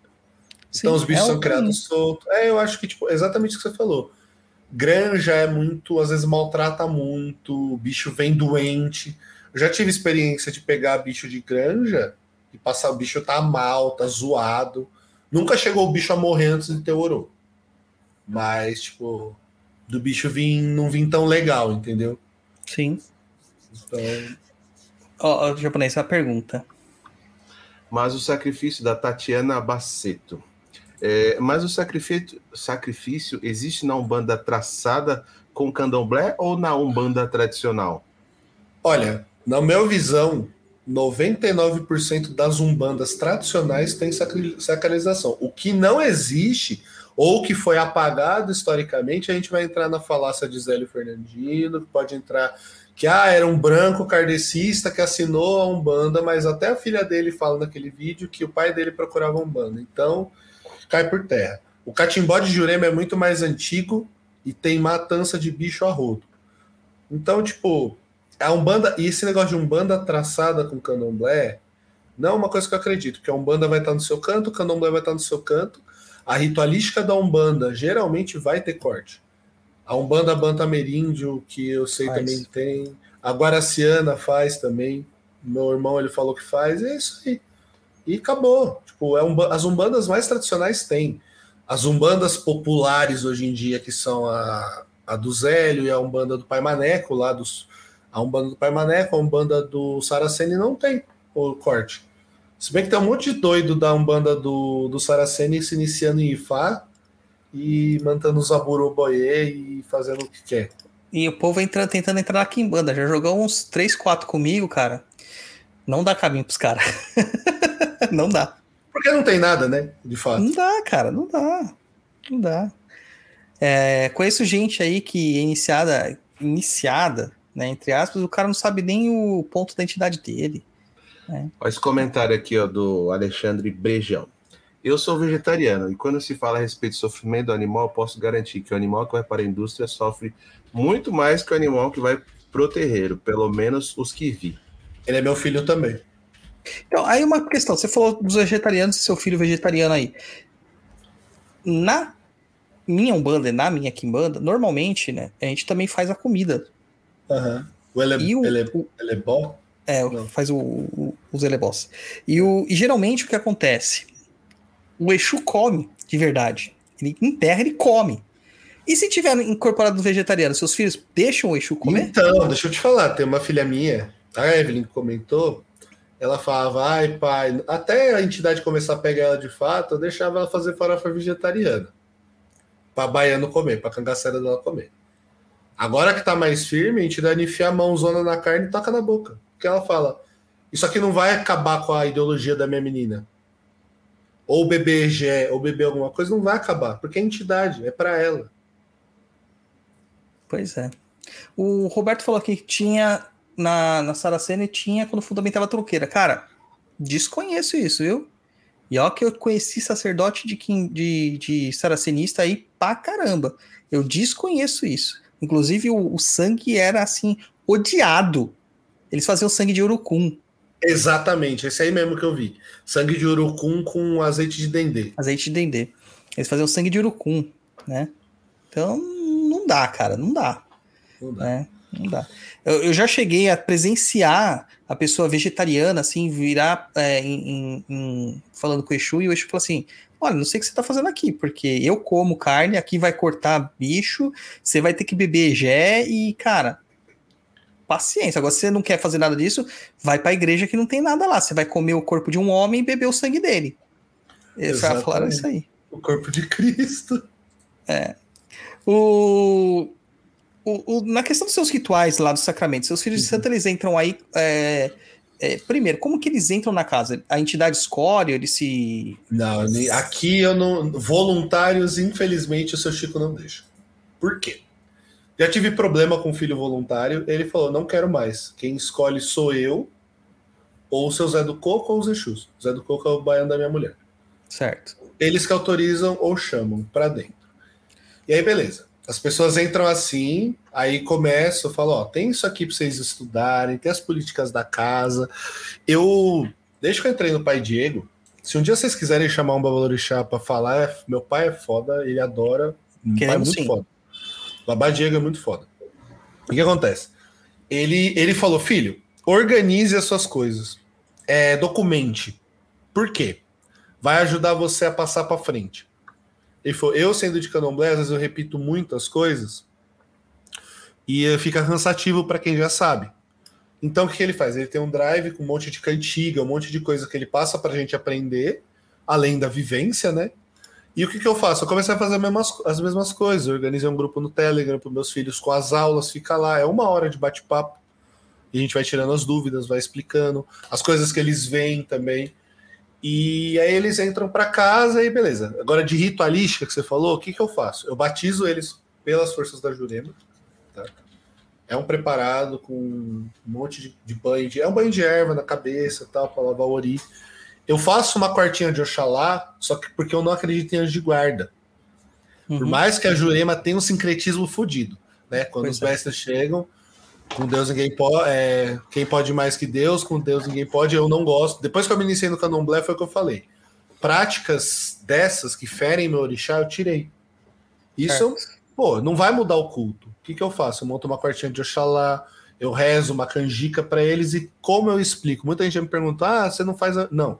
S2: sim.
S4: Então os bichos
S2: É
S4: são criados soltos. É, eu acho que, tipo, exatamente o que você falou. Granja é muito, às vezes maltrata muito, o bicho vem doente. Eu já tive experiência de pegar bicho de granja e passar o bicho tá mal, tá zoado. Nunca chegou o bicho a morrer antes de ter orô. Mas, tipo, do bicho vir, não vir tão legal, entendeu?
S2: Sim.
S4: Então,
S2: Ó, ó, japonês, uma pergunta.
S3: Mas o sacrifício da Tatiana Baceto. É, mas o sacrifício, sacrifício existe na Umbanda traçada com candomblé ou na Umbanda tradicional?
S4: Olha, na minha visão, 99% das umbandas tradicionais tem sacri- sacralização. O que não existe, ou que foi apagado historicamente, a gente vai entrar na falácia de Zélio Fernandino, que pode entrar que ah, era um branco kardecista que assinou a Umbanda, mas até a filha dele fala naquele vídeo que o pai dele procurava Umbanda. Então, cai por terra. O catimbó de Jurema é muito mais antigo e tem matança de bicho a rodo. Então, tipo, a Umbanda, e esse negócio de Umbanda traçada com candomblé, não é uma coisa que eu acredito, porque a Umbanda vai estar no seu canto, o candomblé vai estar no seu canto. A ritualística da Umbanda geralmente vai ter corte. A Umbanda Bantameríndio, que eu sei
S2: Faz.
S4: também tem. A Guaraciana faz também. Meu irmão ele falou que faz. É isso aí. E acabou. Tipo, é umba- as umbandas mais tradicionais têm. As umbandas populares hoje em dia, que são a, a do Zélio e a umbanda do Pai Maneco, lá dos. A umbanda do Pai Maneco, a umbanda do Saraceni não tem o corte. Se bem que tem um monte de doido da umbanda do, do Saraceni se iniciando em Ifá e mantendo os Aburu Boye e fazendo o que quer.
S2: E o povo entra, tentando entrar na Kimbanda. Já jogou uns 3, 4 comigo, cara. Não dá caminho pros caras. não dá.
S4: Porque não tem nada, né? De fato.
S2: Não dá, cara. Não dá. Não dá. É, conheço gente aí que é iniciada, iniciada, né? Entre aspas, o cara não sabe nem o ponto da entidade dele.
S3: Olha esse comentário aqui ó, do Alexandre Brejão. Eu sou vegetariano e quando se fala a respeito do sofrimento do animal, eu posso garantir que o animal que vai para a indústria sofre muito mais que o animal que vai pro terreiro, pelo menos os que vi.
S4: Ele é meu filho também.
S2: Então, aí uma questão. Você falou dos vegetarianos e seu filho vegetariano aí. Na minha Umbanda e na minha Kimbanda, normalmente, né? A gente também faz a comida.
S4: Aham. O ele,
S2: E o-
S4: ele,
S2: o-
S4: ele é bom?
S2: É,
S4: Não.
S2: faz o, o, o Zeleboss. E, o, e geralmente o que acontece? O Exu come, de verdade. Ele enterra, ele come. E se tiver incorporado no vegetariano, seus filhos deixam o Exu comer?
S4: Então, deixa eu te falar, tem uma filha minha, a Evelyn comentou, ela falava, ai pai, até a entidade começar a pegar ela de fato, eu deixava ela fazer farofa vegetariana. Pra baiano comer, pra cangaceira dela comer. Agora que tá mais firme, a entidade enfia a mãozona na carne e toca na boca. Porque ela fala, isso aqui não vai acabar com a ideologia da minha menina. Ou beber ou beber alguma coisa, não vai acabar, porque é entidade, é pra ela.
S2: Pois é. O Roberto falou aqui que tinha na, na Saracena e tinha quando fundamentava a truqueira. Cara, desconheço isso, viu? E ó que eu conheci sacerdote de, de, de saracenista aí pra caramba. Eu desconheço isso. Inclusive, o, o sangue era assim, odiado. Eles faziam sangue de urucum,
S4: Exatamente, esse aí mesmo que eu vi. Sangue de urucum com azeite de dendê.
S2: azeite de dendê. Eles faziam sangue de urucum, né? Então, não dá, cara, não dá.
S4: Não dá.
S2: né? Não dá. Eu, eu já cheguei a presenciar a pessoa vegetariana, assim, virar é, em, em- em- falando com o Exu, e o Exu falou assim: Olha, não sei o que você tá fazendo aqui, porque eu como carne, aqui vai cortar bicho, você vai ter que beber gé e, cara, paciência. Agora, se você não quer fazer nada disso, vai pra igreja que não tem nada lá. Você vai comer o corpo de um homem e beber o sangue dele. Eles falaram isso aí.
S4: O corpo de Cristo.
S2: O, o, o- na questão dos seus rituais lá do sacramento, seus filhos de
S4: Uhum.
S2: santo, eles entram aí. é, é, primeiro, como que eles entram na casa? A entidade escolhe, eles se.
S4: Não, aqui eu não. Voluntários, infelizmente, o seu Chico não deixa. Por quê? Já tive problema com o filho voluntário, ele falou: não quero mais. Quem escolhe sou eu, ou o seu Zé do Coco ou os Exus. O Zé do Coco é o baiano da minha mulher.
S2: Certo.
S4: Eles que autorizam ou chamam pra dentro. E aí, beleza. As pessoas entram assim, aí começam, eu falo, ó, tem isso aqui pra vocês estudarem, tem as políticas da casa. Eu, desde que eu entrei no Pai Diego, se um dia vocês quiserem chamar um babalorixá pra falar, é- meu pai é foda, ele adora, um pai
S2: Queremos
S4: muito
S2: sim.
S4: foda. Babá Diego é muito foda. O que acontece? Ele, ele falou, filho, organize as suas coisas, é, documente. Por quê? Vai ajudar você a passar para frente. Ele falou, eu sendo de candomblé, às vezes eu repito muitas coisas e fica cansativo para quem já sabe. Então o que ele faz? Ele tem um drive com um monte de cantiga, um monte de coisa que ele passa para a gente aprender, além da vivência, né? E o que, que eu faço? Eu comecei a fazer as mesmas, as mesmas coisas. Eu organizei um grupo no Telegram para meus filhos com as aulas, fica lá, é uma hora de bate-papo. E a gente vai tirando as dúvidas, vai explicando as coisas que eles veem também. E aí eles entram para casa e beleza. Agora, de ritualística que você falou, o que, que eu faço? Eu batizo eles pelas forças da Jurema. Tá? É um preparado com um monte de, de banho. De, é um banho de erva na cabeça, tal, para lavar o ori. Eu faço uma quartinha de Oxalá, só que porque eu não acredito em anjo de guarda. Por
S2: Uhum.
S4: mais que a Jurema tenha um sincretismo fodido, né? Quando
S2: Pois
S4: os
S2: é.
S4: mestres chegam, com Deus ninguém pode, é, quem pode mais que Deus, com Deus ninguém pode, eu não gosto. Depois que eu me iniciei no candomblé, foi o que eu falei. Práticas dessas que ferem meu orixá, eu tirei. Isso, pô, não vai mudar o culto. O que, que eu faço? Eu monto uma quartinha de Oxalá, eu rezo uma canjica para eles e como eu explico? Muita gente me pergunta, ah, você não faz... A... Não.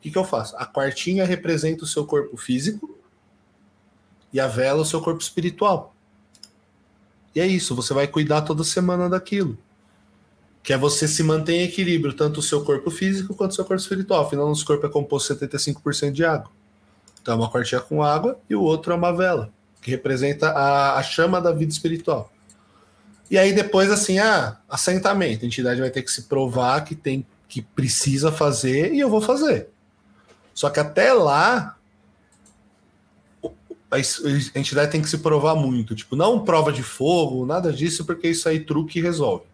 S4: O que, que eu faço? A quartinha representa o seu corpo físico e a vela o seu corpo espiritual. E é isso, você vai cuidar toda semana daquilo. Que é você se manter em equilíbrio, tanto o seu corpo físico quanto o seu corpo espiritual. Afinal, nosso corpo é composto 75% de água. Então, é uma quartinha com água e o outro é uma vela, que representa a, a chama da vida espiritual. E aí, depois, assim, ah, assentamento. A entidade vai ter que se provar que tem que precisa fazer e eu vou fazer. Só que até lá, a entidade tem que se provar muito. Tipo, não prova de fogo, nada disso, porque isso aí truque resolve.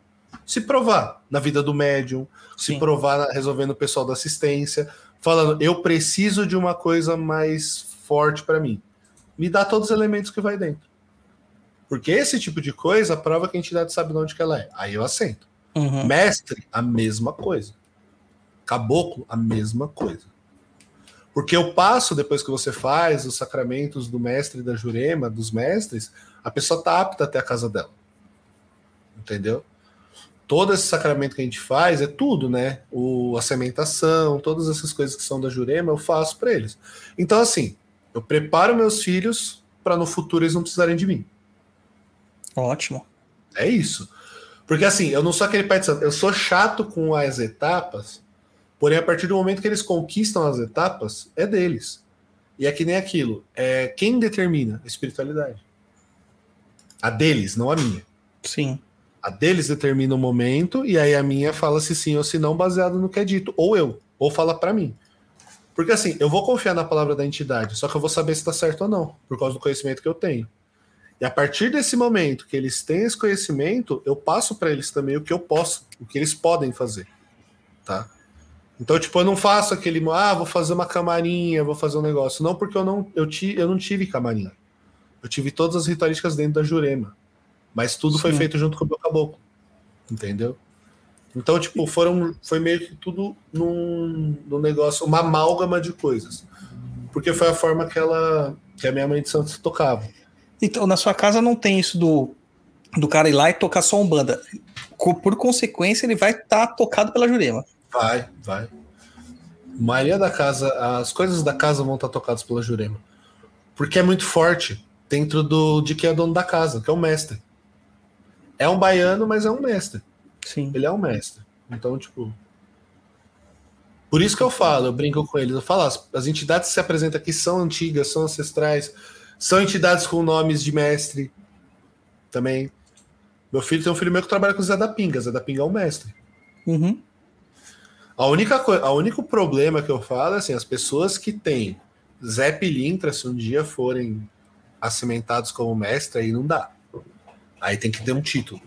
S4: Se provar na vida do médium, se
S2: Sim.
S4: provar na- resolvendo o pessoal da assistência, falando, eu preciso de uma coisa mais forte para mim. Me dá todos os elementos que vai dentro. Porque esse tipo de coisa prova que a entidade sabe de onde que ela é. Aí eu assento.
S2: Uhum.
S4: Mestre, a mesma coisa. Caboclo, a mesma coisa. Porque eu passo, depois que você faz os sacramentos do mestre da jurema, dos mestres, a pessoa está apta até a casa dela. Entendeu? todo esse sacramento que a gente faz é tudo, né? O, a sementação, todas essas coisas que são da Jurema, eu faço para eles. Então, assim, eu preparo meus filhos para no futuro eles não precisarem de mim.
S2: Ótimo.
S4: É isso. Porque assim, eu não sou aquele pai de santo, eu sou chato com as etapas, porém, a partir do momento que eles conquistam as etapas, é deles. E é que nem aquilo. É quem determina a espiritualidade? A deles, não a minha.
S2: Sim.
S4: A deles determina o momento, e aí a minha fala se sim ou se não, baseado no que é dito. Ou eu, ou fala para mim. Porque assim, eu vou confiar na palavra da entidade, só que eu vou saber se está certo ou não, por causa do conhecimento que eu tenho. E a partir desse momento que eles têm esse conhecimento, eu passo para eles também o que eu posso, o que eles podem fazer, tá? Então, tipo, eu não faço aquele, ah, vou fazer uma camarinha, vou fazer um negócio. Não, porque eu não, eu, ti, eu não tive camarinha. Eu tive todas as ritualísticas dentro da Jurema. Mas tudo Sim. foi feito junto com o meu caboclo. Entendeu? Então, tipo, foram, foi meio que tudo num, num negócio, uma amálgama de coisas. Porque foi a forma que ela, que a minha mãe de Santos tocava.
S2: Então, na sua casa não tem isso do, do cara ir lá e tocar só um banda. Por consequência, ele vai estar tá tocado pela Jurema.
S4: Vai, vai. Maria da casa, as coisas da casa vão estar tocadas pela Jurema. Porque é muito forte dentro do de quem é dono da casa, que é o mestre. É um baiano, mas é um mestre.
S2: Sim.
S4: Ele é um mestre. Então, tipo. Por isso que eu falo, eu brinco com eles. Eu falo, as, as entidades que se apresentam aqui são antigas, são ancestrais são entidades com nomes de mestre também. Meu filho tem um filho meu que trabalha com o Zé da Pinga. Zé da Pinga é um mestre.
S2: Uhum.
S4: A única coisa, a único problema que eu falo é assim, as pessoas que têm Zé Pilintra, se um dia forem acimentados como mestre, aí não dá. Aí tem que ter um título.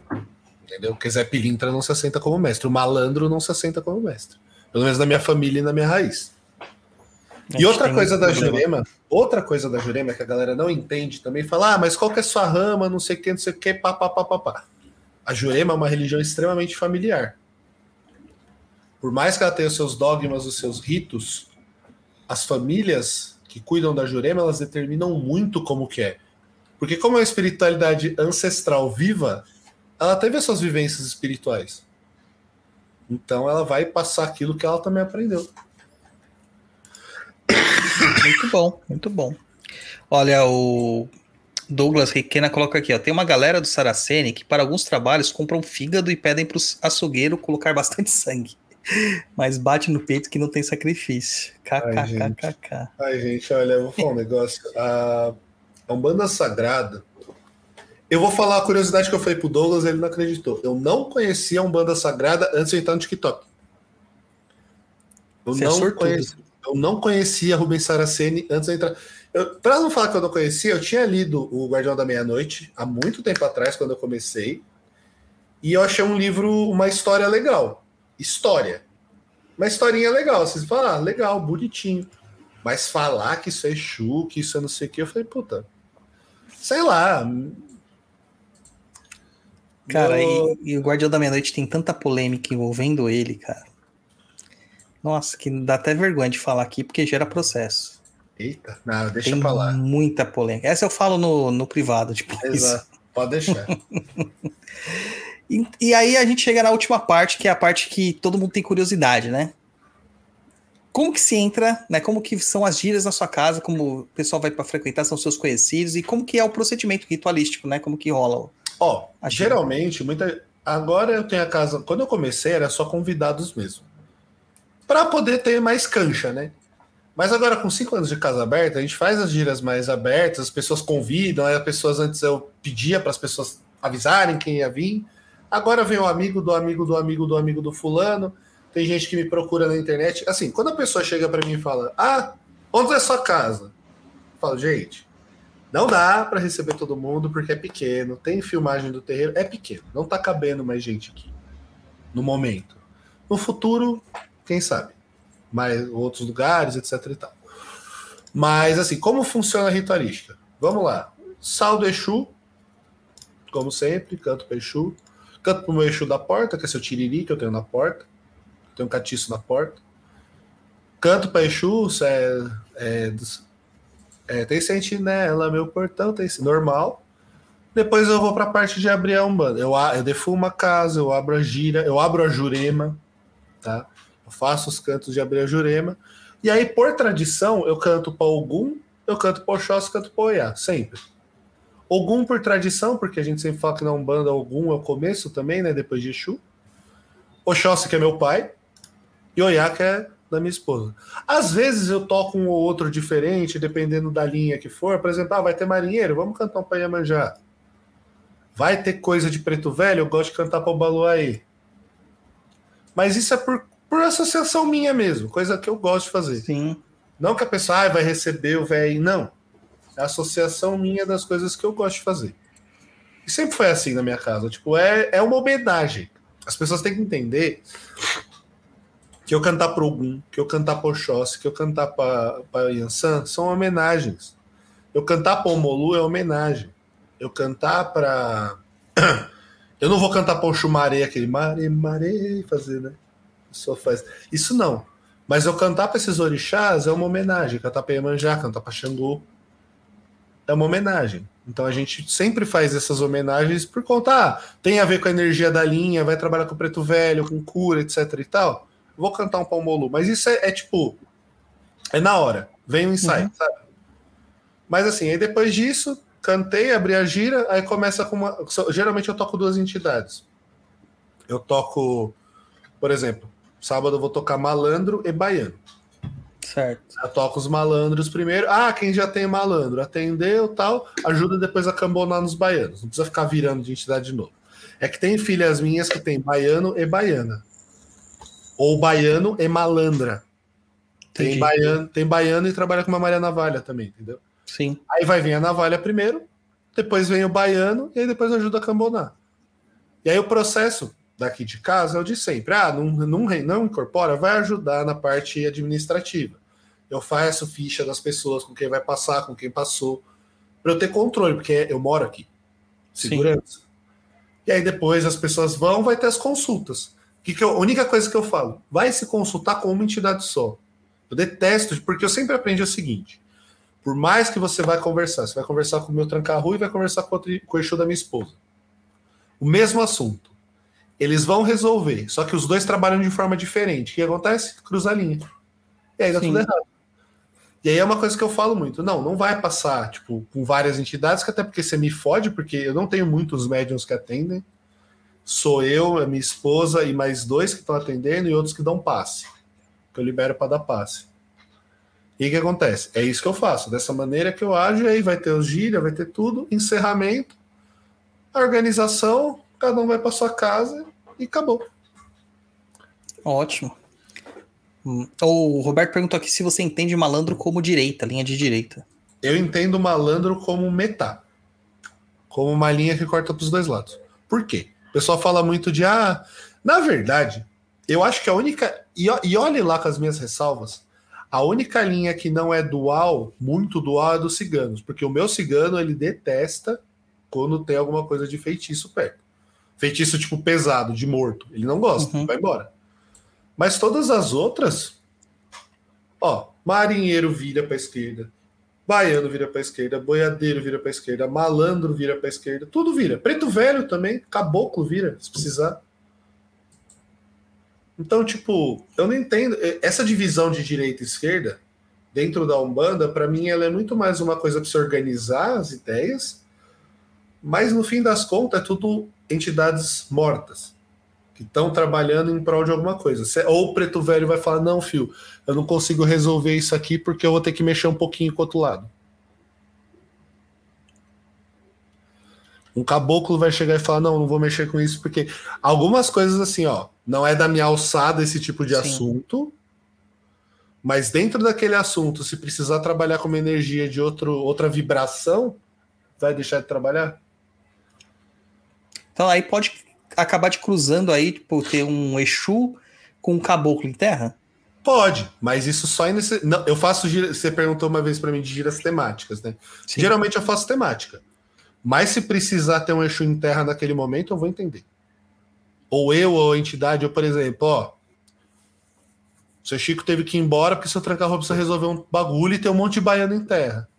S4: Entendeu? Porque Zé Pilintra não se assenta como mestre. O malandro não se assenta como mestre. Pelo menos na minha família e na minha raiz. E outra coisa da. Jurema, outra coisa da Jurema que a galera não entende também, fala, ah, mas qual que é sua rama, não sei o que, não sei o que, pá, pá, pá, pá, pá. A Jurema é uma religião extremamente familiar. Por mais que ela tenha os seus dogmas, os seus ritos, as famílias que cuidam da Jurema, elas determinam muito como que é. Porque como é uma espiritualidade ancestral viva, ela teve as suas vivências espirituais. Então ela vai passar aquilo que ela também aprendeu.
S2: Muito bom, muito bom. Olha, o Douglas Requena coloca aqui, ó. Tem uma galera do Saraceni que, para alguns trabalhos, compram fígado e pedem para o açougueiro colocar bastante sangue. Mas bate no peito que não tem sacrifício. KKKKK.
S4: Ai, gente, olha, eu vou falar um negócio. A, a Umbanda Sagrada. Eu vou falar a curiosidade que eu falei pro Douglas, ele não acreditou. Eu não conhecia a Umbanda Sagrada antes de entrar no TikTok. Eu Você é não é conhecia. Eu não conhecia Rubens Saraceni antes de entrar. Para não falar que eu não conhecia, eu tinha lido O Guardião da Meia-Noite há muito tempo atrás, quando eu comecei. E eu achei um livro, uma história legal. História. Uma historinha legal. Vocês falam, ah, legal, bonitinho. Mas falar que isso é Exu, que isso é não sei o que, eu falei, puta. Sei lá.
S2: Cara, eu... e, e, o Guardião da Meia-Noite tem tanta polêmica envolvendo ele, cara. Nossa, que dá até vergonha de falar aqui, porque gera processo.
S4: Eita, não, deixa Tem pra lá.
S2: Muita polêmica. Essa eu falo no, no privado, tipo.
S4: Exato, isso. pode deixar.
S2: e, e aí a gente chega na última parte, que é a parte que todo mundo tem curiosidade, né? Como que se entra, né? Como que são as gírias na sua casa, como o pessoal vai para frequentar, são seus conhecidos, e como que é o procedimento ritualístico, né? Como que rola?
S4: Ó, geralmente, muita. Agora eu tenho a casa. Quando eu comecei, era só convidados mesmo para poder ter mais cancha, né? Mas agora, com cinco anos de casa aberta, a gente faz as giras mais abertas, as pessoas convidam, aí as pessoas antes eu pedia para as pessoas avisarem quem ia vir. Agora vem o amigo do amigo do amigo do amigo do fulano. Tem gente que me procura na internet. Assim, quando a pessoa chega para mim e fala: Ah, onde é sua casa? Eu falo, gente, não dá para receber todo mundo porque é pequeno. Tem filmagem do terreiro, é pequeno. Não tá cabendo mais gente aqui no momento. No futuro, quem sabe? Mas outros lugares, etc e tal. Mas assim, como funciona a ritualística? Vamos lá. Saldo Exu, como sempre, canto Exu. Canto para o meu Exu da porta, que é seu tiriri que eu tenho na porta. Tenho um catiço na porta. Canto para Exu, é, é, é, tem sentinela, meu portão, tem normal. Depois eu vou para a parte de abrir a Umbanda. Eu, eu defumo a casa, eu abro a gira, eu abro a Jurema, tá? Eu faço os cantos de abrir a Jurema. E aí, por tradição, eu canto para Ogum, eu canto para Oxóssi, canto para Oiá, sempre. Ogum por tradição, porque a gente sempre fala que na Umbanda Ogum é o começo também, né? Depois de Exu. Oxóssi, que é meu pai, e Oiá, que é da minha esposa. Às vezes eu toco um ou outro diferente, dependendo da linha que for. Por exemplo, ah, vai ter marinheiro, vamos cantar um para Iemanjá. Vai ter coisa de preto velho, eu gosto de cantar para o Baluaí. Mas isso é por, por associação minha mesmo, coisa que eu gosto de fazer.
S2: Sim.
S4: Não que a pessoa ah, vai receber o velho, não. É a associação minha das coisas que eu gosto de fazer. E sempre foi assim na minha casa. Tipo, é, é uma homenagem. As pessoas têm que entender que eu cantar pro Ogum, que eu cantar pro Oxóssi, que eu cantar para Yansan são homenagens. Eu cantar para Omolu é homenagem. Eu cantar para Eu não vou cantar para o Chumaré, aquele mare, mare, fazer, né? Só faz. Isso não. Mas eu cantar para esses orixás é uma homenagem. Cantar para Iemanjá, cantar para Xangô. É uma homenagem. Então a gente sempre faz essas homenagens por conta, ah, tem a ver com a energia da linha, vai trabalhar com o preto velho, com cura, etc e tal. Vou cantar um palmolu. Mas isso é, é tipo. É na hora. Vem o ensaio,
S2: Uhum.
S4: sabe? Mas assim, aí depois disso, cantei, abri a gira, aí começa com uma. Geralmente eu toco duas entidades. Eu toco, por exemplo, sábado eu vou tocar malandro e baiano.
S2: Certo.
S4: Eu toco os malandros primeiro. Ah, quem já tem malandro, atendeu tal, ajuda depois a cambonar nos baianos. Não precisa ficar virando de entidade de novo. É que tem filhas minhas que tem baiano e baiana. Ou baiano e malandra. Tem baiano, tem baiano e trabalha com uma Maria Navalha também, entendeu?
S2: Sim.
S4: Aí vai vir a navalha primeiro, depois vem o baiano e aí depois ajuda a cambonar. E aí o processo daqui de casa é o de sempre. Ah, não, não, não incorpora, vai ajudar na parte administrativa. Eu faço ficha das pessoas, com quem vai passar, com quem passou, para eu ter controle, porque eu moro aqui.
S2: Sim.
S4: Segurança. E aí depois as pessoas vão, vai ter as consultas. Que que eu- a única coisa que eu falo, vai se consultar com uma entidade só. Eu detesto, porque eu sempre aprendi o seguinte: por mais que você vai conversar, você vai conversar com o meu tranca-rua e vai conversar com, outro, com o Exu da minha esposa. O mesmo assunto. Eles vão resolver, só que os dois trabalham de forma diferente. O que acontece? Cruza a linha. E aí dá
S2: Sim.
S4: tudo errado. E aí é uma coisa que eu falo muito. Não, não vai passar, tipo, com várias entidades, que até porque você me fode, porque eu não tenho muitos médiums que atendem. Sou eu, a minha esposa e mais dois que estão atendendo e outros que dão passe. Que eu libero para dar passe. E o que acontece? É isso que eu faço. Dessa maneira que eu ajo, e aí vai ter os gíria, vai ter tudo, encerramento, a organização, cada um vai para sua casa e acabou.
S2: Ótimo. Hum, O Roberto perguntou aqui se você entende malandro como direita, linha de direita.
S4: Eu entendo malandro como metá. Como uma linha que corta para os dois lados. Por quê? O pessoal fala muito de, ah, na verdade, eu acho que a única. E, e olhe lá com as minhas ressalvas. A única linha que não é dual, muito dual, é dos ciganos. Porque o meu cigano, ele detesta quando tem alguma coisa de feitiço perto. Feitiço, tipo, pesado, de morto. Ele não gosta,
S2: Uhum.
S4: vai embora. Mas todas as outras, ó, marinheiro vira para esquerda, baiano vira para esquerda, boiadeiro vira para esquerda, malandro vira para esquerda, tudo vira. Preto velho também, caboclo vira, se precisar. Então, tipo, eu não entendo essa divisão de direita e esquerda dentro da Umbanda, para mim ela é muito mais uma coisa para se organizar as ideias, mas no fim das contas é tudo entidades mortas que estão trabalhando em prol de alguma coisa. Ou o preto velho vai falar: não, fio, eu não consigo resolver isso aqui porque eu vou ter que mexer um pouquinho com o outro lado. Um caboclo vai chegar e falar: não, não vou mexer com isso porque algumas coisas assim, ó, não é da minha alçada esse tipo de
S2: Sim.
S4: assunto. Mas dentro daquele assunto, se precisar trabalhar com uma energia de outro, outra vibração, vai deixar de trabalhar?
S2: Então aí pode acabar de cruzando aí, tipo, ter um Exu com um caboclo em terra?
S4: Pode, mas isso só é nesse. Não, eu faço gira. Você perguntou uma vez para mim de giras temáticas, né?
S2: Sim.
S4: Geralmente eu faço temática. Mas se precisar ter um Exu em terra naquele momento, eu vou entender. Ou eu, ou a entidade, ou por exemplo, ó. Seu Chico teve que ir embora porque seu tranca-roupa precisa resolver um bagulho e ter um monte de baiano em terra.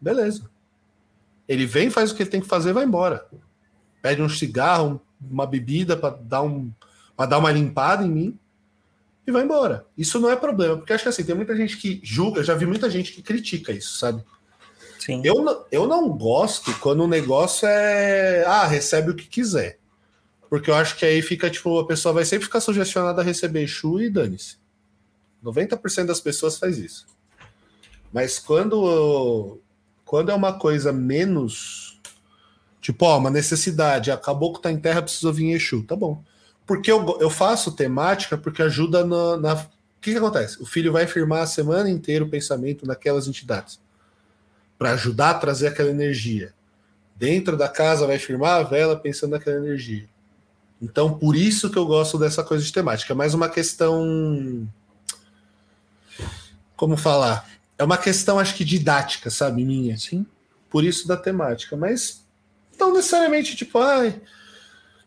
S4: Beleza. Ele vem, faz o que ele tem que fazer, vai embora. Pede um cigarro, uma bebida para dar um, para dar uma limpada em mim e vai embora. Isso não é problema, porque acho que assim, tem muita gente que julga, já vi muita gente que critica isso, sabe?
S2: Sim.
S4: Eu, não- eu não gosto quando o negócio é. Ah, recebe o que quiser. Porque eu acho que aí fica, tipo, a pessoa vai sempre ficar sugestionada a receber chu e dane-se. 90% das pessoas faz isso. Mas quando, quando é uma coisa menos. Tipo, ó, uma necessidade, acabou que tá em terra, precisou vir Exu. Tá bom. Porque eu, eu faço temática porque ajuda na. na... O que, que acontece? O filho vai firmar a semana inteira o pensamento naquelas entidades para ajudar a trazer aquela energia. Dentro da casa vai firmar a vela pensando naquela energia. Então, por isso que eu gosto dessa coisa de temática. É mais uma questão. Como falar? É uma questão, acho que didática, sabe, minha.
S2: Sim.
S4: Por isso da temática. Mas não necessariamente, tipo, ai.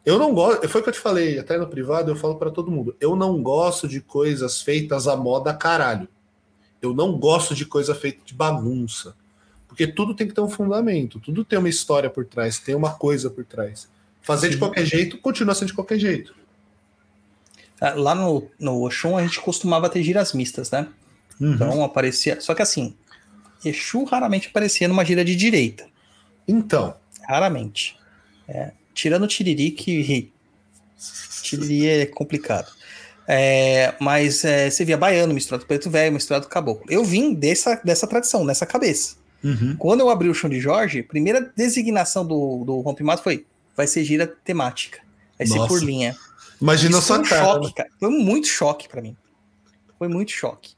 S4: Eu não gosto. Foi o que eu te falei, até no privado, eu falo para todo mundo. Eu não gosto de coisas feitas à moda caralho. Eu não gosto de coisa feita de bagunça. Porque tudo tem que ter um fundamento, tudo tem uma história por trás, tem uma coisa por trás. Fazer de qualquer jeito continua sendo de qualquer jeito.
S2: Ah, Lá no, no Oxum a gente costumava ter giras mistas, né?
S4: Uhum.
S2: Então aparecia. Só que assim, Exu raramente aparecia numa gira de direita.
S4: Então,
S2: Raramente. É, tirando o Tiriri, que Tiriri é complicado. É, mas é, você via baiano misturado preto velho, misturado caboclo. Eu vim dessa, dessa tradição, nessa cabeça. Quando eu abri o chão de Jorge, a primeira designação do, do Rompimato foi: vai ser gira temática. Vai ser
S4: Nossa.
S2: por linha.
S4: imagina
S2: Isso foi um
S4: cara.
S2: choque, cara. Foi muito choque pra mim. Foi muito choque.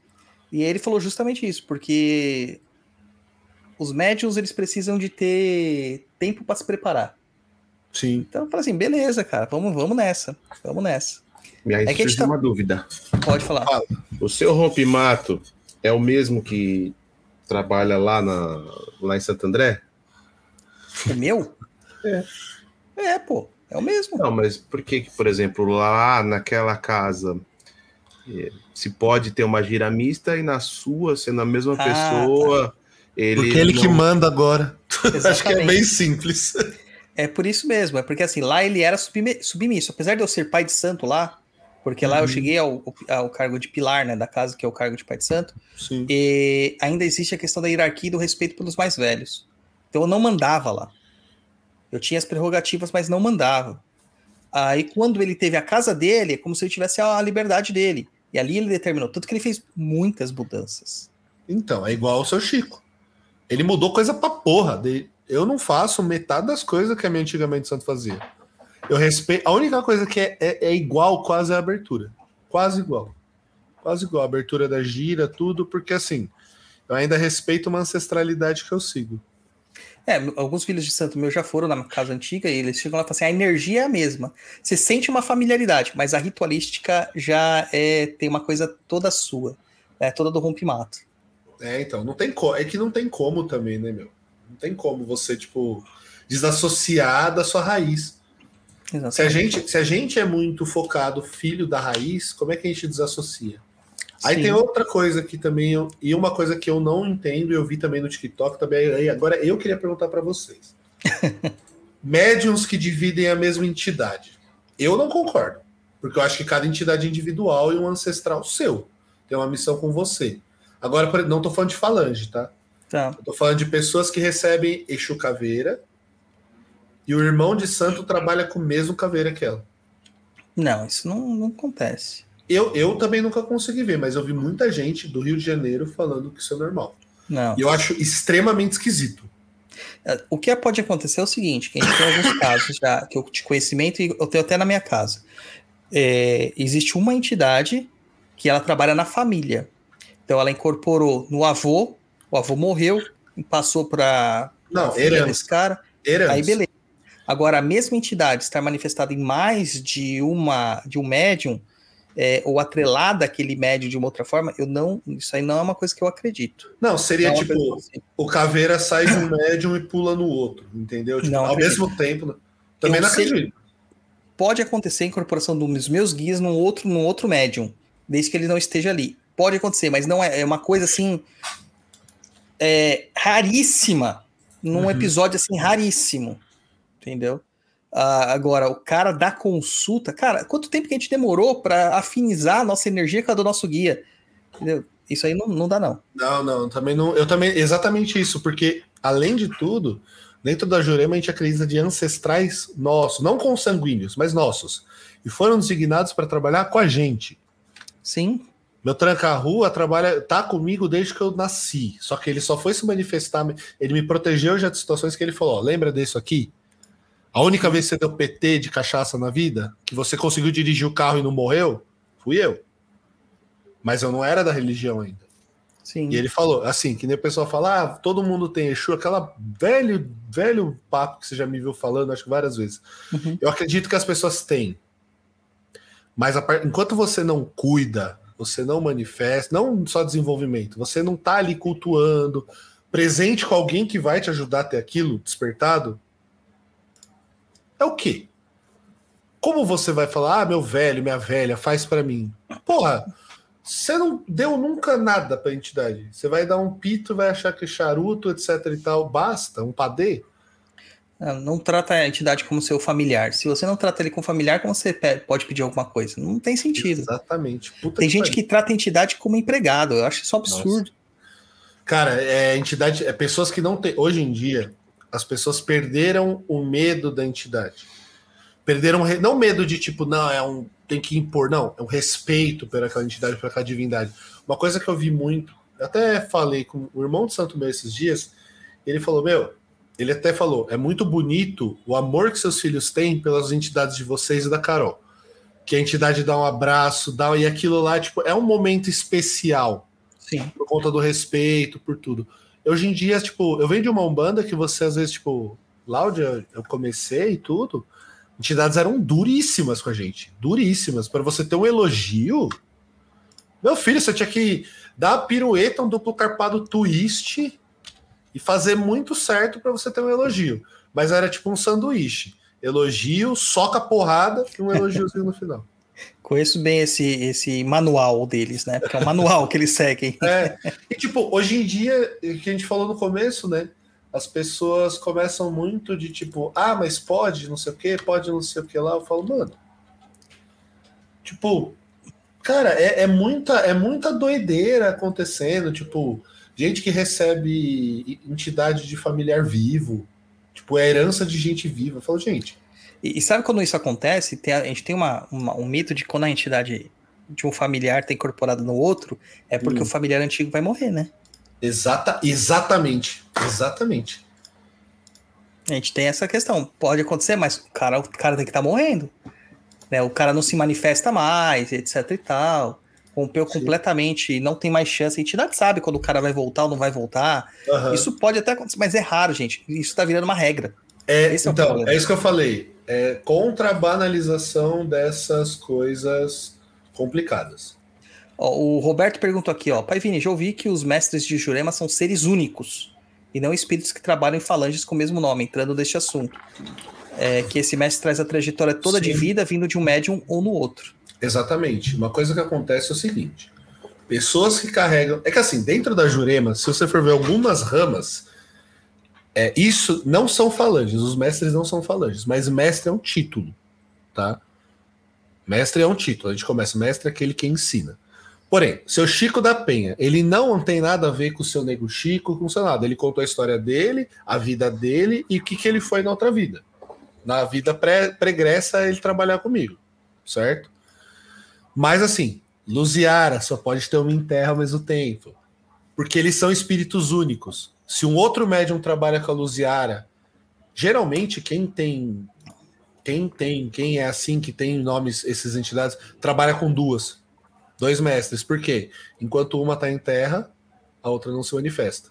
S2: E aí ele falou justamente isso, porque os médiums eles precisam de ter tempo para se preparar.
S4: Sim.
S2: Então eu falei assim, beleza, cara, vamos, vamos nessa, vamos nessa.
S3: E aí
S2: É que a gente tá-
S3: uma dúvida.
S2: Pode falar.
S3: O seu rompimato é o mesmo que trabalha lá, na, lá em Santo André?
S2: O meu?
S3: É.
S2: É, pô, é o mesmo.
S3: Não, mas por que, por exemplo, lá naquela casa eh, se pode ter uma gira mista e na sua, sendo a mesma
S2: Ah,
S3: pessoa, ele.
S4: Porque ele que
S3: não-
S4: manda agora. Acho que é bem simples.
S2: É por isso mesmo, é porque assim, lá ele era submi- submisso. Apesar de eu ser pai de santo lá, porque lá eu
S4: Uhum.
S2: cheguei ao, ao cargo de pilar, né, da casa, que é o cargo de pai de santo,
S4: Sim.
S2: e ainda existe a questão da hierarquia e do respeito pelos mais velhos. Então eu não mandava lá. Eu tinha as prerrogativas, mas não mandava. Aí quando ele teve a casa dele, é como se ele tivesse a liberdade dele. E ali ele determinou, tanto que ele fez muitas mudanças.
S4: Então, é igual ao seu Chico. Ele mudou coisa pra porra. Eu não faço metade das coisas que a minha antigamente santo fazia. Eu respeito. A única coisa que é, é- é igual quase é a abertura. Quase igual. Quase igual. A abertura da gira, tudo, porque assim, eu ainda respeito uma ancestralidade que eu sigo.
S2: É, alguns filhos de santo meu já foram na casa antiga e eles chegam lá e falam assim: a energia é a mesma. Você sente uma familiaridade, mas a ritualística já é tem uma coisa toda sua, é toda do rompimato.
S4: É, então, não tem como. É que não tem como também, né, meu? Não tem como você, tipo, desassociar da sua raiz. Se a, gente, se a gente é muito focado filho da raiz, como é que a gente desassocia? Aí
S2: Sim.
S4: tem outra coisa que também, eu, e uma coisa que eu não entendo, eu vi também no TikTok também, aí agora eu queria perguntar para vocês. Médiuns que dividem a mesma entidade. Eu não concordo, porque eu acho que cada entidade é individual e um ancestral seu. Tem uma missão com você. Agora, não tô falando de falange, tá?
S2: Tá.
S4: Eu tô falando de pessoas que recebem Exu Caveira e o irmão de santo trabalha com o mesmo caveira que ela.
S2: Não, isso não, não acontece.
S4: Eu, eu também nunca consegui ver, mas eu vi muita gente do Rio de Janeiro falando que isso é normal.
S2: Não.
S4: E eu acho extremamente esquisito.
S2: É, O que pode acontecer é o seguinte: que a gente tem alguns casos já que eu de conhecimento e eu tenho até na minha casa. É, existe uma entidade que ela trabalha na família. Então ela incorporou no avô, o avô morreu, e passou para
S4: Não, herança.
S2: desse cara.
S4: Herança.
S2: Aí beleza. Agora, a mesma entidade estar manifestada em mais de uma de um médium, é, ou atrelada àquele médium de uma outra forma, eu não. Isso aí não é uma coisa que eu acredito.
S4: Não, seria
S2: Não é
S4: tipo,
S2: possível.
S4: o caveira sai de um médium e pula no outro, entendeu? Tipo,
S2: Não
S4: ao
S2: acredito.
S4: mesmo tempo. né? Também
S2: Eu
S4: não
S2: sei-
S4: acredito.
S2: Pode acontecer a incorporação dos meus guias num outro, num outro médium, desde que ele não esteja ali. Pode acontecer, mas não é, é uma coisa assim. É, raríssima. num
S4: Uhum.
S2: episódio assim raríssimo, entendeu? Ah, agora, o cara da consulta, cara, quanto tempo que a gente demorou para afinizar a nossa energia com a do nosso guia? Entendeu? Isso aí não, não dá, não.
S4: Não, não, também não. Eu também, exatamente isso, porque além de tudo, dentro da Jurema a gente acredita de ancestrais nossos, não consanguíneos, mas nossos, e foram designados para trabalhar com a gente.
S2: Sim,
S4: Meu tranca-rua trabalha, tá comigo desde que eu nasci. Só que ele só foi se manifestar, ele me protegeu já de situações que ele falou: ó, lembra disso aqui? A única vez que você deu PT de cachaça na vida, que você conseguiu dirigir o carro e não morreu, fui eu. Mas eu não era da religião ainda.
S2: sim.
S4: E ele falou, assim, que nem o pessoal fala, ah, todo mundo tem Exu, aquela velho, velho papo que você já me viu falando, acho que várias vezes.
S2: Uhum.
S4: Eu acredito que as pessoas têm. Mas a enquanto você não cuida, você não manifesta, não só desenvolvimento, você não tá ali cultuando, presente com alguém que vai te ajudar a ter aquilo despertado, é o quê? Como você vai falar, ah, meu velho, minha velha, faz pra mim? Porra, você não deu nunca nada pra entidade. Você vai dar um pito, vai achar que charuto, etc e tal, basta, um padê.
S2: Não trata a entidade como seu familiar. Se você não trata ele como familiar, como você pode pedir alguma coisa? Não tem sentido.
S4: Exatamente. Puta
S2: Tem gente
S4: pariu.
S2: que trata a entidade como empregado. Eu acho isso absurdo.
S4: Cara, é entidade, é pessoas que não tem. Hoje em dia, as pessoas perderam o medo da entidade. Perderam não medo de tipo, não, é um tem que impor, não, é um respeito por aquela entidade, por aquela divindade. Uma coisa que eu vi muito, até falei com o irmão de Santo Meu esses dias, ele falou: "Meu, ele até falou, é muito bonito o amor que seus filhos têm pelas entidades de vocês e da Carol. Que a entidade dá um abraço, dá e aquilo lá, tipo, é um momento especial
S2: Sim.
S4: por conta do respeito, por tudo. Hoje em dia, tipo, eu venho de uma Umbanda que você, às vezes, tipo, lá onde eu eu comecei e tudo, entidades eram duríssimas com a gente. Duríssimas. Para você ter um elogio. Meu filho, você tinha que dar a pirueta, um duplo carpado twist e fazer muito certo para você ter um elogio. Mas era tipo um sanduíche. Elogio, soca porrada e um elogiozinho no final.
S2: Conheço bem esse, esse manual deles, né? Porque é um manual que eles seguem.
S4: É, e tipo, hoje em dia, o que a gente falou no começo, né? As pessoas começam muito de tipo, ah, mas pode, não sei o que, pode não sei o que lá. Eu falo, mano. Tipo, cara, é, é muita, é muita doideira acontecendo. Tipo, gente que recebe entidade de familiar vivo. Tipo, é herança de gente viva. Eu falo, gente,
S2: E, e sabe quando isso acontece? Tem a, gente tem uma, uma- um mito de quando a entidade de um familiar está incorporada no outro, é porque
S4: Hum.
S2: o familiar antigo vai morrer, né?
S4: exata, exatamente, exatamente.
S2: A gente tem essa questão. Pode acontecer, mas o cara, o cara tem que estar morrendo. Né? O cara não se manifesta mais, etc e tal. Rompeu
S4: Sim.
S2: completamente e não tem mais chance. A entidade sabe quando o cara vai voltar ou não vai voltar.
S4: Aham.
S2: Isso pode até acontecer, mas é raro, gente. Isso tá virando uma regra.
S4: É,
S2: Esse é
S4: então,
S2: problema.
S4: é isso que eu falei. É contra a banalização dessas coisas complicadas.
S2: Ó, o Roberto perguntou aqui, ó. Pai Vini, já ouvi que os mestres de Jurema são seres únicos e não espíritos que trabalham em falanges com o mesmo nome, entrando neste assunto. É, que esse mestre traz a trajetória toda de
S4: Sim.
S2: vida vindo de um médium ou no outro.
S4: Exatamente. Uma coisa que acontece é o seguinte: pessoas que carregam. É que assim, dentro da Jurema, se você for ver algumas ramas, é, isso não são falanges, os mestres não são falanges, mas mestre é um título, tá? Mestre é um título. A gente começa, mestre é aquele que ensina. Porém, seu Chico da Penha, ele não tem nada a ver com o seu nego Chico, com seu nada. Ele contou a história dele, a vida dele e o que, que ele foi na outra vida. Na vida pré- pregressa, ele trabalhar comigo, certo? Mas assim, Luziara só pode ter uma em terra ao mesmo tempo. Porque eles são espíritos únicos. Se um outro médium trabalha com a Luziara, geralmente quem tem. Quem tem, quem é assim, que tem nomes, essas entidades, trabalha com duas. Dois mestres. Por quê? Enquanto uma está em terra, a outra não se manifesta.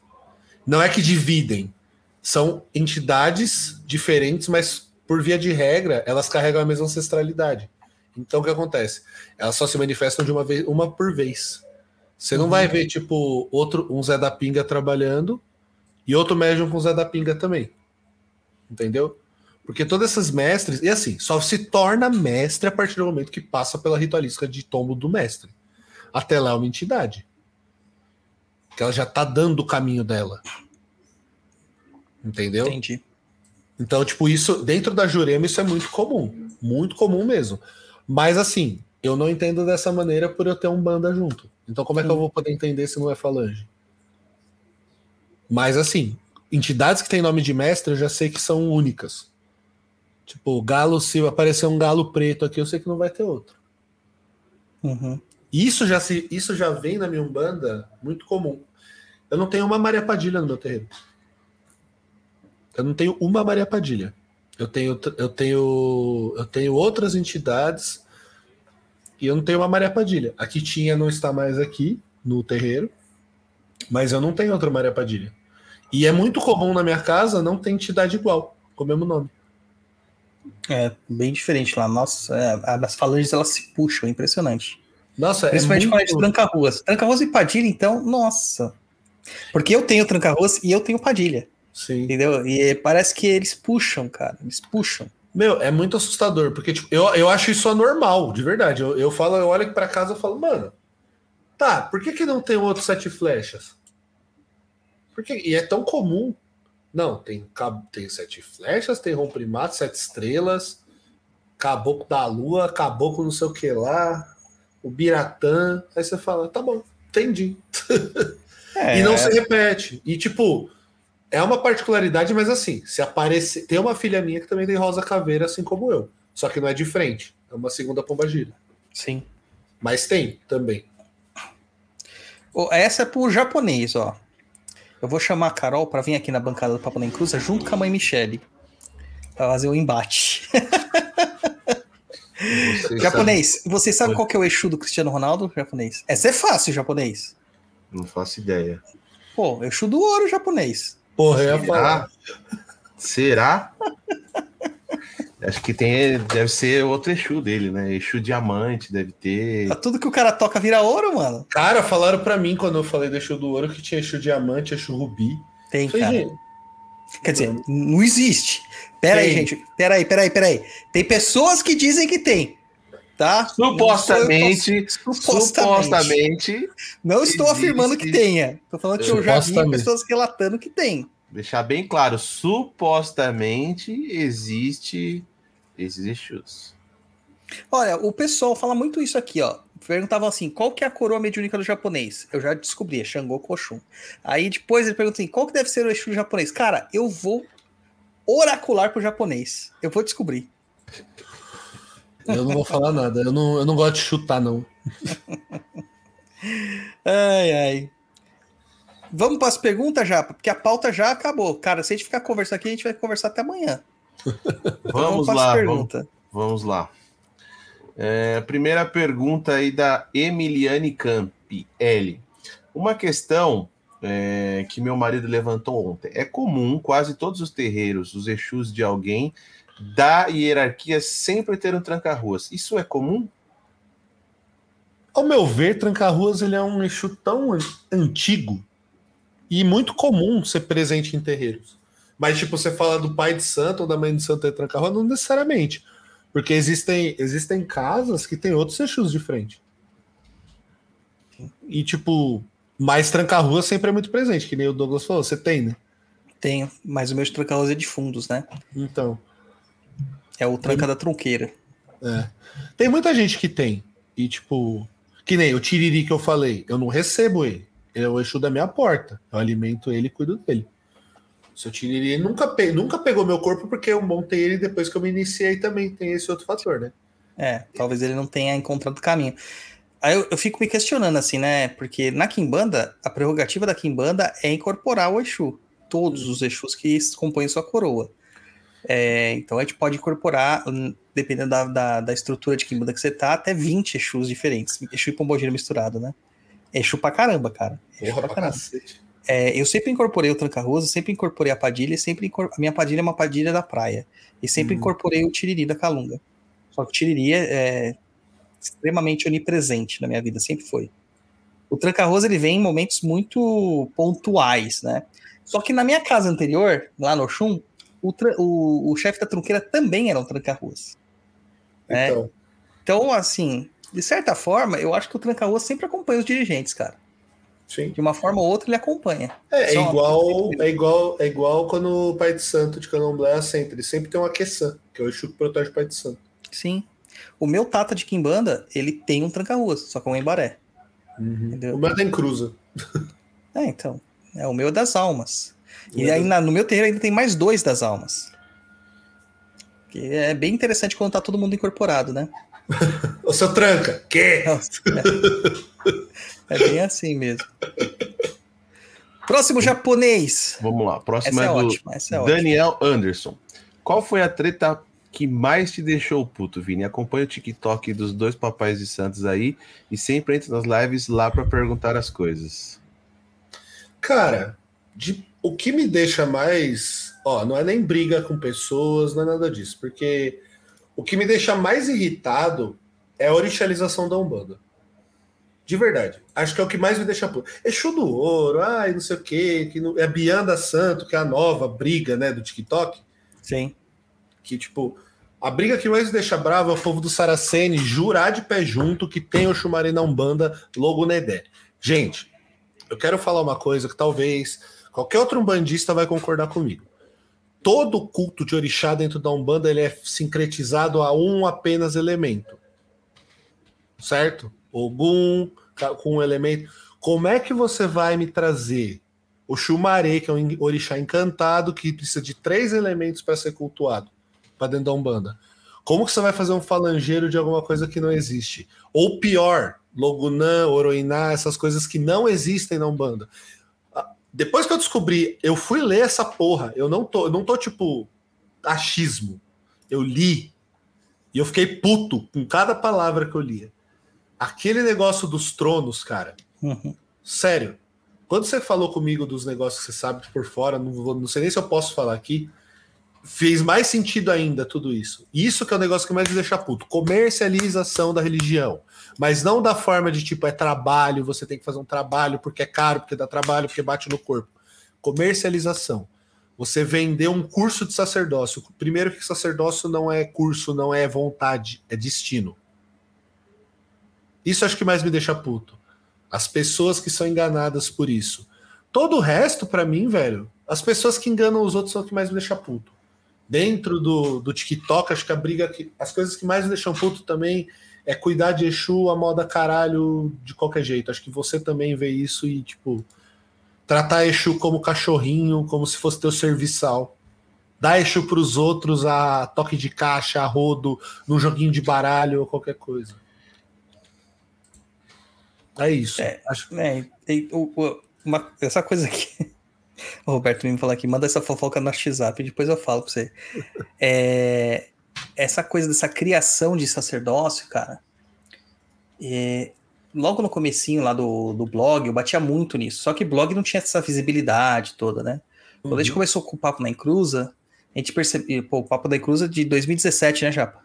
S4: Não é que dividem. São entidades diferentes, mas por via de regra, elas carregam a mesma ancestralidade. Então o que acontece? Elas só se manifestam de uma vez, uma por vez. Você não
S2: Uhum.
S4: vai ver, tipo, outro, um Zé da Pinga trabalhando e outro médium com o Zé da Pinga também. Entendeu? Porque todas essas mestres, e assim, só se torna mestre a partir do momento que passa pela ritualística de tombo do mestre. Até lá é uma entidade. Que ela já tá dando o caminho dela. Entendeu?
S2: Entendi.
S4: Então, tipo, isso dentro da Jurema isso é muito comum, muito comum mesmo. Mas assim, eu não entendo dessa maneira por eu ter um banda junto. Então, como é que eu vou poder entender se não é falange? Mas assim, entidades que têm nome de mestre eu já sei que são únicas. Tipo, galo, se aparecer um galo preto aqui, eu sei que não vai ter outro.
S2: Uhum.
S4: Isso já se, isso já vem na minha umbanda muito comum. Eu não tenho uma Maria Padilha no meu terreno. Eu não tenho uma Maria Padilha. Eu tenho, eu tenho, eu tenho outras entidades e eu não tenho uma Maria Padilha. A que tinha não está mais aqui no terreiro, mas eu não tenho outra Maria Padilha. E é muito comum na minha casa não ter entidade igual, com o mesmo nome.
S2: É, bem diferente lá. Nossa, é, as falanges elas se puxam, é impressionante.
S4: Nossa,
S2: Principalmente
S4: é
S2: quando a gente
S4: muito...
S2: tranca-ruas. Tranca-ruas e Padilha, então, nossa. Porque eu tenho tranca-ruas e eu tenho Padilha,
S4: Sim.
S2: entendeu? E parece que eles puxam, cara. Eles puxam.
S4: Meu, é muito assustador, porque tipo, eu, eu acho isso anormal, de verdade. Eu, eu falo, eu olho pra casa e falo, mano, tá, por que, que não tem outro sete flechas? Porque, e é tão comum. Não, tem, tem sete flechas, tem romprimato, sete estrelas, caboclo da lua, caboclo não sei o que lá, o biratã. Aí você fala, tá bom, entendi.
S2: É,
S4: E não se repete. E, tipo, é uma particularidade, mas assim, se aparecer. Tem uma filha minha que também tem rosa caveira, assim como eu. Só que não é de frente. É uma segunda pombagira.
S2: Sim.
S4: Mas tem também.
S2: Essa é pro japonês, ó. Eu vou chamar a Carol pra vir aqui na bancada do Papo na Encruza junto com a mãe Michele. Pra fazer o embate.
S3: Você
S2: japonês, você sabe qual que é o Exu do Cristiano Ronaldo, japonês? Essa é fácil, japonês.
S3: sabe? Não faço ideia.
S2: Pô, Exu do ouro, japonês.
S4: Porra, eu ia falar.
S3: Será? Acho que tem, deve ser outro Exu dele, né? Exu diamante, deve ter.
S2: Tudo que o cara toca vira ouro, mano.
S4: Cara, falaram pra mim quando eu falei do Exu do Ouro que tinha Exu Diamante, Exu Rubi.
S2: Tem,
S4: falei,
S2: cara.
S4: gente,
S2: Quer dizer, não existe. Pera aí,
S4: Tem.
S2: gente. Pera aí, pera aí, pera aí. Tem pessoas que dizem que tem. Tá?
S3: Supostamente,
S2: Não supostamente.
S3: supostamente,
S2: Não estou
S3: existe.
S2: afirmando que tenha. Tô falando que eu já vi pessoas relatando que tem.
S3: deixar bem claro, supostamente existe esses Exus.
S2: Olha, o pessoal fala muito isso aqui, ó. Perguntavam assim, qual que é a coroa mediúnica do japonês? Eu já descobri, é Xangô Koshun. Aí depois ele pergunta assim, qual que deve ser o Exu do japonês? Cara, eu vou oracular pro japonês. Eu vou descobrir.
S4: Eu não vou falar nada. Eu não, eu não gosto de chutar, não.
S2: Ai, ai. Vamos para as perguntas já, porque a pauta já acabou. Cara, se a gente ficar conversando aqui, a gente vai conversar até amanhã.
S3: Vamos
S2: pras
S3: lá, vamos,
S2: perguntas.
S3: vamos lá. É, primeira pergunta aí da Emiliane Campi, L. Uma questão é, que meu marido levantou ontem. É comum, quase todos os terreiros, os Exus de alguém da hierarquia sempre ter um tranca-ruas. Isso é comum?
S4: Ao meu ver, Tranca-Ruas ele é um Exu tão an- antigo e muito comum ser presente em terreiros. Mas, tipo, você fala do pai de santo ou da mãe de santo ter Tranca-Rua, não necessariamente. Porque existem, existem casas que tem outros Exus de frente. E, tipo, mais Tranca-Rua sempre é muito presente, que nem o Douglas falou. Você tem, né?
S2: Tenho, mas o meu tranca é de fundos, né?
S4: Então.
S2: É o tranca da tronqueira.
S4: É. Tem muita gente que tem. E, tipo, que nem o Tiriri que eu falei, eu não recebo ele. Ele é o Exu da minha porta. Eu alimento ele e cuido dele. Seu Tiriri nunca, pe nunca pegou meu corpo porque eu montei ele depois que eu me iniciei também. Tem esse outro fator, né?
S2: É, talvez ele não tenha encontrado o caminho. Aí eu, eu fico me questionando assim, né? Porque na Kimbanda, a prerrogativa da Kimbanda é incorporar o Exu. Todos os Exus que compõem sua coroa. É, então a gente pode incorporar, hum, dependendo da, da, da estrutura de Kimbanda que você tá, até 20 Exus diferentes. Exu e Pombogira misturado, né? Exu pra caramba, cara. Exu
S4: Porra,
S2: pra caramba. É, eu sempre incorporei o Tranca-Rosa, sempre incorporei a Padilha, sempre incor- a minha Padilha é uma Padilha da praia. E sempre
S4: Hum.
S2: incorporei o Tiriri da Calunga. Só que o Tiriri é, é extremamente onipresente na minha vida, sempre foi. O Tranca-Rosa ele vem em momentos muito pontuais, né? Só que na minha casa anterior, lá no Oxum, o, o, o chefe da trunqueira também era um Tranca-Rosa. É.
S4: Então,
S2: Então, assim, de certa forma, eu acho que o Tranca-Rua sempre acompanha os dirigentes, cara.
S4: Sim.
S2: De uma forma ou outra ele acompanha.
S4: É, é igual, é igual, é igual quando o pai de santo de candomblé assenta. Ele sempre tem uma queçã, que é o Exu que protege o pai de santo.
S2: Sim. O meu Tata de Kimbanda, ele tem um tranca-ruas, só que é um embaré. Entendeu?
S4: O meu tem cruza.
S2: É, então. É o meu é das almas. E aí na- no meu terreiro ainda tem mais dois das almas. Que é bem interessante quando tá todo mundo incorporado, né?
S4: Ô, seu tranca! Que?
S2: É. É bem assim mesmo. Próximo japonês.
S3: Vamos lá. Próximo
S2: é
S3: é do
S2: ótima, essa é ótima.
S3: Daniel Anderson. Qual foi a treta que mais te deixou puto, Vini? Acompanha o TikTok dos dois papais de Santos aí e sempre entra nas lives lá pra perguntar as coisas.
S4: Cara, de- o que me deixa mais. Ó, não é nem briga com pessoas, não é nada disso. Porque o que me deixa mais irritado é a orixalização da Umbanda. De verdade. Acho que é o que mais me deixa puto. Exu do ouro, ai, não sei o quê. Que não... É Bianda Santo, que é a nova briga, né, do TikTok.
S2: Sim.
S4: que, tipo, a briga que mais me deixa bravo é o povo do Saraceni jurar de pé junto que tem o Chumari na Umbanda logo Nedé. Gente, eu quero falar uma coisa que talvez qualquer outro umbandista vai concordar comigo. Todo culto de orixá dentro da Umbanda ele é sincretizado a um apenas elemento. Certo? Ogum com um elemento. Como é que você vai me trazer o Xumaré, que é um orixá encantado que precisa de três elementos para ser cultuado para dentro da Umbanda? Como que você vai fazer um falangeiro de alguma coisa que não existe? Ou pior, Logunã, Oroiná, essas coisas que não existem na Umbanda. Depois que eu descobri, eu fui ler essa porra. Eu não tô, eu não tô tipo achismo. Eu li e eu fiquei puto com cada palavra que eu lia. Aquele negócio dos tronos, cara.
S2: Uhum.
S4: Sério. Quando você falou comigo dos negócios que você sabe por fora, não, vou- não sei nem se eu posso falar aqui, fez mais sentido ainda tudo isso. Isso que é o negócio que mais me deixa puto. Comercialização da religião. Mas não da forma de tipo, é trabalho, você tem que fazer um trabalho porque é caro, porque dá trabalho, porque bate no corpo. Comercialização. Você vender um curso de sacerdócio. Primeiro que sacerdócio não é curso, não é vontade, é destino. Isso acho que mais me deixa puto. As pessoas que são enganadas por isso. Todo o resto, pra mim, velho, as pessoas que enganam os outros são o que mais me deixa puto. Dentro do, do TikTok, acho que a briga. Que, as coisas que mais me deixam puto também é cuidar de Exu a moda caralho de qualquer jeito. Acho que você também vê isso e, tipo, tratar Exu como cachorrinho, como se fosse teu serviçal. Dar Exu pros outros a toque de caixa, a rodo, num joguinho de baralho ou qualquer coisa. É isso.
S2: É.
S4: Acho
S2: É, e o- o- uma- essa coisa aqui. O Roberto me falou aqui, manda essa fofoca no WhatsApp, depois eu falo pra você. É, essa coisa dessa criação de sacerdócio, cara. é, logo no comecinho lá do, do blog, eu batia muito nisso. Só que blog não tinha essa visibilidade toda, né? Quando a gente começou com o Papo na Encruza, a gente percebeu. Pô, o Papo da Encruza é de 2017, né, Japa?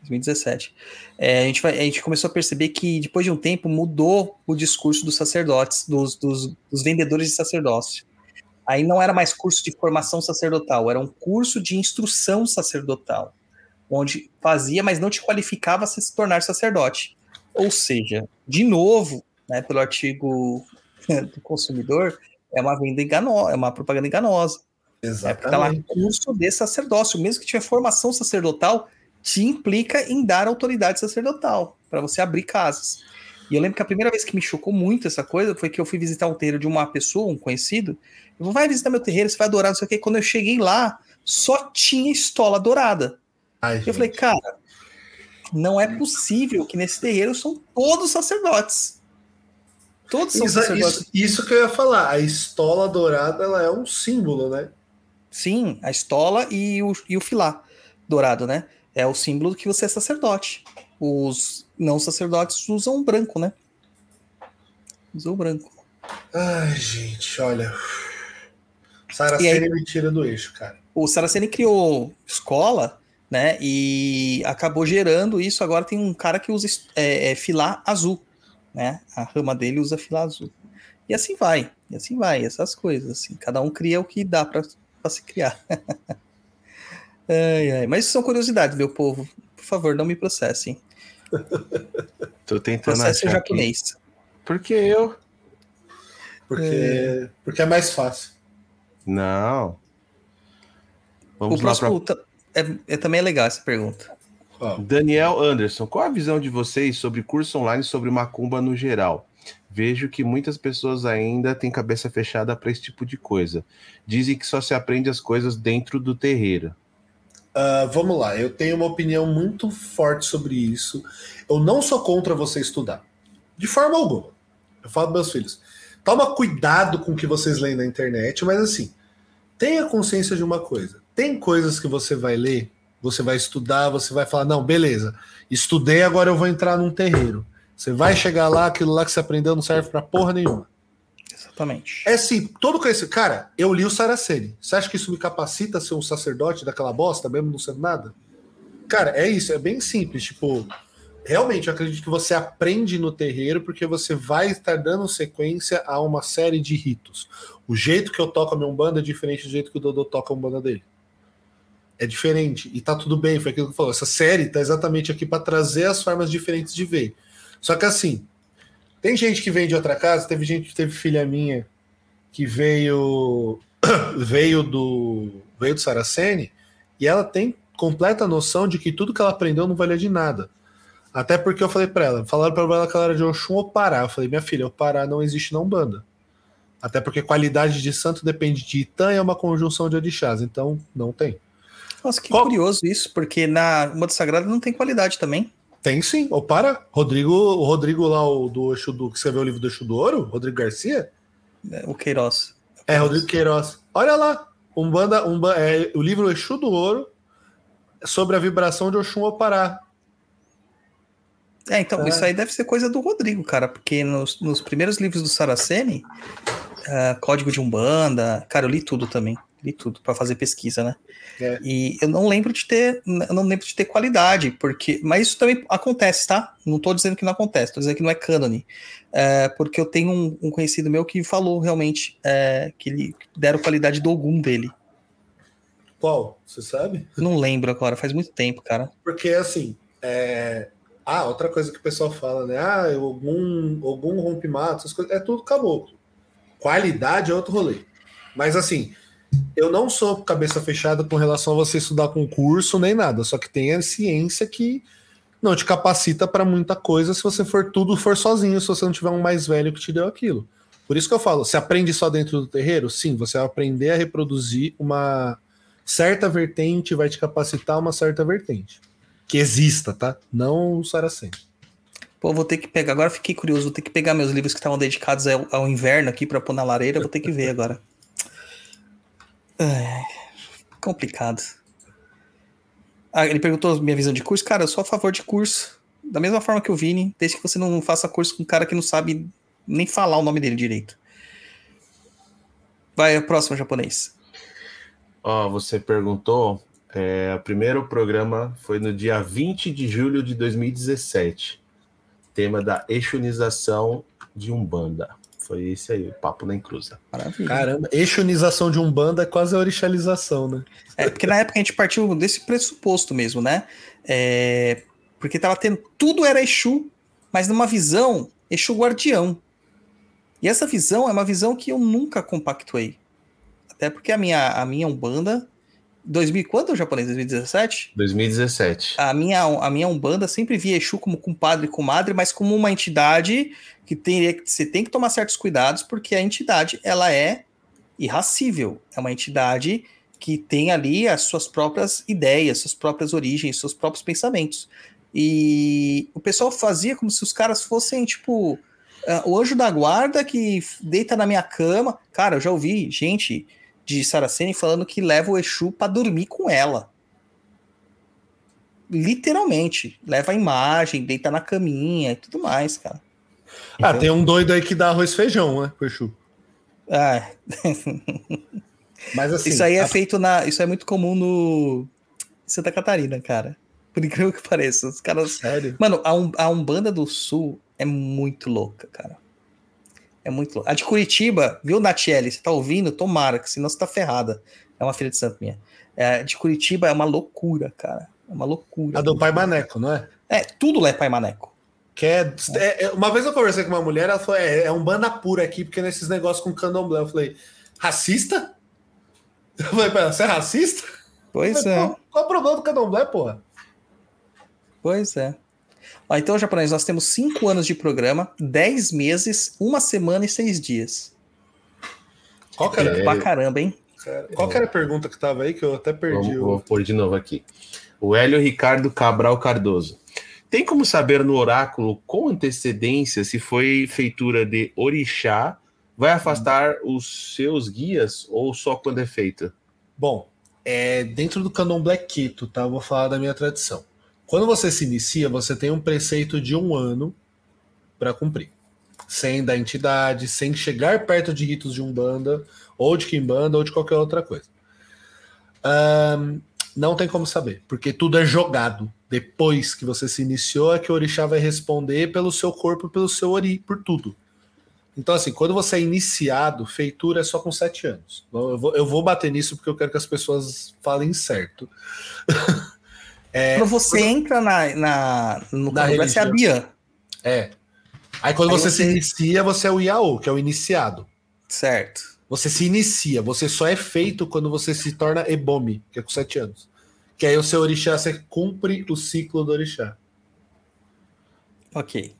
S2: 2017. É, a, gente vai, a gente começou a perceber que depois de um tempo mudou o discurso dos sacerdotes, dos, dos, dos vendedores de sacerdócio. Aí não era mais curso de formação sacerdotal, era um curso de instrução sacerdotal, onde fazia, mas não te qualificava a se tornar sacerdote. Ou seja, de novo, né, pelo artigo do consumidor, é uma venda enganosa, é uma propaganda enganosa. É porque tá lá
S4: Exatamente.
S2: curso de sacerdócio, mesmo que tiver formação sacerdotal, te implica em dar autoridade sacerdotal para você abrir casas. E eu lembro que a primeira vez que me chocou muito essa coisa foi que eu fui visitar um terreiro de uma pessoa, um conhecido. Eu vou, vai visitar meu terreiro, você vai adorar, não sei o quê. Quando eu cheguei lá, só tinha estola dourada.
S4: Ai,
S2: Eu
S4: gente.
S2: falei, cara, não é possível que nesse terreiro são todos sacerdotes. Todos são
S4: Isso,
S2: sacerdotes.
S4: isso, isso que eu ia falar. A estola dourada ela é um símbolo, né?
S2: Sim, a estola e o, e o filá dourado, né? É o símbolo que você é sacerdote. Os não sacerdotes usam branco, né? Usam o branco.
S4: Ai, gente, olha. Saraceni me tira do eixo, cara.
S2: O Saraceni criou escola, né? E acabou gerando isso. Agora tem um cara que usa é, é, filá azul, né? A rama dele usa filá azul. E assim vai, e assim vai, essas coisas. Assim, cada um cria o que dá para se criar. ai, ai. Mas isso são curiosidades, meu povo. Por favor, não me processem.
S3: Tô tentando
S2: Processo
S3: achar
S2: japonês.
S3: aqui. Porque eu
S4: Porque porque é mais fácil.
S3: Não.
S2: O
S3: Vamos lá
S2: próximo ta- é, é- também é legal essa pergunta.
S4: Ó,
S3: Daniel Anderson, qual a visão de vocês sobre curso online sobre macumba no geral? Vejo que muitas pessoas ainda têm cabeça fechada para esse tipo de coisa. Dizem que só se aprende as coisas dentro do terreiro.
S4: Ah, vamos lá, eu tenho uma opinião muito forte sobre isso. Eu não sou contra você estudar. De forma alguma. Eu falo para meus filhos: toma cuidado com o que vocês leem na internet, mas assim, tenha consciência de uma coisa. Tem coisas que você vai ler, você vai estudar, você vai falar: não, beleza, estudei, agora eu vou entrar num terreiro. Você vai chegar lá, aquilo lá que você aprendeu não serve pra porra nenhuma.
S2: Exatamente.
S4: É sim, todo conhecimento. Cara, eu li o Saraceni. Você acha que isso me capacita a ser um sacerdote daquela bosta, mesmo não sendo nada? Cara, é isso, é bem simples. Tipo, realmente eu acredito que você aprende no terreiro porque você vai estar dando sequência a uma série de ritos. O jeito que eu toco a minha umbanda é diferente do jeito que o Dodô toca a umbanda dele. É diferente. E tá tudo bem, foi aquilo que eu falou. Essa série tá exatamente aqui para trazer as formas diferentes de ver. Só que assim, tem gente que vem de outra casa, teve gente, teve filha minha que veio veio do veio do Saraceni e ela tem completa noção de que tudo que ela aprendeu não valia de nada. Até porque eu falei para ela, falaram para ela que ela era de Oxum ou Pará. Eu falei, minha filha, o Pará não existe na Umbanda. Até porque qualidade de santo depende de Itã e é uma conjunção de orixás, então não tem.
S2: Nossa, que
S4: Qual-
S2: curioso isso, porque na Moda Sagrada não tem qualidade também.
S4: Tem sim, ou para. Rodrigo, o Rodrigo lá, o do Exu do, que escreveu o livro do Exu do Ouro, Rodrigo Garcia,
S2: né, O Queiroz.
S4: É, Rodrigo Queiroz. Olha lá, Umbanda, Umba, é, o livro Exu do Ouro sobre a vibração de Oxum Opará.
S2: É, então,
S4: É.
S2: isso aí deve ser coisa do Rodrigo, cara, porque nos, nos primeiros livros do Saraceni, ah, Código de Umbanda, cara, eu li tudo também, li tudo para fazer pesquisa, né?
S4: É.
S2: E eu não lembro de ter, eu não lembro de ter qualidade, porque, mas isso também acontece, tá? Não tô dizendo que não acontece, tô dizendo que não é cânone, É, porque eu tenho um, um conhecido meu que falou realmente é, que ele deram qualidade do Ogum dele.
S4: Qual? Você sabe?
S2: Não lembro agora, faz muito tempo, cara.
S4: Porque assim, é... ah, outra coisa que o pessoal fala, né? Ah, algum, algum rompe-mato, essas coisas, é tudo caboclo. Qualidade é outro rolê. Mas assim, eu não sou cabeça fechada com relação a você estudar concurso nem nada, só que tem a ciência que não te capacita para muita coisa se você for tudo for sozinho, se você não tiver um mais velho que te deu aquilo. Por isso que eu falo, você aprende só dentro do terreiro? Sim, você vai aprender a reproduzir uma certa vertente, vai te capacitar uma certa vertente. Que exista, tá? Não o Saracen.
S2: Pô, vou ter que pegar. Agora fiquei curioso, vou ter que pegar meus livros que estavam dedicados ao, ao inverno aqui para pôr na lareira, vou ter que ver agora. Ai, complicado. Ah, ele perguntou minha visão de curso. Cara, eu sou a favor de curso. Da mesma forma que o Vini, desde que você não faça curso com um cara que não sabe nem falar o nome dele direito. Vai, a próxima japonês.
S3: Ó, você perguntou. é, o primeiro programa foi no dia 20 de julho de 2017. Tema da exunização de Umbanda. Foi esse aí, o papo na encruza.
S2: Maravilha.
S4: Caramba, exunização de Umbanda é quase a orixalização, né?
S2: É, porque na época a gente partiu desse pressuposto mesmo, né? É, porque tava tendo. Tudo era Exu, mas numa visão Exu guardião. E essa visão é uma visão que eu nunca compactuei. Até porque a minha, a minha Umbanda. 2000, quando japonês? 2017?
S3: 2017.
S2: A minha, a minha Umbanda sempre via Exu como compadre e comadre, mas como uma entidade que que você tem que tomar certos cuidados, porque a entidade ela é irracível. É uma entidade que tem ali as suas próprias ideias, suas próprias origens, seus próprios pensamentos. E o pessoal fazia como se os caras fossem, tipo, ah, o anjo da guarda que deita na minha cama. Cara, eu já ouvi gente de Saraceni falando que leva o Exu pra dormir com ela. Literalmente. Leva a imagem, deita na caminha e tudo mais, cara.
S4: Ah, tem um doido aí que dá arroz e feijão, né, pro Exu.
S2: Ah,
S4: Mas assim,
S2: isso aí é
S4: a-
S2: feito na. Isso é muito comum no. Santa Catarina, cara. Por incrível que pareça. Os caras.
S4: Sério?
S2: Mano, a, um, a Umbanda do Sul é muito louca, cara. É muito louca. A de Curitiba, viu, Natiele? Você tá ouvindo? Tomara, que senão você tá ferrada. É uma filha de santo minha. É, a de Curitiba é uma loucura, cara. É uma loucura.
S4: A do Pai Maneco, não é?
S2: É, tudo lá é Pai Maneco.
S4: Quer, é, é, uma vez eu conversei com uma mulher, ela falou: é, é um banda pura aqui, porque nesses negócios com candomblé. Eu falei: racista? Eu falei pra ela: você é racista?
S2: Pois
S4: falei,
S2: é.
S4: "Pô, Qual é o problema do candomblé, porra?
S2: Pois é. Ó, então, japonês, nós temos cinco anos de programa, 10 meses, uma semana e seis dias.
S4: Qual que era,
S2: Tempo pra caramba, hein?
S4: cara? Qual que era a pergunta que tava aí que eu até perdi?
S3: Vamos,
S4: o-
S3: vou pôr de novo aqui. O Hélio Ricardo Cabral Cardoso. Tem como saber no oráculo com antecedência se foi feitura de orixá? Vai afastar os seus guias ou só quando é feita?
S4: Bom, é, dentro do candomblé Quito, tá? Eu Vou falar da minha tradição. Quando você se inicia, você tem um preceito de um ano para cumprir. Sem da entidade, sem chegar perto de ritos de Umbanda, ou de Kimbanda, ou de qualquer outra coisa. Ahn, não tem como saber, porque tudo é jogado. Depois que você se iniciou, é que o orixá vai responder pelo seu corpo, pelo seu ori, por tudo. Então, assim, quando você é iniciado, feitura é só com sete anos. Eu vou, eu vou bater nisso porque eu quero que as pessoas falem certo. É,
S2: Quando você entra na, na, no
S4: Na
S2: candomblé, você é a Bian,
S4: é. Aí quando
S2: Aí
S4: você,
S2: você-
S4: se inicia, você é o Iaô, que é o iniciado.
S2: certo?
S4: Você se inicia, você só é feito quando você se torna Ebomi, que é com sete anos. Que aí o seu orixá, você cumpre o ciclo do orixá.
S2: Ok.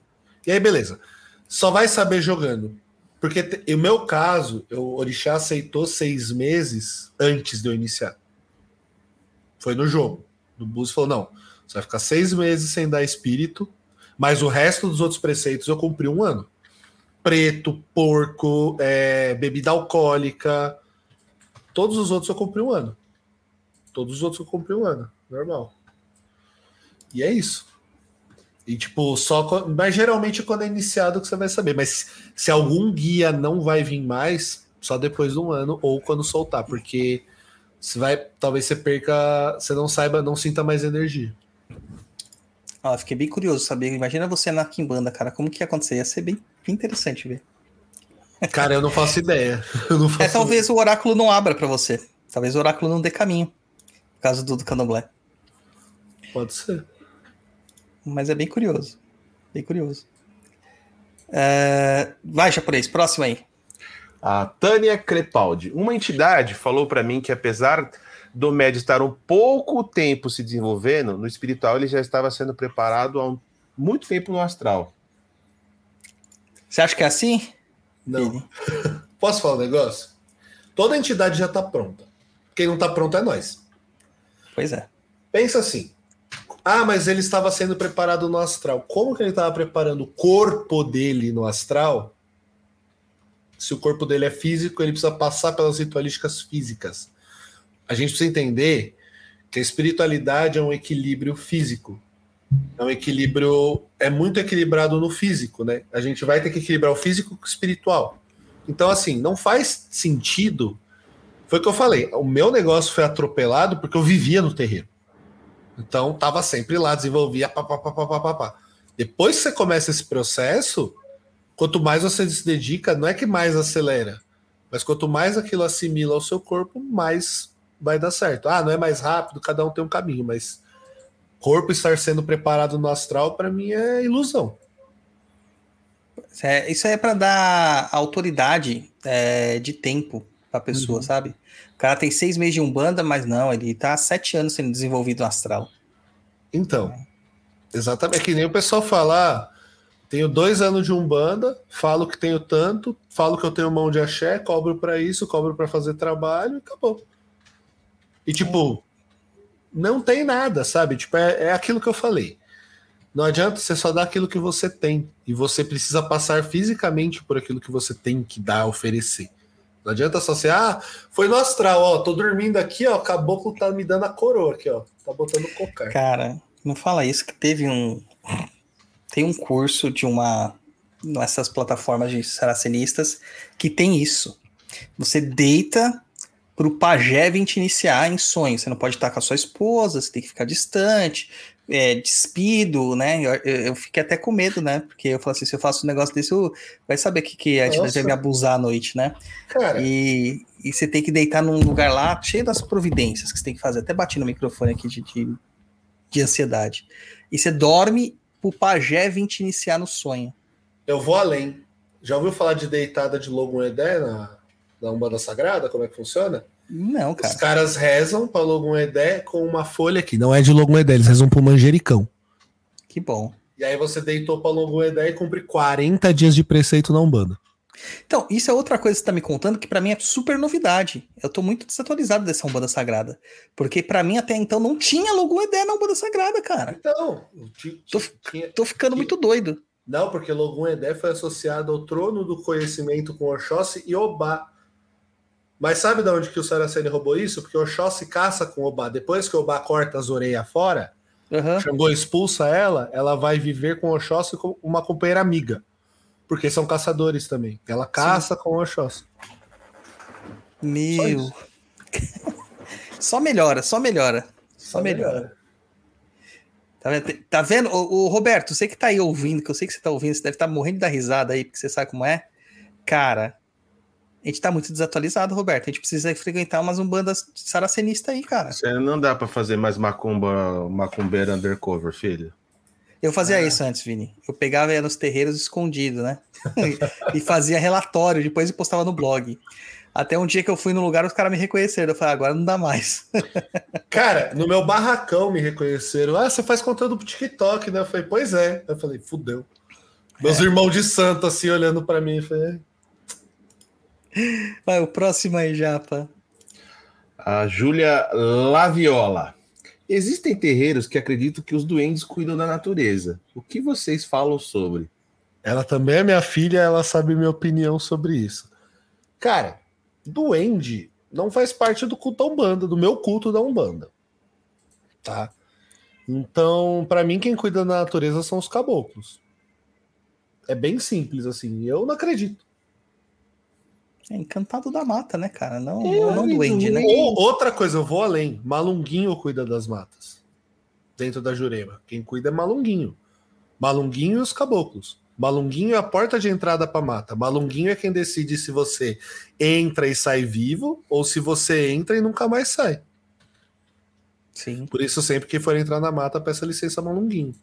S4: E aí, beleza. Só vai saber jogando. Porque o meu caso, o Orixá aceitou seis meses antes de eu iniciar. Foi no jogo. O Bus falou: não, você vai ficar seis meses sem dar espírito, mas o resto dos outros preceitos eu cumpri um ano. Preto, porco, é, bebida alcoólica. Todos os outros eu cumpri um ano. Todos os outros eu cumpri um ano. Normal. E é isso. E tipo, só. Mas geralmente quando é iniciado que você vai saber. Mas se algum guia não vai vir mais, só depois de um ano ou quando soltar, porque você vai. Talvez você perca. Você não saiba, não sinta mais energia.
S2: Ó, fiquei bem curioso saber. Imagina você na Kimbanda, cara. Como que ia acontecer? Ia ser bem, interessante ver.
S4: Cara, eu não faço ideia. Não faço
S2: É, talvez o oráculo não abra pra você. Talvez o oráculo não dê caminho. Por causa do, do candomblé.
S4: Pode ser.
S2: Mas é bem curioso. Bem curioso. É, Vai, japonês, próximo aí.
S3: A Tânia Crepaldi. Uma entidade falou para mim que, apesar do médio estar um pouco tempo se desenvolvendo, no espiritual ele já estava sendo preparado há um- muito tempo no astral.
S2: Você acha que é assim?
S4: Não. Posso falar um negócio? Toda entidade já tá pronta. Quem não tá pronto é nós.
S2: Pois é.
S4: Pensa assim. Ah, mas ele estava sendo preparado no astral. Como que ele estava preparando o corpo dele no astral? Se o corpo dele é físico, ele precisa passar pelas ritualísticas físicas. A gente precisa entender que a espiritualidade é um equilíbrio físico. É um equilíbrio. É muito equilibrado no físico, né? A gente vai ter que equilibrar o físico com o espiritual. Então, assim, não faz sentido. Foi o que eu falei. O meu negócio foi atropelado porque eu vivia no terreiro. Então, tava sempre lá, desenvolvia. Pá, pá, pá, pá, pá, pá. Depois que você começa esse processo, quanto mais você se dedica, não é que mais acelera, mas quanto mais aquilo assimila ao seu corpo, mais vai dar certo. Ah, não é mais rápido, cada um tem um caminho, mas corpo estar sendo preparado no astral, para mim, é ilusão.
S2: Isso é, isso é para dar autoridade é, de tempo pra pessoa,
S4: Uhum.
S2: sabe? O cara tem seis meses de umbanda, mas não, ele tá há sete anos sendo desenvolvido no astral.
S4: Então, exatamente. É que nem o pessoal falar. Tenho dois anos de Umbanda, falo que tenho tanto, falo que eu tenho mão de axé, cobro para isso, cobro para fazer trabalho e acabou. E tipo, não tem nada, sabe? Tipo, é, é aquilo que eu falei. Não adianta você só dar aquilo que você tem. E você precisa passar fisicamente por aquilo que você tem que dar, oferecer. Não adianta só ser, ah, foi no astral, ó, tô dormindo aqui, ó, o caboclo tá me dando a coroa aqui, ó. Tá botando cocar.
S2: Cara, não fala isso que teve um. Tem um curso de uma. Nessas plataformas de saracenistas que tem isso. Você deita pro pajé vir te iniciar em sonho. Você não pode estar com a sua esposa, você tem que ficar distante, é, despido, né? Eu, eu, fiquei até com medo, né? Porque eu falo assim: se eu faço um negócio desse, eu- vai saber que, que a entidade vai me abusar à noite, né?
S4: Cara,
S2: E, e você tem que deitar num lugar lá cheio das providências que você tem que fazer. Até bati no microfone aqui de, de, de ansiedade. E você dorme pro pajé vir te iniciar no sonho.
S4: Eu vou além. Já ouviu falar de deitada de Logun Edé na, na Umbanda Sagrada? Como é que funciona?
S2: Não,
S4: Os
S2: cara.
S4: caras rezam para Logun Edé com uma folha que não é de Logun Edé, eles rezam pro manjericão.
S2: Que bom.
S4: E aí você deitou para Logun Edé e cumpre 40 dias de preceito na Umbanda.
S2: Então, isso é outra coisa que você tá me contando que pra mim é super novidade. Eu tô muito desatualizado dessa Umbanda Sagrada. Porque pra mim até então não tinha Logun Edé na Umbanda Sagrada, cara.
S4: Então, ti-
S2: Tô-
S4: tinha-
S2: Tô ficando muito doido.
S4: não, porque Logun Edé foi associado ao trono do conhecimento com Oxóssi e Obá. Mas sabe de onde que o Saraceni roubou isso? Porque Oxóssi caça com Obá. Depois que Obá corta as orelhas fora,
S2: Aham.
S4: Xangô expulsa ela, ela vai viver com Oxóssi como uma companheira amiga. Porque são caçadores também. Ela caça com Oxóssi.
S2: Meu. Só melhora, só melhora. Só melhora. Tá vendo? Tá vendo? Ô, ô, Roberto, você que tá aí ouvindo, que eu sei que você tá ouvindo, você deve estar morrendo de dar risada aí, porque você sabe como é. Cara, a gente tá muito desatualizado, Roberto. A gente precisa frequentar umas umbandas saracenista aí, cara.
S3: Você não dá pra fazer mais macumba, macumbeira undercover, filho.
S2: Eu fazia
S4: Ah.
S2: isso antes, Vini. Eu pegava ia nos terreiros escondido, né? e fazia relatório, depois e postava no blog. Até um dia que eu fui no lugar, os caras me reconheceram. Eu falei, ah, agora não dá mais.
S4: Cara, no meu barracão me reconheceram. Ah, você faz conteúdo pro TikTok, né? Eu falei, pois é. Eu falei, fudeu. Meus irmãos de santo assim olhando pra mim. Eu falei,
S2: Vai, o próximo aí, Japa.
S3: A Júlia Laviola. Existem terreiros que acreditam que os duendes cuidam da natureza. O que vocês falam sobre?
S4: Ela também é minha filha, ela sabe minha opinião sobre isso. Cara, duende não faz parte do culto da Umbanda, do meu culto da Umbanda. Tá? Então, pra mim, quem cuida da natureza são os caboclos. É bem simples, assim. Eu não acredito.
S2: É encantado da mata, né, cara? Não,
S3: É,
S2: não duende, né?
S4: Ou, outra coisa, eu vou além. Malunguinho cuida das matas. Dentro da Jurema. Quem cuida é Malunguinho. Malunguinho e os caboclos. Malunguinho é a porta de entrada para mata. Malunguinho é quem decide se você entra e sai vivo ou se você entra e nunca mais sai.
S2: Sim.
S4: Por isso, sempre que for entrar na mata, peça licença Malunguinho.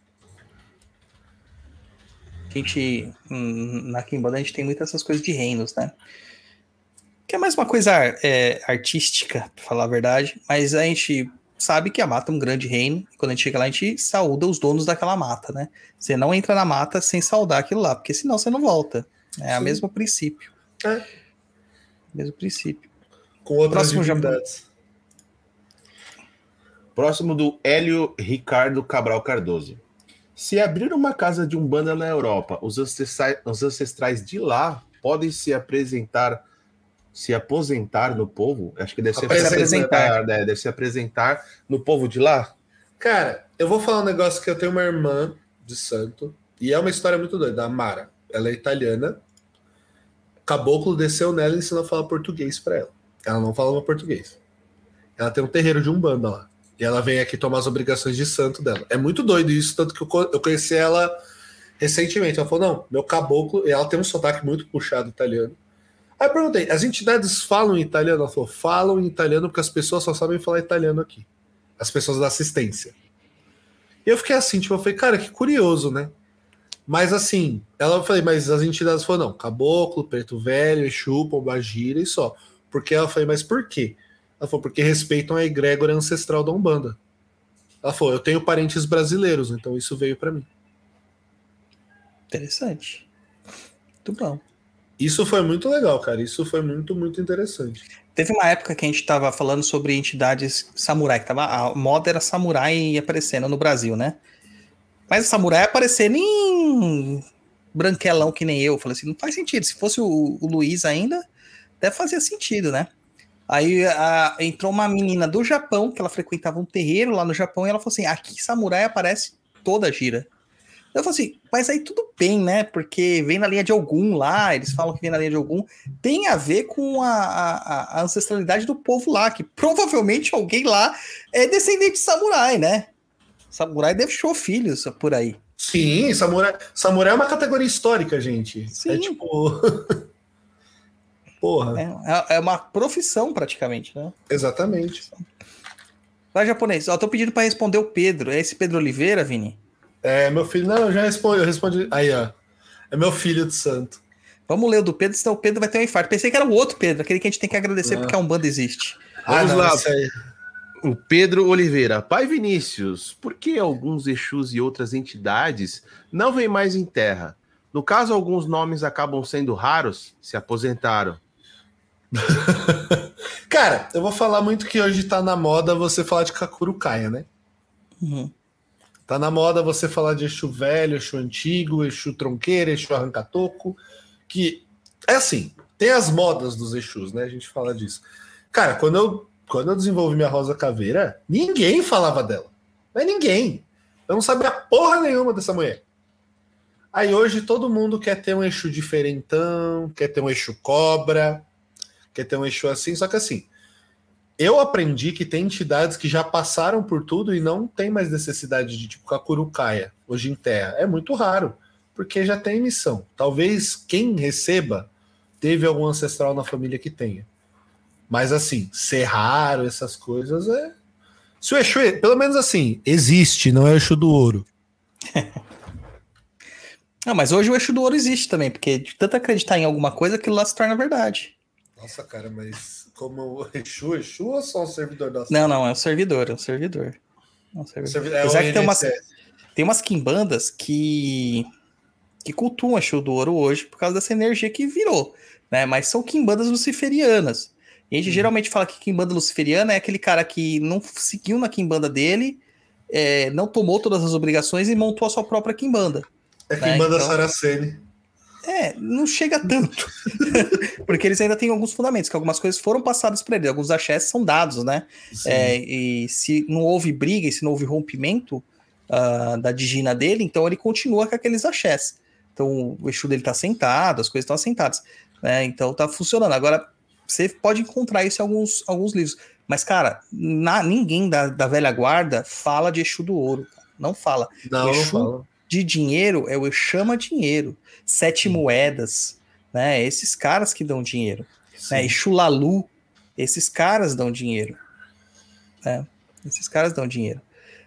S2: A gente, hum, na Kimbanda, a gente tem muitas essas coisas de reinos, né? Que é mais uma coisa é, artística, pra falar a verdade, mas a gente sabe que a mata é um grande reino, e quando a gente chega lá, a gente saúda os donos daquela mata, né? Você não entra na mata sem saudar aquilo lá, porque senão você não volta. É o mesmo princípio.
S4: É.
S2: Mesmo princípio.
S4: Com outras
S2: Próximo já-
S4: divindades.
S3: Próximo do Hélio Ricardo Cabral Cardoso. Se abrir uma casa de umbanda na Europa, os ancestrais, os ancestrais de lá podem se apresentar, se aposentar no povo? Acho que deve ser
S4: Apresentar.
S3: se apresentar, né? deve se apresentar no povo de lá.
S4: Cara, eu vou falar um negócio que eu tenho uma irmã de santo, e é uma história muito doida, a Mara. Ela é italiana. Caboclo desceu nela e ensinou a falar português pra ela. Ela não falava português. Ela tem um terreiro de umbanda lá. E ela vem aqui tomar as obrigações de santo dela. É muito doido isso, tanto que eu conheci ela recentemente. Ela falou: não, meu caboclo, e ela tem um sotaque muito puxado italiano. Aí eu perguntei: as entidades falam italiano? Ela falou: falam italiano porque as pessoas só sabem falar italiano aqui. As pessoas da assistência. E eu fiquei assim, tipo, eu falei, cara, que curioso, né? Mas assim, ela falei, mas as entidades falaram, não, caboclo, preto velho, Exu, pombagira e só. Porque ela falei, mas por quê? Ela falou, porque respeitam a egrégora ancestral da Umbanda. Ela falou, eu tenho parentes brasileiros, então isso veio pra mim.
S2: Interessante. Muito bom.
S4: Isso foi muito legal, cara. Isso foi muito, muito interessante.
S2: Teve uma época que a gente tava falando sobre entidades samurai, que tava, a moda era samurai aparecendo no Brasil, né? Mas o samurai aparecendo em branquelão que nem eu. Falei assim, não faz sentido. Se fosse o, o Luiz ainda, até fazia sentido, né? Aí a- entrou uma menina do Japão, que ela frequentava um terreiro lá no Japão, e ela falou assim: aqui samurai aparece toda gira. Eu falei assim, mas aí tudo bem, né? Porque vem na linha de algum lá, eles falam que vem na linha de algum tem a ver com a, a- a ancestralidade do povo lá, que provavelmente alguém lá é descendente de samurai, né? Samurai deixou filhos por aí.
S4: Sim, samurai, samurai é uma categoria histórica, gente.
S2: Sim.
S4: É tipo. Porra?
S2: É, é uma profissão praticamente, né?
S4: exatamente.
S2: Vai, japonês. Ó, tô pedindo para responder o Pedro. É esse Pedro Oliveira, Vini?
S4: É, meu filho, não, eu já respondi, eu respondi. Aí, ó. É meu filho de santo.
S2: Vamos ler o do Pedro, senão o Pedro vai ter um infarto. Pensei que era o outro Pedro, aquele que a gente tem que agradecer
S4: Ah.
S2: porque a Umbanda existe.
S3: Vamos
S4: não,
S3: lá. O Pedro Oliveira. Pai Vinícius, por que alguns Exus e outras entidades não vêm mais em terra? No caso, alguns nomes acabam sendo raros, se aposentaram.
S4: Cara, eu vou falar muito que hoje tá na moda você falar de Kakurukaia, né?
S2: Uhum.
S4: Tá na moda você falar de Exu velho, Exu antigo, Exu tronqueira, Exu arrancatoco, que é assim, tem as modas dos Exus, né? A gente fala disso. Cara, quando eu, quando eu desenvolvi minha Rosa Caveira, ninguém falava dela. Mas ninguém. Eu não sabia porra nenhuma dessa mulher. Aí hoje todo mundo quer ter um Exu diferentão, quer ter um Exu cobra, quer ter um Exu assim, só que assim, eu aprendi que tem entidades que já passaram por tudo e não tem mais necessidade de tipo Kakurukaia hoje em terra. É muito raro, porque já tem missão. Talvez quem receba teve algum ancestral na família que tenha. Mas assim, ser raro, essas coisas é. Se o Exu, pelo menos assim, existe, não é o Exu do ouro.
S2: Não, mas hoje o eixo do ouro existe também, porque de tanto acreditar em alguma coisa, aquilo lá se torna verdade.
S4: Nossa, cara, mas como o Exu, Exu ou só um servidor da
S2: Não, não, é um servidor, é um servidor. É um servidor.
S4: Servi- é o
S2: que tem umas, tem umas quimbandas que, que cultuam o eixo do ouro hoje por causa dessa energia que virou, né? Mas são quimbandas luciferianas. E a gente geralmente fala que quimbanda luciferiana é aquele cara que não seguiu na quimbanda dele, é, não tomou todas as obrigações e montou a sua própria quimbanda.
S4: É
S2: né,
S4: manda
S2: então-
S4: Saraceni.
S2: É, não chega tanto. Porque eles ainda têm alguns fundamentos, que algumas coisas foram passadas para eles, alguns axés são dados, né? É, e se não houve briga, e se não houve rompimento ah, da digina dele, então ele continua com aqueles axés. Então o Exu dele tá sentado, as coisas estão assentadas. Né? Então tá funcionando. Agora, você pode encontrar isso em alguns, alguns livros. Mas, cara, na- ninguém da, da velha guarda fala de Exu do ouro. cara. Não fala.
S4: não, não
S2: Exu-
S4: fala.
S2: De dinheiro é o chama dinheiro. Sete moedas, né? Esses caras que dão dinheiro né? Exu Lalu, esses caras dão dinheiro. né? Esses caras dão dinheiro.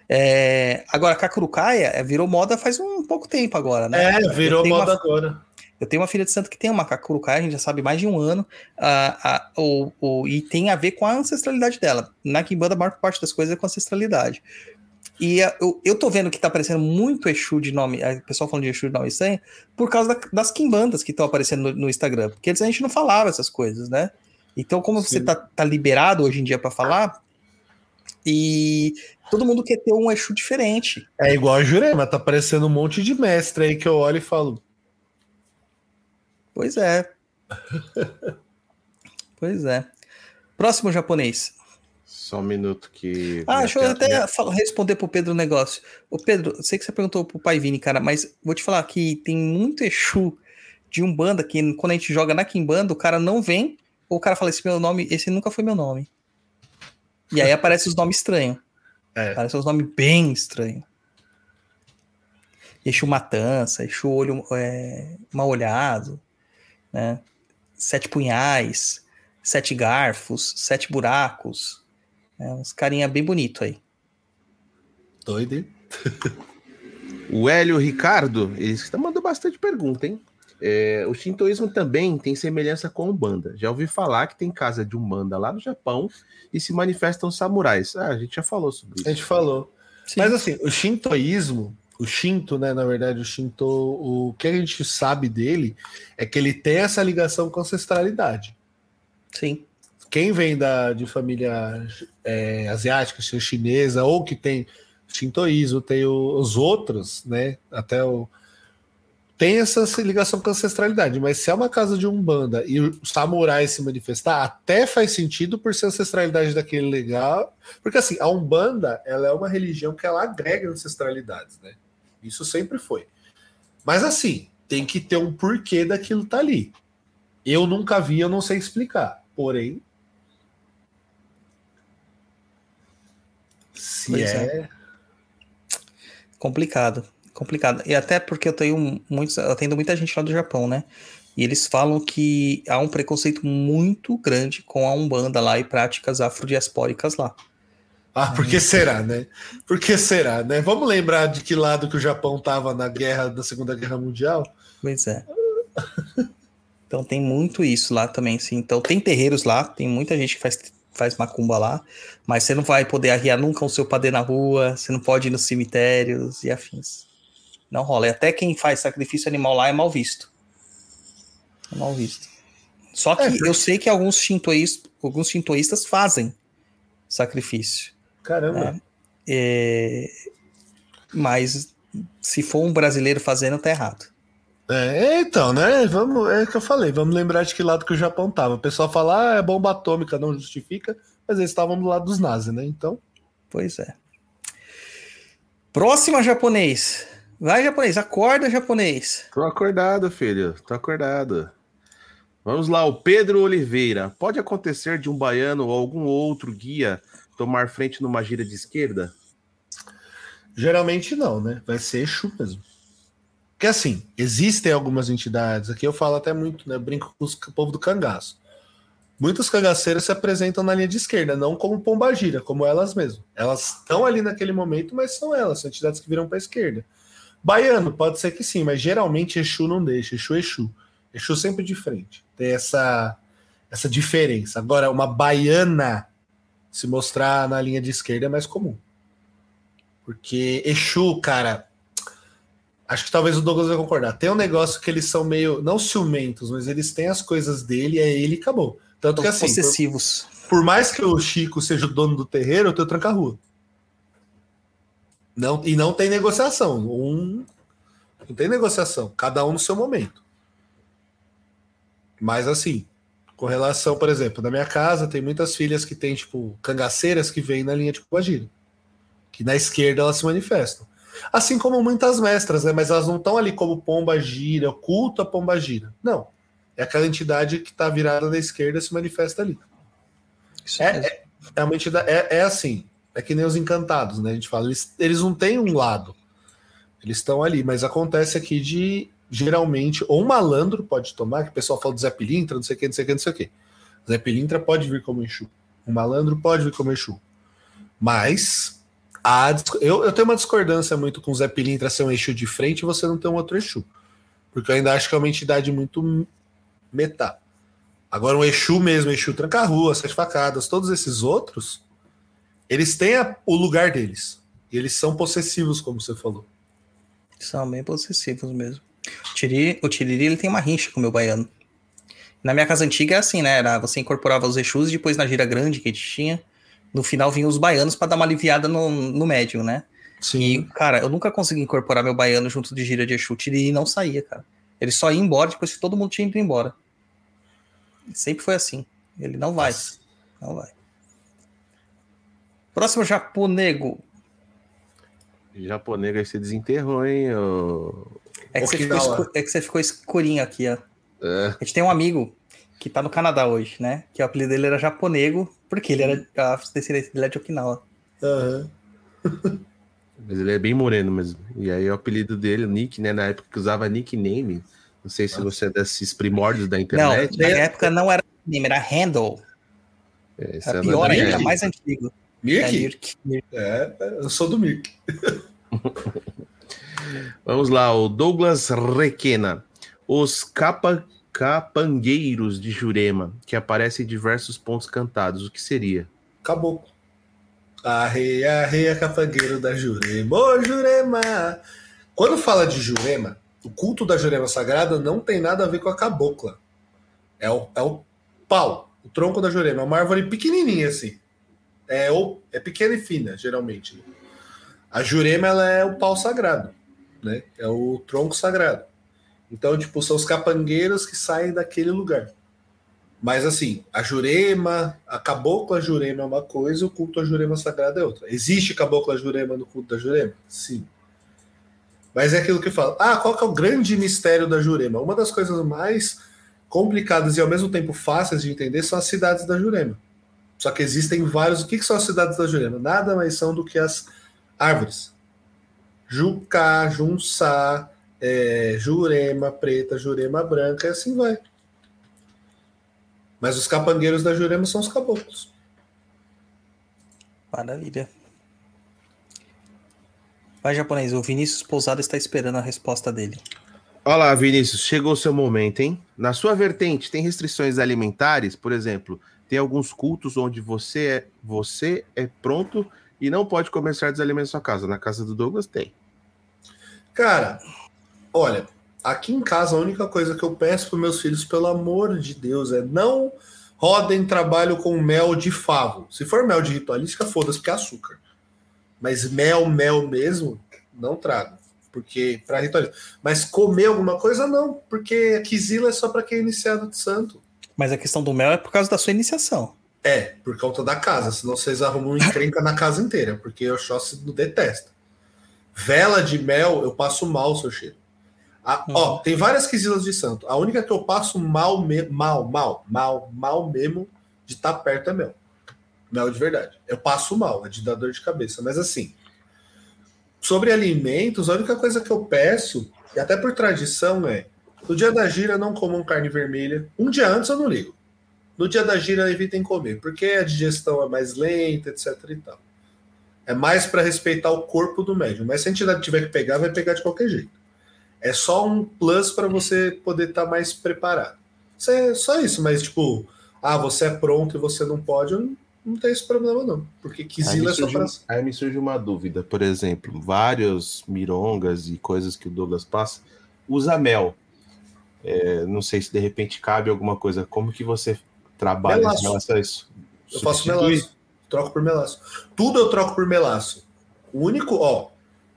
S2: É, agora, Kakurukaia é, virou moda faz um pouco tempo agora, né?
S4: É, virou moda
S2: uma-
S4: agora.
S2: Eu tenho uma filha de santo que tem uma Kakurukaia, a gente já sabe mais de um ano, ah, ah, o, o- e tem a ver com a ancestralidade dela. Na Kimbanda, a maior parte das coisas é com ancestralidade. E eu, eu tô vendo que tá aparecendo muito Exu de nome, o pessoal falando de Exu de nome estranho, por causa da- das Kimbandas que estão aparecendo no, no Instagram. Porque antes a gente não falava essas coisas, né? Então, como você
S4: Sim.
S2: tá, tá liberado hoje em dia para falar, e todo mundo quer ter um Exu diferente.
S4: É igual a Jurema, tá aparecendo um monte de mestre aí que eu olho e falo.
S2: Pois é. pois é. Próximo japonês.
S3: Só um minuto que.
S2: Ah, deixa eu até
S3: minha-
S2: responder pro Pedro um negócio. Ô Pedro, sei que você perguntou pro Pai Vini, cara, mas vou te falar que tem muito Exu de Umbanda que quando a gente joga na Kimbanda, o cara não vem, ou o cara fala, esse meu nome, esse nunca foi meu nome. E aí aparecem os nomes estranhos.
S4: É.
S2: Aparecem os nomes bem estranhos. Exu Matança, Exu Olho é, Mal Olhado, né? Sete Punhais, Sete Garfos, Sete Buracos. É, uns carinha bem bonito aí.
S4: Doido, hein?
S3: O Hélio Ricardo, ele está mandando bastante pergunta, hein? É, o shintoísmo também tem semelhança com a Umbanda. Já ouvi falar que tem casa de Umbanda lá no Japão e se manifestam samurais. Ah, a gente já falou sobre
S4: A
S3: isso.
S4: gente falou.
S2: Sim.
S4: Mas assim, o shintoísmo, o shinto, né, na verdade, o shinto, o que a gente sabe dele é que ele tem essa ligação com ancestralidade.
S2: Sim.
S4: Quem vem da, de família é, asiática, chinesa, ou que tem shintoísmo, tem o- os outros, né, até o... Tem essa ligação com ancestralidade, mas se é uma casa de umbanda e o samurai se manifestar, até faz sentido por ser a ancestralidade daquele legal, porque assim, a Umbanda, ela é uma religião que ela agrega ancestralidades, né? Isso sempre foi. Mas assim, tem que ter um porquê daquilo tá ali. Eu nunca vi, eu não sei explicar. Porém, se
S2: Pois
S4: é,
S2: Complicado. Complicado. E até porque eu tenho muitos. Eu atendo muita gente lá do Japão, né? E eles falam que há um preconceito muito grande com a Umbanda lá e práticas afrodiaspóricas lá.
S4: Ah, por que será, né? Por que será, né? Vamos lembrar de que lado que o Japão estava na guerra da Segunda Guerra Mundial?
S2: Pois é. Então tem muito isso lá também, sim. Então tem terreiros lá, tem muita gente que faz, faz macumba lá, mas você não vai poder arriar nunca o seu padê na rua, você não pode ir nos cemitérios e afins. Não rola. E até quem faz sacrifício animal lá é mal visto. É mal visto. Só que
S4: É,
S2: eu sei que alguns shintoístas, alguns shintoístas fazem sacrifício.
S4: Caramba.
S2: É, mas se for um brasileiro fazendo, tá errado.
S4: É, então, né? Vamos, é o que eu falei, vamos lembrar de que lado que o Japão tava. O pessoal fala, ah, é bomba atômica, não justifica, mas eles estavam do lado dos nazis, né? Então,
S2: Pois é. Próxima japonês. Vai, japonês, acorda, japonês.
S3: Tô acordado, filho. Tô acordado. Vamos lá, o Pedro Oliveira. Pode acontecer de um baiano ou algum outro guia tomar frente numa gira de esquerda?
S4: geralmente não, né? Vai ser Exu mesmo. Porque assim, existem algumas entidades, aqui eu falo até muito, né? Brinco com o povo do cangaço. Muitos cangaceiros se apresentam na linha de esquerda, não como pombagira, como elas mesmas. Elas estão ali naquele momento, mas são elas, são entidades que viram para a esquerda. Baiano, pode ser que sim, mas geralmente Exu não deixa, Exu Exu. Exu sempre de frente. Tem essa, essa diferença. Agora, uma baiana se mostrar na linha de esquerda é mais comum. Porque Exu, cara, acho que talvez o Douglas vai concordar. Tem um negócio que eles são meio, não ciumentos, mas eles têm as coisas dele, é ele e acabou. Tanto que assim, por,
S2: possessivos.
S4: por mais que o Chico seja o dono do terreiro, eu tenho tranca-rua. Não, e não tem negociação. Um, não tem negociação. Cada um no seu momento. Mas assim, com relação, por exemplo, na minha casa tem muitas filhas que têm, tipo, cangaceiras que vêm na linha de Coagira. Que na esquerda elas se manifestam. Assim como muitas mestras, né? Mas elas não estão ali como pomba gira, culto a pomba gira. Não. É aquela entidade que está virada na esquerda e se manifesta ali.
S2: Isso
S4: É, é, é uma entidade, é, é assim, é que nem os encantados, né? A gente fala, eles, eles não têm um lado. Eles estão ali, mas acontece aqui de geralmente, ou um malandro pode tomar, que o pessoal fala do Zé Pilintra, não sei o que, não sei o que, não sei o que. Zé Pilintra pode vir como Exu. Um malandro pode vir como Exu. Mas a, eu, eu tenho uma discordância muito com o Zé Pilintra ser um Exu de frente e você não ter um outro Exu. Porque eu ainda acho que é uma entidade muito metá. Agora, um Exu mesmo, Exu Tranca-Rua, Sete Facadas, todos esses outros, eles têm a- o lugar deles. E eles são possessivos, como você falou.
S2: São bem possessivos mesmo. O Tiriri, o Tiriri ele tem uma rincha com o meu baiano. Na minha casa antiga é assim, né? Era, você incorporava os Exus, depois na gira grande que a gente tinha, no final vinham os baianos para dar uma aliviada no, no médium, né? E, cara, eu nunca consegui incorporar meu baiano junto de gira de Exu. O Tiriri não saía, cara. Ele só ia embora depois que todo mundo tinha ido embora. Sempre foi assim. Ele não vai. Não vai. Próximo japonego.
S3: Japonês aí se desenterrou, hein? ô?
S2: É que, você ficou, é que você ficou escurinho aqui, ó.
S3: É,
S2: A gente tem um amigo que tá no Canadá hoje, né? Que o apelido dele era japonego, porque ele era. A descendência dele é de Okinawa.
S4: Aham.
S3: mas ele é bem moreno mesmo. E aí o apelido dele, o Nick, né? Na época que usava nickname. Não sei se você é desses primórdios da
S2: Não,
S3: internet.
S2: na época não era name, era handle.
S3: É,
S2: Era
S3: é
S2: pior ainda, era mais antigo. É,
S4: Mirk?
S2: Mirk. Mirk.
S4: É, eu sou do Mirk.
S3: Vamos lá, o Douglas Requena. Os capa, capangueiros de Jurema, que aparecem em diversos pontos cantados. O que seria?
S4: Caboclo. Arreia, arreia, capangueiro da Jurema. Ô, Jurema! Quando fala de Jurema, o culto da Jurema Sagrada não tem nada a ver com a cabocla. É o, é o pau, o tronco da Jurema. É uma árvore pequenininha assim. É, ou, é pequena e fina, geralmente. A Jurema ela é o pau sagrado, né? É o tronco sagrado. Então, tipo, são os capangueiros que saem daquele lugar. Mas assim, a Jurema, a cabocla Jurema é uma coisa, o culto à Jurema Sagrada é outra. Existe cabocla Jurema no culto da Jurema? Sim. Mas é aquilo que fala. Ah, qual que é o grande mistério da Jurema? Uma das coisas mais complicadas e ao mesmo tempo fáceis de entender são as cidades da Jurema. Só que existem vários. O que, que são as cidades da Jurema? Nada mais são do que as árvores. Jucá, Junçá, é, Jurema preta, Jurema branca, e assim vai. Mas os capangueiros da Jurema são os caboclos.
S2: Maravilha. Vai, japonês. O Vinícius Pousada está esperando a resposta dele.
S3: Olá, Vinícius, chegou o seu momento, hein? Na sua vertente, tem restrições alimentares? Por exemplo, tem alguns cultos onde você é, você é pronto e não pode comer certos alimentos na sua casa. Na casa do Douglas tem.
S4: Cara, olha, aqui em casa a única coisa que eu peço para meus filhos, pelo amor de Deus, é não rodem trabalho com mel de favo. Se for mel de ritualística, foda-se, porque é açúcar. Mas mel, mel mesmo, não trago. Porque para ritualística. Mas comer alguma coisa, não. Porque a quizila é só para quem é iniciado de santo.
S2: Mas a questão do mel é por causa da sua iniciação.
S4: É, por conta da casa. Senão vocês arrumam um encrenca na casa inteira. Porque o Xóssi não detesta. Vela de mel, eu passo mal seu cheiro. A- Ó, tem várias quisilas de santo. A única que eu passo mal, me- mal, mal, mal, mal mesmo de estar perto é mel. Mel de verdade. Eu passo mal, é de dar dor de cabeça. Mas assim, sobre alimentos, a única coisa que eu peço, e até por tradição, é no dia da gira não comam carne vermelha. Um dia antes eu não ligo. No dia da gira evitem comer, porque a digestão é mais lenta, etc e tal. É mais para respeitar o corpo do médium. Mas se a entidade tiver que pegar, vai pegar de qualquer jeito. É só um plus para você poder estar mais preparado. Isso é só isso, mas tipo, ah, você é pronto e você não pode, eu não, não tem esse problema não. Porque Kizila é só pra...
S3: aí me surge uma dúvida, por exemplo, vários mirongas e coisas que o Douglas passa usa mel. É, não sei se de repente cabe alguma coisa. Como que você trabalha
S4: Melaço.
S3: em relação a isso?
S4: Eu faço melaço. Troco por melaço. Tudo eu troco por melaço. O único, ó,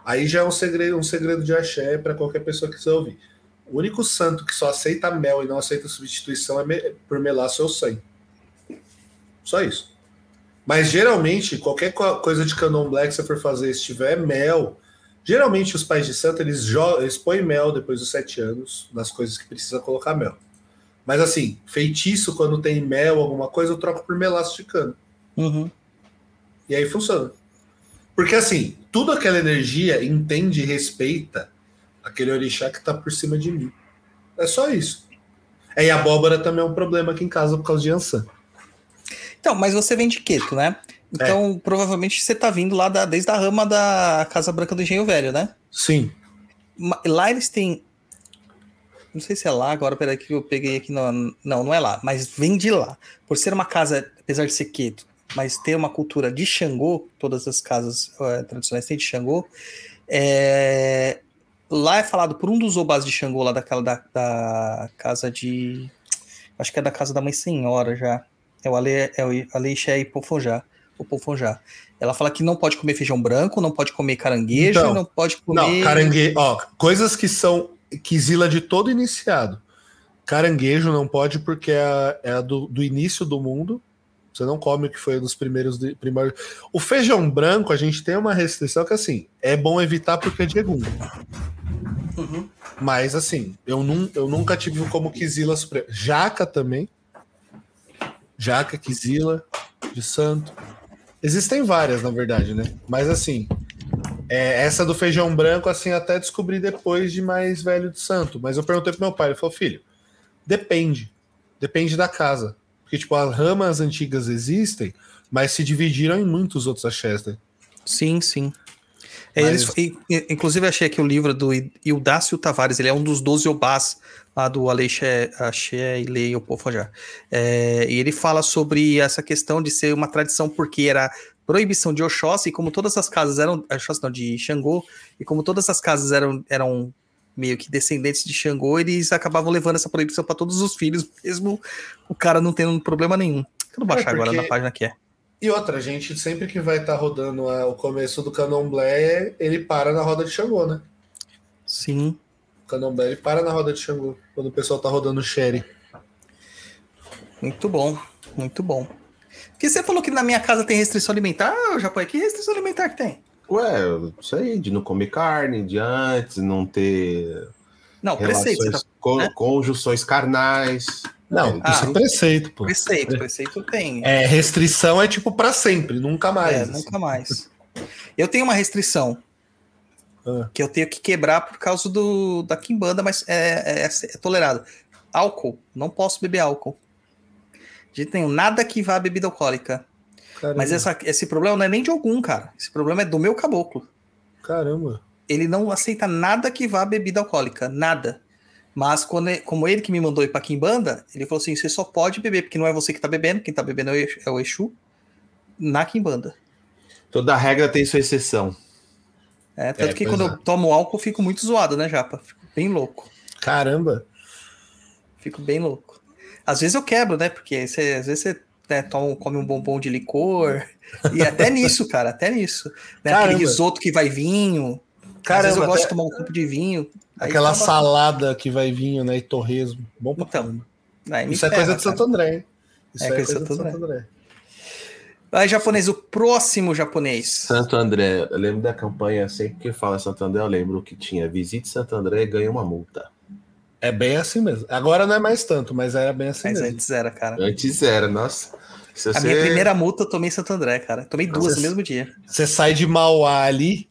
S4: aí já é um segredo, um segredo de axé para qualquer pessoa que quiser ouvir. O único santo que só aceita mel e não aceita substituição é me- por melaço é o sangue. Só isso. Mas geralmente, qualquer co- coisa de candomblé que você for fazer, se tiver mel, geralmente os pais de santo eles, eles põem mel depois dos sete anos nas coisas que precisa colocar mel. Mas assim, feitiço, quando tem mel, alguma coisa, eu troco por melaço de cano.
S2: Uhum.
S4: E aí funciona. Porque assim, tudo aquela energia entende e respeita aquele orixá que tá por cima de mim. É só isso. É, e a abóbora também é um problema aqui em casa por causa de Ansan.
S2: Então, mas você vem de Queto, né? Então,
S4: É.
S2: provavelmente você tá vindo lá da, desde a rama da Casa Branca do Engenho Velho, né?
S4: Sim.
S2: Lá eles têm. Não sei se é lá agora, peraí que eu peguei aqui. No... Não, não é lá, mas vem de lá. Por ser uma casa, apesar de ser queto, mas ter uma cultura de Xangô, todas as casas eh, tradicionais têm de Xangô. é, Lá é falado por um dos obás de Xangô, lá daquela da, da casa de. Acho que é da casa da Mãe Senhora já. É o Ale, é o Aleixé e Pofonjá. O Pofonjá. Ela fala que não pode comer feijão branco, não pode comer caranguejo,
S4: Então,
S2: não pode comer.
S4: Não, caranguejo. Ó, coisas que são quizila de todo iniciado. Caranguejo não pode porque é, é do, do início do mundo. Você não come o que foi dos primeiros primórdios. O feijão branco, a gente tem uma restrição que assim, é bom evitar porque é de egum.
S2: Uhum.
S4: Mas assim, eu, nun, eu nunca tive como quizila suprema. Jaca também. Jaca, quizila, de santo. Existem várias, na verdade, né? Mas assim, é, essa do feijão branco, assim, até descobri depois de mais velho de santo. Mas eu perguntei pro meu pai, ele falou, filho, depende. Depende da casa. Porque, tipo, as ramas antigas existem, mas se dividiram em muitos outros axés, né?
S2: Sim, sim. É,
S4: Mas-
S2: eles- inclusive, achei aqui o livro do Ildácio Tavares, ele é um dos 12 obás lá do Aleixé, e Lei Opofajá. É, e ele fala sobre essa questão de ser uma tradição porque era proibição de Oxóssi, e como todas as casas eram, Oxóssi não, de Xangô, e como todas as casas eram, eram meio que descendentes de Xangô, eles acabavam levando essa proibição para todos os filhos, mesmo o cara não tendo problema nenhum. Eu baixar agora
S4: porque-
S2: na página que é.
S4: E outra, a gente sempre que vai estar rodando ah, o começo do candomblé, ele para na roda de Xangô, né?
S2: Sim.
S4: O candomblé, ele para na roda de Xangô, quando o pessoal tá rodando o Sherry.
S2: Muito bom, muito bom. Porque você falou que na minha casa tem restrição alimentar, Japão, que restrição alimentar que tem?
S3: Ué, isso aí, de não comer carne, de antes, não ter
S2: Não, preceito, tá...
S3: con-
S2: né?
S3: conjunções carnais.
S4: Não,
S2: Ah,
S4: isso é preceito, pô.
S2: preceito, preceito tem.
S4: É, restrição é tipo pra sempre, nunca mais.
S2: É,
S4: assim.
S2: nunca mais. Eu tenho uma restrição
S4: Ah.
S2: que eu tenho que quebrar por causa do, da Kimbanda, mas é, é, é tolerado. Álcool, não posso beber álcool. De jeito nenhum, nada que vá a bebida alcoólica.
S4: Caramba.
S2: Mas essa, esse problema não é nem de algum, cara. Esse problema é do meu caboclo.
S4: Caramba.
S2: Ele não aceita nada que vá bebida alcoólica, nada. Mas quando como ele que me mandou ir pra Kimbanda, ele falou assim: você só pode beber, porque não é você que tá bebendo, quem tá bebendo é o Exu- é na Kimbanda.
S3: Toda regra tem sua exceção.
S2: É, tanto
S4: É,
S2: que quando
S4: é.
S2: eu tomo álcool, eu fico muito zoado, né, Japa? Fico bem louco.
S4: Caramba.
S2: Fico bem louco. Às vezes eu quebro, né? Porque você, às vezes você né, toma, come um bombom de licor. E até nisso, cara, até nisso. Né? Aquele risoto que vai vinho. Às vezes
S4: Caramba,
S2: eu gosto
S4: até-
S2: de tomar um copo de vinho.
S4: Aquela
S2: toma-
S4: salada que vai vinho, né? E torresmo. Bom pra
S2: Então,
S4: caramba.
S2: Aí me
S4: Isso é coisa de
S2: cara.
S4: Santo André, hein? Isso
S2: É
S4: é,
S2: coisa
S4: coisa
S2: de
S4: de
S2: Santo
S4: Santo André.
S2: Aí, japonês, o próximo japonês.
S3: Santo André, eu lembro da campanha, sempre que fala Santo André, eu lembro que tinha visite Santo André e ganha uma multa.
S4: É bem assim mesmo. Agora não é mais tanto, mas era bem assim
S2: Mas
S4: mesmo.
S2: antes era, cara.
S3: Antes era, nossa. Se
S2: A
S3: você-
S2: minha primeira multa eu tomei em Santo André, cara. Tomei duas
S4: Nossa.
S2: no mesmo dia.
S4: Você sai de Mauá ali,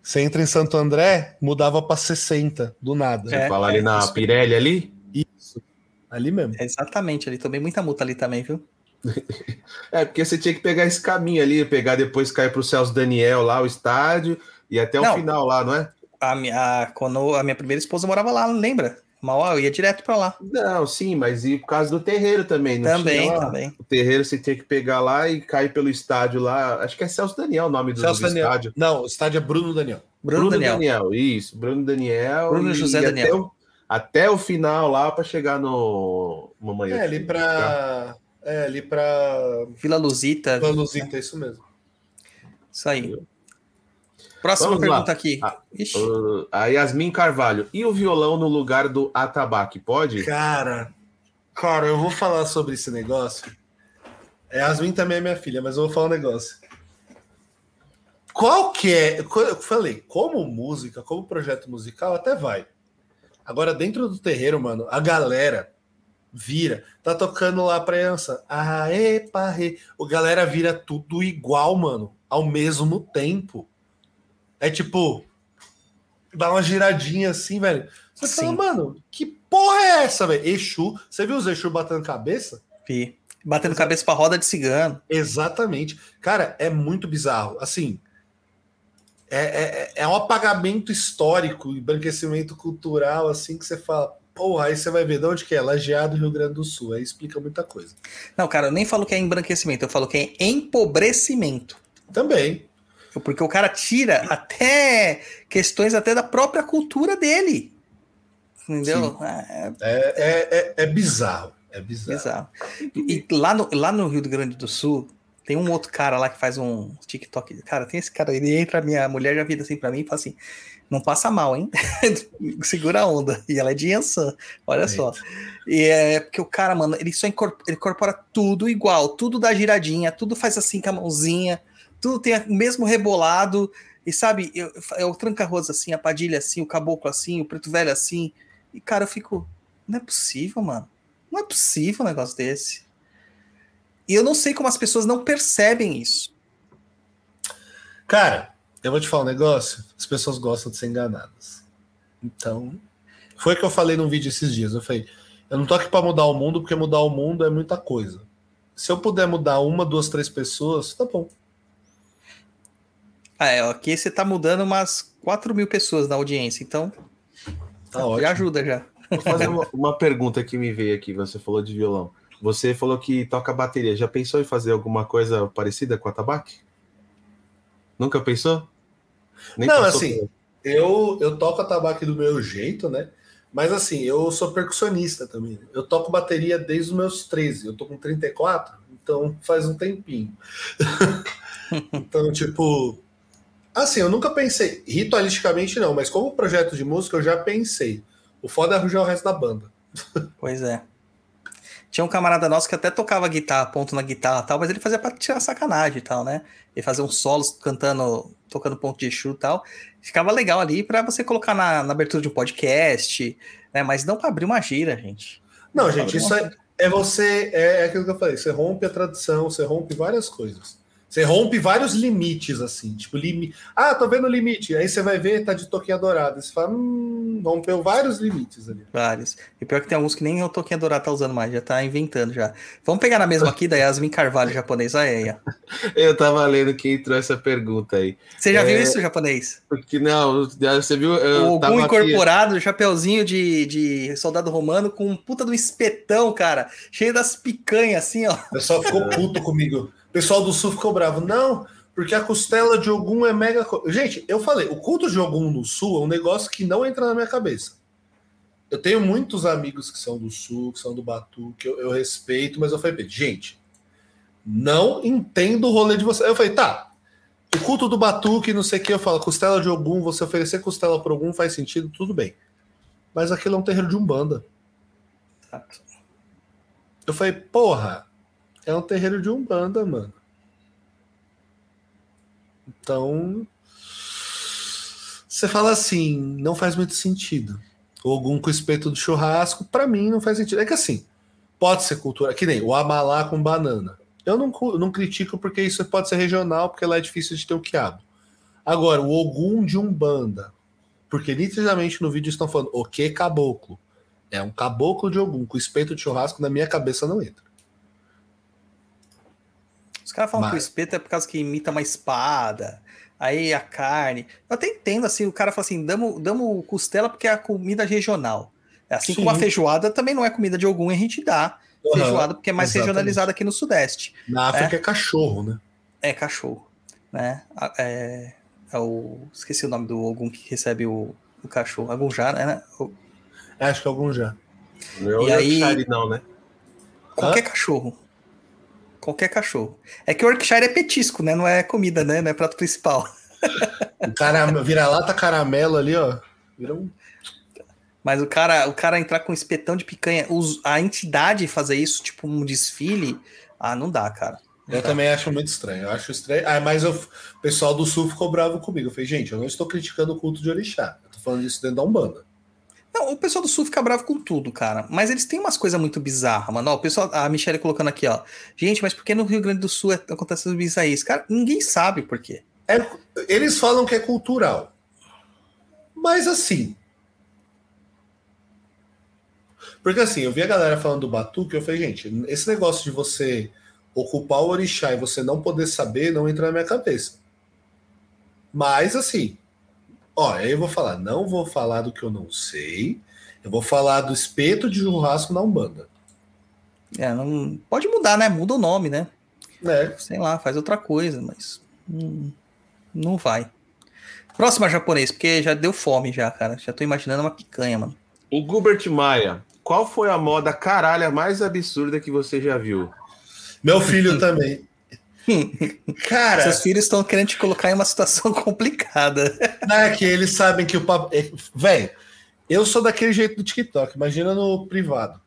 S4: você entra em Santo André, mudava pra 60, do nada.
S2: É.
S3: Fala ali na
S4: isso.
S3: Pirelli ali.
S4: Isso. Ali mesmo.
S2: É exatamente ali. Tomei muita multa ali também, viu?
S3: É, porque você tinha que pegar esse caminho ali, pegar depois cair pro Celso Daniel lá, o estádio, e até o
S2: Não.
S3: final lá, não é?
S2: A minha, a- quando a minha primeira esposa morava lá, lembra? Mal, eu ia direto pra lá.
S3: Não, sim, mas e por causa do terreiro também, não
S2: também,
S3: tinha lá?
S2: também.
S3: O terreiro você tinha que pegar lá e cair pelo estádio lá. Acho que é Celso Daniel o nome do,
S4: Celso
S3: do
S4: Daniel.
S3: estádio.
S4: Não, o estádio é Bruno Daniel.
S2: Bruno, Daniel.
S3: isso. Bruno Daniel.
S2: Bruno
S3: e-
S2: José
S3: e
S2: Daniel.
S3: Até o, até o final lá para chegar no Mamãe.
S4: É, ali pra. É, ali pra.
S2: Vila Luzita.
S4: Planuzita, é isso mesmo.
S2: Isso aí. Próxima
S3: Vamos lá.
S2: pergunta aqui.
S3: Ah,
S2: Ixi,
S3: Uh, a Yasmin Carvalho. E o violão no lugar do atabaque? Pode?
S4: Cara, cara, eu vou falar sobre esse negócio. É, Yasmin também é minha filha, mas eu vou falar um negócio. Qual que é? Eu falei, como música, como projeto musical, até vai. Agora, dentro do terreiro, mano, a galera vira, tá tocando lá pra criança. Aê, parre. O galera vira tudo igual, mano, ao mesmo tempo. É tipo, dá uma giradinha assim, velho. Você fala,
S2: Sim.
S4: mano, que porra é essa, velho? Exu. Você viu os Exu batendo cabeça?
S2: vi. Batendo cabeça pra roda de cigano.
S4: Exatamente. Cara, é muito bizarro. Assim, é, é, é um apagamento histórico, embranquecimento cultural, assim, que você fala, porra, aí você vai ver de onde que é? Lajeado, Rio Grande do Sul. Aí explica muita coisa.
S2: Não, cara, eu nem falo que é embranquecimento, eu falo que é empobrecimento.
S4: Também.
S2: Porque o cara tira até questões até da própria cultura dele. Entendeu? É,
S4: É, é, é, é bizarro. É bizarro.
S2: Bizarro. E lá no, lá no Rio Grande do Sul, tem um outro cara lá que faz um TikTok. Cara, tem esse cara, ele entra, minha mulher já vira assim pra mim e fala assim: não passa mal, hein? Segura a onda. E ela é de Yansan, olha só. E é porque o cara, mano, ele só incorpora, ele incorpora tudo igual, tudo dá giradinha, tudo faz assim com a mãozinha, tudo tem o mesmo rebolado. E sabe, eu, eu o tranca-rosa assim, a padilha assim, o caboclo assim, o preto velho assim. E cara, eu fico, não é possível, mano. Não é possível um negócio desse. E eu não sei como as pessoas não percebem isso.
S4: Cara, eu vou te falar um negócio. As pessoas gostam de ser enganadas. Então, foi o que eu falei num vídeo esses dias. Eu falei, eu não tô aqui para mudar o mundo, porque mudar o mundo é muita coisa. Se eu puder mudar uma, duas, três pessoas, tá bom.
S2: Ah, é, aqui você tá mudando umas 4 mil pessoas na audiência, então
S4: Tá
S2: já
S4: ótimo.
S2: ajuda já.
S3: Vou fazer uma, uma pergunta que me veio aqui. Você falou de violão. Você falou que toca bateria. Já pensou em fazer alguma coisa parecida com a tabaque? Nunca pensou? Nem
S4: Não, assim,
S3: por-
S4: Eu, eu toco a tabaco do meu jeito, né? Mas assim, eu sou percussionista também. Eu toco bateria desde os meus 13. Eu tô com 34, então faz um tempinho. então, tipo. Assim, eu nunca pensei, ritualisticamente não, mas como projeto de música eu já pensei. O foda é arranjar o resto da banda.
S2: Pois é. Tinha um camarada nosso que até tocava guitarra, ponto na guitarra e tal, mas ele fazia pra tirar sacanagem e tal, né? Ele fazia uns solos cantando, tocando ponto de Exu e tal. Ficava legal ali pra você colocar na, na abertura de um podcast, né? Mas não pra abrir uma gira, gente.
S4: Não,
S2: Não,
S4: gente, isso é, é você. É, é aquilo que eu falei. Você rompe a tradição, você rompe várias coisas. Você rompe vários limites, assim. Tipo, limi... ah, tô vendo o limite. Aí você vai ver, tá de toquinha dourada. Você fala, hum, rompeu vários limites ali.
S2: Vários. E pior que tem alguns que nem o Toquinha Dourado tá usando mais, já tá inventando já. Vamos pegar na mesma aqui da Yasmin Carvalho, japonês. Aí, aí.
S3: Eu tava lendo que entrou essa pergunta aí.
S2: Você já
S3: É,
S2: viu isso, japonês?
S3: Porque não, você viu?
S2: O
S3: Eu
S2: Ogum
S3: tava aqui-
S2: incorporado, chapeuzinho de, de soldado romano com um puta do espetão, cara. Cheio das picanhas, assim, ó.
S4: O pessoal ficou puto comigo. Pessoal do sul ficou bravo. Não, porque a costela de Ogum é mega. Gente, eu falei, o culto de Ogum no sul é um negócio que não entra na minha cabeça. Eu tenho muitos amigos que são do sul, que são do Batu, que eu, eu respeito, mas eu falei, gente, não entendo o rolê de vocês. Aí eu falei, tá. O culto do Batuque, não sei o que, eu falo, costela de Ogum, você oferecer costela para Ogum faz sentido, tudo bem. Mas aquilo é um terreiro de Umbanda. Eu falei, porra, é um terreiro de Umbanda, mano. Então. Você fala assim, não faz muito sentido. Ogum com espeto de churrasco, pra mim não faz sentido. É que assim, pode ser cultura, que nem o amalá com banana. Eu não, não critico porque isso pode ser regional, porque lá é difícil de ter o quiabo. Agora, o Ogum de Umbanda, porque nitidamente no vídeo estão falando o que caboclo. É um caboclo de Ogum com espeto de churrasco, na minha cabeça não entra.
S2: Os caras falam que o
S4: Mas-
S2: espeto é por causa que imita uma espada. Aí a carne. Eu até entendo, assim, o cara fala assim: damos, damos costela porque é a comida regional. É assim como a
S4: Sim.
S2: feijoada também não é comida de algum, a gente dá feijoada porque é mais
S4: exatamente.
S2: regionalizada aqui no Sudeste.
S4: Na África é, cachorro, né?
S2: É cachorro, né? É, é o. Esqueci o nome do Ogum que recebe o, o cachorro. Agunjá, né? O-
S4: Acho que algum já.
S3: Não é o
S2: E aí-
S3: Yorkshire, não, né?
S2: Qualquer cachorro. Qualquer cachorro. É que o Yorkshire é petisco, né? Não é comida, né? Não é prato principal.
S4: O cara vira-lata caramelo ali, ó. Vira um...
S2: Mas o cara, o cara entrar com espetão de picanha, os- a entidade fazer isso, tipo um desfile, ah, não dá, cara. Não
S4: Eu
S2: dá.
S4: também acho muito estranho. Eu acho estranho. Ah, mas eu- o pessoal do sul ficou bravo comigo. Eu falei, gente, eu não estou criticando o culto de orixá. Eu tô falando disso dentro da Umbanda.
S2: Não, o pessoal do Sul fica bravo com tudo, cara. Mas eles têm umas coisas muito bizarras, mano. Ó, o pessoal, a Michelle colocando aqui, ó. Gente, mas por que no Rio Grande do Sul é, acontece essas bizarrices? Cara, ninguém sabe por quê.
S4: É, eles falam que é cultural. Mas assim. Porque assim, eu vi a galera falando do batuque, eu falei, gente, esse negócio de você ocupar o orixá e você não poder saber não entra na minha cabeça. Mas assim, ó, aí eu vou falar, não vou falar do que eu não sei, eu vou falar do espeto de churrasco na Umbanda.
S2: É, não, pode mudar, né? Muda o nome, né?
S4: Né?
S2: Sei lá, faz outra coisa, mas hum, não vai. Próxima japonês, porque já deu fome já, cara. Já tô imaginando uma picanha, mano.
S3: O Gilbert Maia, qual foi a moda caralha mais absurda que você já viu?
S4: Meu filho também. Cara,
S2: Seus filhos estão querendo te colocar em uma situação complicada.
S4: Não é que eles sabem que o papo. É... Velho, eu sou daquele jeito do TikTok. Imagina no privado.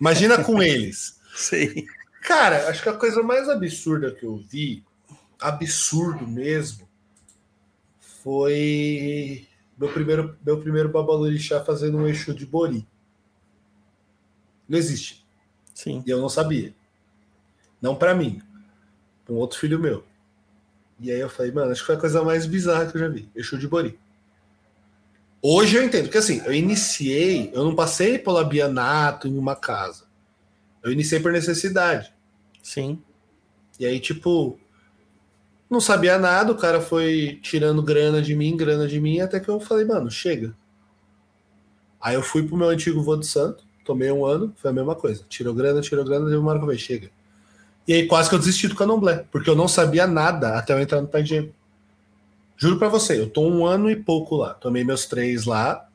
S4: Imagina com eles.
S2: Sei.
S4: Cara, acho que a coisa mais absurda que eu vi, absurdo mesmo, foi meu primeiro, meu primeiro babalorixá fazendo um eixo de bori. Não existe.
S2: Sim.
S4: E eu não sabia. Não pra mim. Um outro filho meu. E aí eu falei, mano, acho que foi a coisa mais bizarra que eu já vi. Exu de Bori. Hoje eu entendo, porque assim, eu iniciei, eu não passei pela Bianato em uma casa. Eu iniciei por necessidade.
S2: Sim.
S4: E aí, tipo, não sabia nada, o cara foi tirando grana de mim, grana de mim, até que eu falei, mano, chega. Aí eu fui pro meu antigo vô de santo, tomei um ano, foi a mesma coisa. Tirou grana, tirou grana, deu uma hora que eu falei, chega. E aí quase que eu desisti do candomblé, porque eu não sabia nada até eu entrar no Pai. Juro pra você, eu tô um ano e pouco lá. Tomei meus três lá.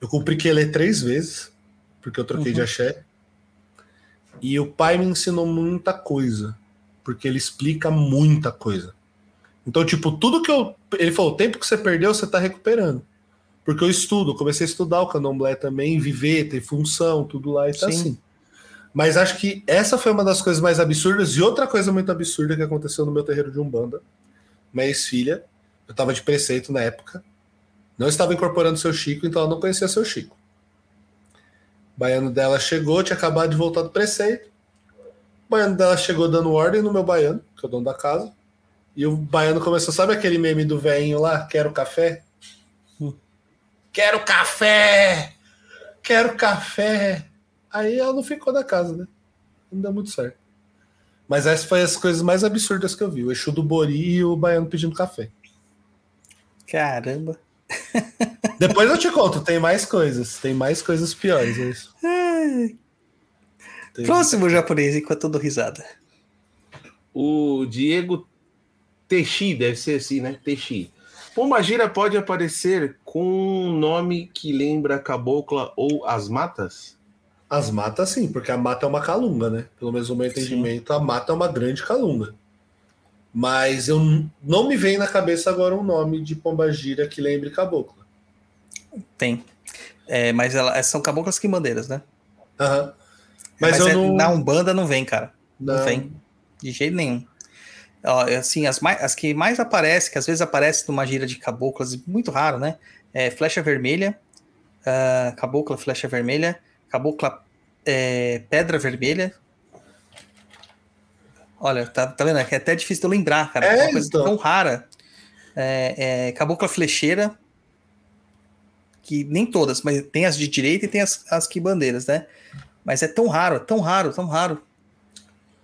S4: Eu cumpri Quelê três vezes, porque eu troquei
S2: Uhum.
S4: de axé. E o pai me ensinou muita coisa, porque ele explica muita coisa. Então, tipo, tudo que eu. Ele falou: o tempo que você perdeu, você tá recuperando. Porque eu estudo, comecei a estudar o candomblé também, viver, ter função, tudo lá e tá
S2: Sim.
S4: assim. Mas acho que essa foi uma das coisas mais absurdas. E outra coisa muito absurda que aconteceu no meu terreiro de Umbanda. Minha ex-filha, eu tava de preceito na época, não estava incorporando seu Chico, então ela não conhecia seu Chico. O baiano dela chegou, tinha acabado de voltar do preceito. O baiano dela chegou dando ordem no meu baiano, que é o dono da casa. E o baiano começou, sabe aquele meme do velhinho lá? Quero café? Quero café! Quero café! Aí ela não ficou da casa, né? Não deu muito certo. Mas essa foi as coisas mais absurdas que eu vi. O Exu do Bori e o baiano pedindo café.
S2: Caramba.
S4: Depois eu te conto, tem mais coisas. Tem mais coisas piores. É isso. Tem-
S2: Próximo japonês, enquanto eu dou risada.
S3: O Diego Teixi, deve ser assim, né? Teixi. Pombagira pode aparecer com um nome que lembra Cabocla ou As Matas?
S4: As matas, sim, porque a mata é uma calunga, né? Pelo menos no meu entendimento, a mata é uma grande calunga. Mas eu não me vem na cabeça agora um nome de pombagira que lembre cabocla.
S2: Tem. É, mas ela, são caboclas quimbandeiras, né?
S4: Aham. Mas, eu
S2: é-
S4: não.
S2: na Umbanda não vem, cara. Não,
S4: não-
S2: vem. De jeito nenhum. Ó, assim, as, mais, as que mais aparecem, que às vezes aparece numa gira de caboclas, muito raro, né? É Flecha Vermelha, ah, Cabocla Flecha Vermelha, Cabocla é, Pedra Vermelha. Olha, tá, tá vendo? É que até difícil de eu lembrar, cara.
S4: É,
S2: É uma coisa
S4: então.
S2: tão rara. É, é, Cabocla Flecheira, que nem todas, mas tem as de direita e tem as, as que bandeiras, né? Mas é tão raro, tão raro, tão raro.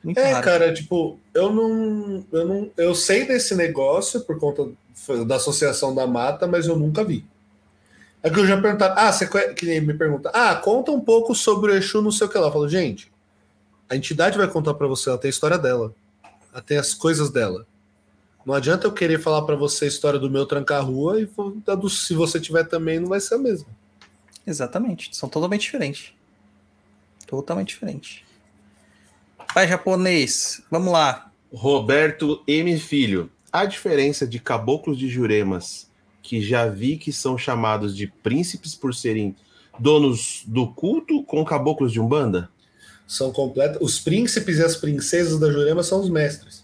S2: Muito
S4: É,
S2: raro.
S4: cara, tipo, eu não, eu não. Eu sei desse negócio por conta da associação da mata, mas eu nunca vi. É que eu já perguntava, ah, você que nem me pergunta, ah, conta um pouco sobre o Exu, não sei o que lá. Eu falo, gente, a entidade vai contar pra você, ela tem a história dela, ela tem as coisas dela. Não adianta eu querer falar pra você a história do meu tranca-rua e se você tiver também, não vai ser a mesma.
S2: Exatamente, são totalmente diferentes. Totalmente diferentes. Vai, japonês, vamos lá.
S3: Roberto M. Filho. A diferença de caboclos de Juremas, que já vi que são chamados de príncipes por serem donos do culto, com caboclos de Umbanda?
S4: são completas. Os príncipes e as princesas da Jurema são os mestres.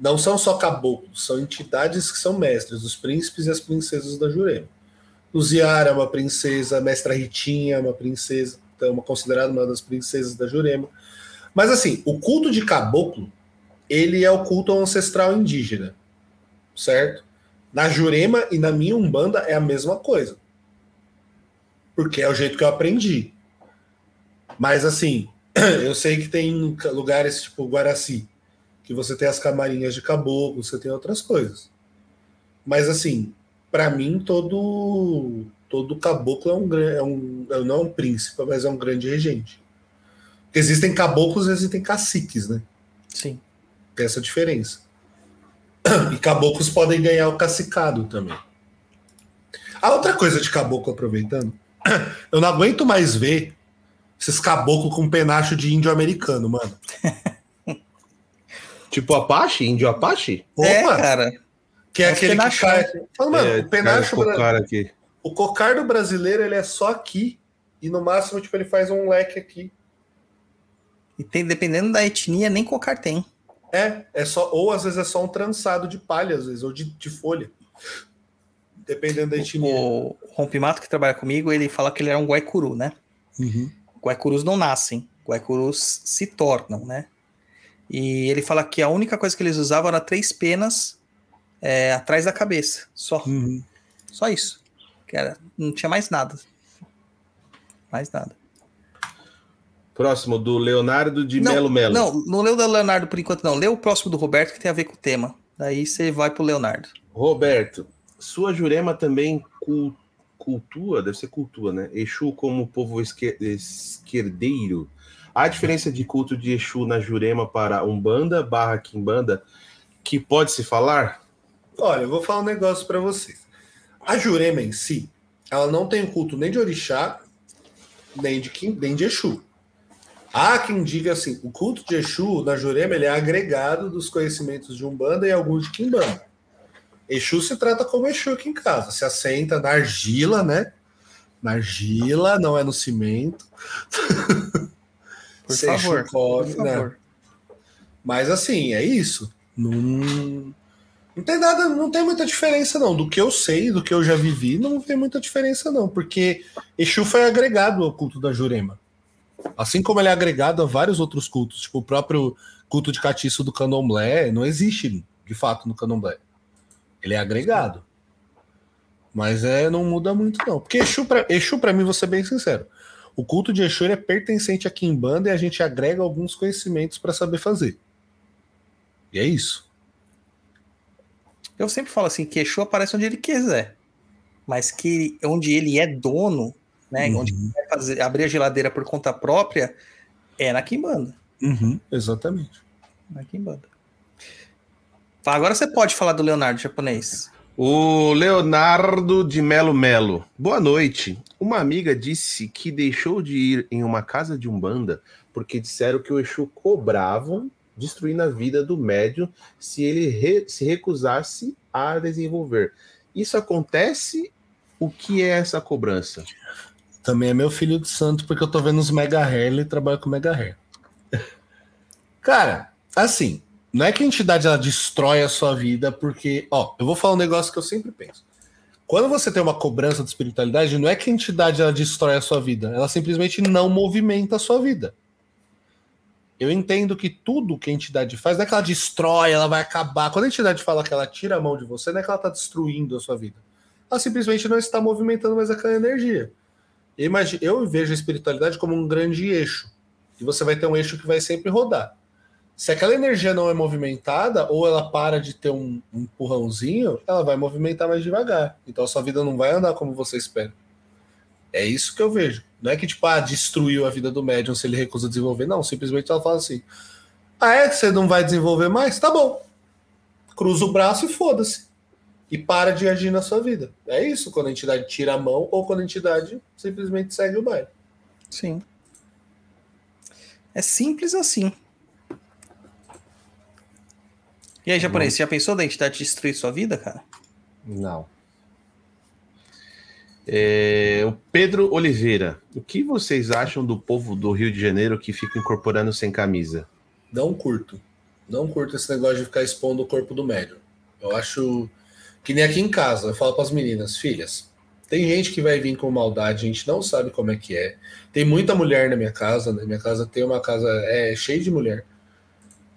S4: Não são só caboclos, são entidades que são mestres, os príncipes e as princesas da Jurema. Luziara é uma princesa, Mestra Ritinha é uma princesa, então, uma considerada uma das princesas da Jurema. Mas assim, o culto de caboclo, ele é o culto ancestral indígena, certo? Na Jurema e na minha Umbanda é a mesma coisa. Porque é o jeito que eu aprendi. Mas assim, eu sei que tem lugares tipo Guaraci, que você tem as camarinhas de caboclo, você tem outras coisas. Mas assim, para mim todo todo caboclo é um, é um não é um príncipe, mas é um grande regente. Porque existem caboclos e existem caciques, né?
S2: Sim.
S4: Tem essa diferença. E caboclos podem ganhar o cacicado também. A outra coisa de caboclo, aproveitando, eu não aguento mais ver esses caboclos com penacho de índio americano, mano.
S3: Tipo Apache? Índio Apache?
S2: É,
S4: Opa,
S2: cara.
S4: que é
S2: é
S4: aquele que cai. Fala, mano,
S3: É,
S4: o penacho,
S3: cara,
S4: bra-
S3: aqui.
S4: o cocardo brasileiro, ele é só aqui e no máximo tipo ele faz um leque aqui.
S2: E tem, dependendo da etnia, nem cocar tem.
S4: É, é só ou às vezes é só um trançado de palha, às vezes ou de, de folha. Dependendo da etnia.
S2: O Rompimato, que trabalha comigo, ele fala que ele é um guaicuru, né? Guaicurus não nascem, guaicurus se tornam, né? E ele fala que a única coisa que eles usavam era três penas é, atrás da cabeça, só. Só isso. Que era, não tinha mais nada. Mais nada.
S3: Próximo, do Leonardo de
S2: não,
S3: Melo Melo.
S2: Não, não leu da Leonardo por enquanto, não. Lê o próximo do Roberto que tem a ver com o tema. Daí você vai pro Leonardo.
S3: Roberto, sua Jurema também cul- cultua, deve ser cultua, né? Exu como povo esque- esquerdeiro. Há diferença de culto de Exu na Jurema para Umbanda barra Quimbanda que pode se falar?
S4: Olha, eu vou falar um negócio para vocês. A Jurema em si, ela não tem culto nem de orixá, nem de, Kim- nem de Exu. Há quem diga assim, o culto de Exu na Jurema ele é agregado dos conhecimentos de Umbanda e alguns de Kimbanda. Exu se trata como Exu aqui em casa, se assenta na argila, né? Na argila, não é no cimento.
S2: Por
S4: Se
S2: favor.
S4: Exu come,
S2: Por
S4: né?
S2: favor.
S4: Mas assim, é isso. Não, não tem nada, não tem muita diferença, não. Do que eu sei, do que eu já vivi, não tem muita diferença, não. Porque Exu foi agregado ao culto da Jurema. Assim como ele é agregado a vários outros cultos, tipo o próprio culto de catiço do candomblé, não existe de fato no candomblé. Ele é agregado. Mas é, não muda muito, não. Porque Exu, pra, Exu, pra mim, vou ser bem sincero. O culto de Exu é pertencente aqui em banda e a gente agrega alguns conhecimentos para saber fazer. E é isso.
S2: Eu sempre falo assim, que Exu aparece onde ele quiser. Mas que onde ele é dono, né?
S4: Uhum.
S2: Onde vai fazer, abrir a geladeira por conta própria, é na Kimbanda.
S4: Uhum, exatamente.
S2: Na Kimbanda. Tá, agora você pode falar do Leonardo japonês.
S3: O Leonardo de Melo Melo. Boa noite. Uma amiga disse que deixou de ir em uma casa de umbanda porque disseram que o Exu cobravam destruindo a vida do médium se ele re- se recusasse a desenvolver. Isso acontece? O que é essa cobrança?
S4: Também é meu filho de santo, porque eu tô vendo os Mega Hair, ele trabalha com Mega Hair. Cara, assim, não é que a entidade ela destrói a sua vida, porque, ó, eu vou falar um negócio que eu sempre penso. Quando você tem uma cobrança de espiritualidade, não é que a entidade ela destrói a sua vida, ela simplesmente não movimenta a sua vida. Eu entendo que tudo que a entidade faz não é que ela destrói, ela vai acabar. Quando a entidade fala que ela tira a mão de você, não é que ela está destruindo a sua vida. Ela simplesmente não está movimentando mais aquela energia. Eu, vejo a espiritualidade como um grande eixo. E você vai ter um eixo que vai sempre rodar. Se aquela energia não é movimentada, ou ela para de ter um, um empurrãozinho, ela vai movimentar mais devagar. Então a sua vida não vai andar como você espera. É isso que eu vejo. Não é que, tipo, ah, destruiu a vida do médium se ele recusa desenvolver. Não, simplesmente ela fala assim: ah, é que você não vai desenvolver mais? Tá bom. Cruza o braço e foda-se. E para de agir na sua vida. É isso, quando a entidade tira a mão ou quando a entidade simplesmente segue o baile.
S2: Sim. É simples assim. E aí, japonês, você já pensou da entidade destruir sua vida, cara?
S3: Não. É, o Pedro Oliveira. O que vocês acham do povo do Rio de Janeiro que fica incorporando sem camisa?
S4: Não curto. Não curto esse negócio de ficar expondo o corpo do médium. Eu acho que nem aqui em casa. Eu falo para as meninas, filhas, tem gente que vai vir com maldade, a gente não sabe como é que é. Tem muita mulher na minha casa, na minha casa tem uma casa é cheia de mulher.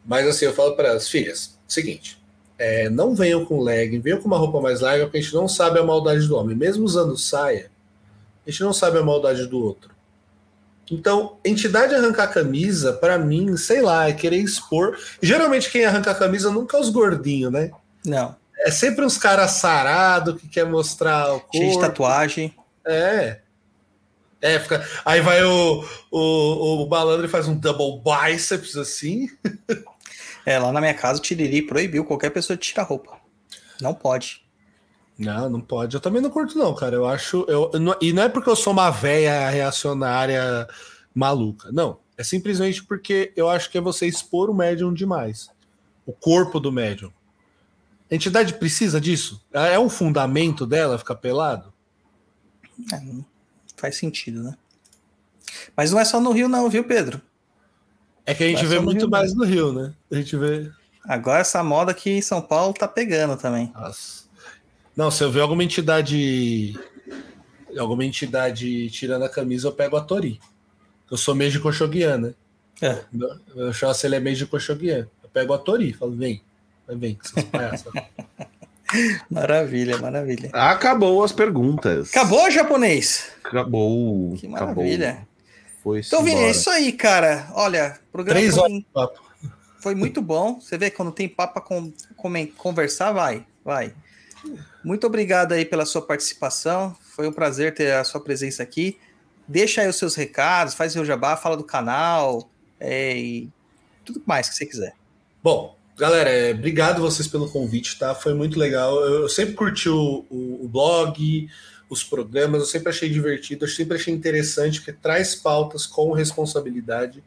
S4: Mas assim, eu falo para as filhas, seguinte, é, não venham com legging, venham com uma roupa mais larga, porque a gente não sabe a maldade do homem. Mesmo usando saia, a gente não sabe a maldade do outro. Então, entidade arrancar camisa, para mim, sei lá, é querer expor. Geralmente quem arranca a camisa nunca é os gordinhos, né?
S2: Não.
S4: É sempre uns caras sarados que quer mostrar o corpo.
S2: Cheio de tatuagem.
S4: É. É, fica... Aí vai o, o, o malandro e faz um double biceps assim.
S2: É, lá na minha casa o Tiriri proibiu qualquer pessoa de tirar roupa. Não pode.
S4: Não, não pode. Eu também não curto, não, cara. Eu acho. Eu, eu não- e não é porque eu sou uma véia reacionária maluca. Não. É simplesmente porque eu acho que é você expor o médium demais. O corpo do médium. A entidade precisa disso? É um fundamento dela ficar pelado?
S2: É, faz sentido, né? Mas não é só no Rio, não, viu, Pedro?
S4: É que a gente vê muito
S2: Rio
S4: mais no Rio, né? A gente vê.
S2: Agora essa moda aqui em São Paulo tá pegando também.
S4: Nossa. Não, se eu ver alguma entidade. Alguma entidade tirando a camisa, eu pego a Tori. Eu sou meio de Koshogyan, né?
S2: É.
S4: Eu chamo se ele é meio de Koshogyan. Eu pego a Tori, falo, vem. Vai, que essas.
S2: Maravilha, maravilha.
S3: Acabou as perguntas.
S2: Acabou, japonês?
S3: Acabou.
S2: Que
S3: acabou.
S2: maravilha.
S3: Foi
S2: Então, Vini, é isso aí, cara. Olha, o programa
S4: Três
S2: foi,
S4: horas de papo.
S2: foi muito bom. Você vê, quando tem papo comen- conversar, vai, vai. Muito obrigado aí pela sua participação. Foi um prazer ter a sua presença aqui. Deixa aí os seus recados, faz seu jabá, fala do canal é, e tudo mais que você quiser.
S4: Bom, galera, é, obrigado vocês pelo convite, tá? Foi muito legal. Eu, sempre curti o, o- o blog, os programas, eu sempre achei divertido, eu sempre achei interessante, porque traz pautas com responsabilidade.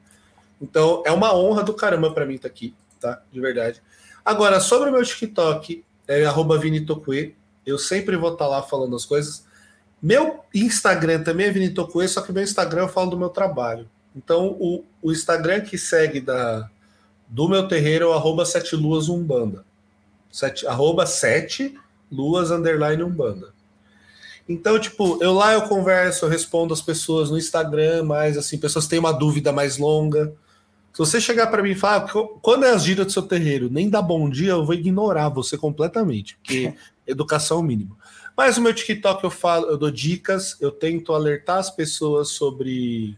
S4: Então, é uma honra do caramba para mim estar aqui, tá? De verdade. Agora, sobre o meu TikTok, é arroba Vini Tokue, eu sempre vou estar lá falando as coisas. Meu Instagram também é Vini Tokue, só que meu Instagram eu falo do meu trabalho. Então, o, o Instagram que segue da, do meu terreiro é o arroba sete luas umbanda. Sete, arroba sete luas underline umbanda. Então, tipo, eu lá eu converso, eu respondo as pessoas no Instagram, mas assim, pessoas têm uma dúvida mais longa. Se você chegar para mim e falar, "Qu- quando é as giras do seu terreiro, nem dá bom dia, eu vou ignorar você completamente, porque educação mínima. Mas o meu TikTok eu falo, eu dou dicas, eu tento alertar as pessoas sobre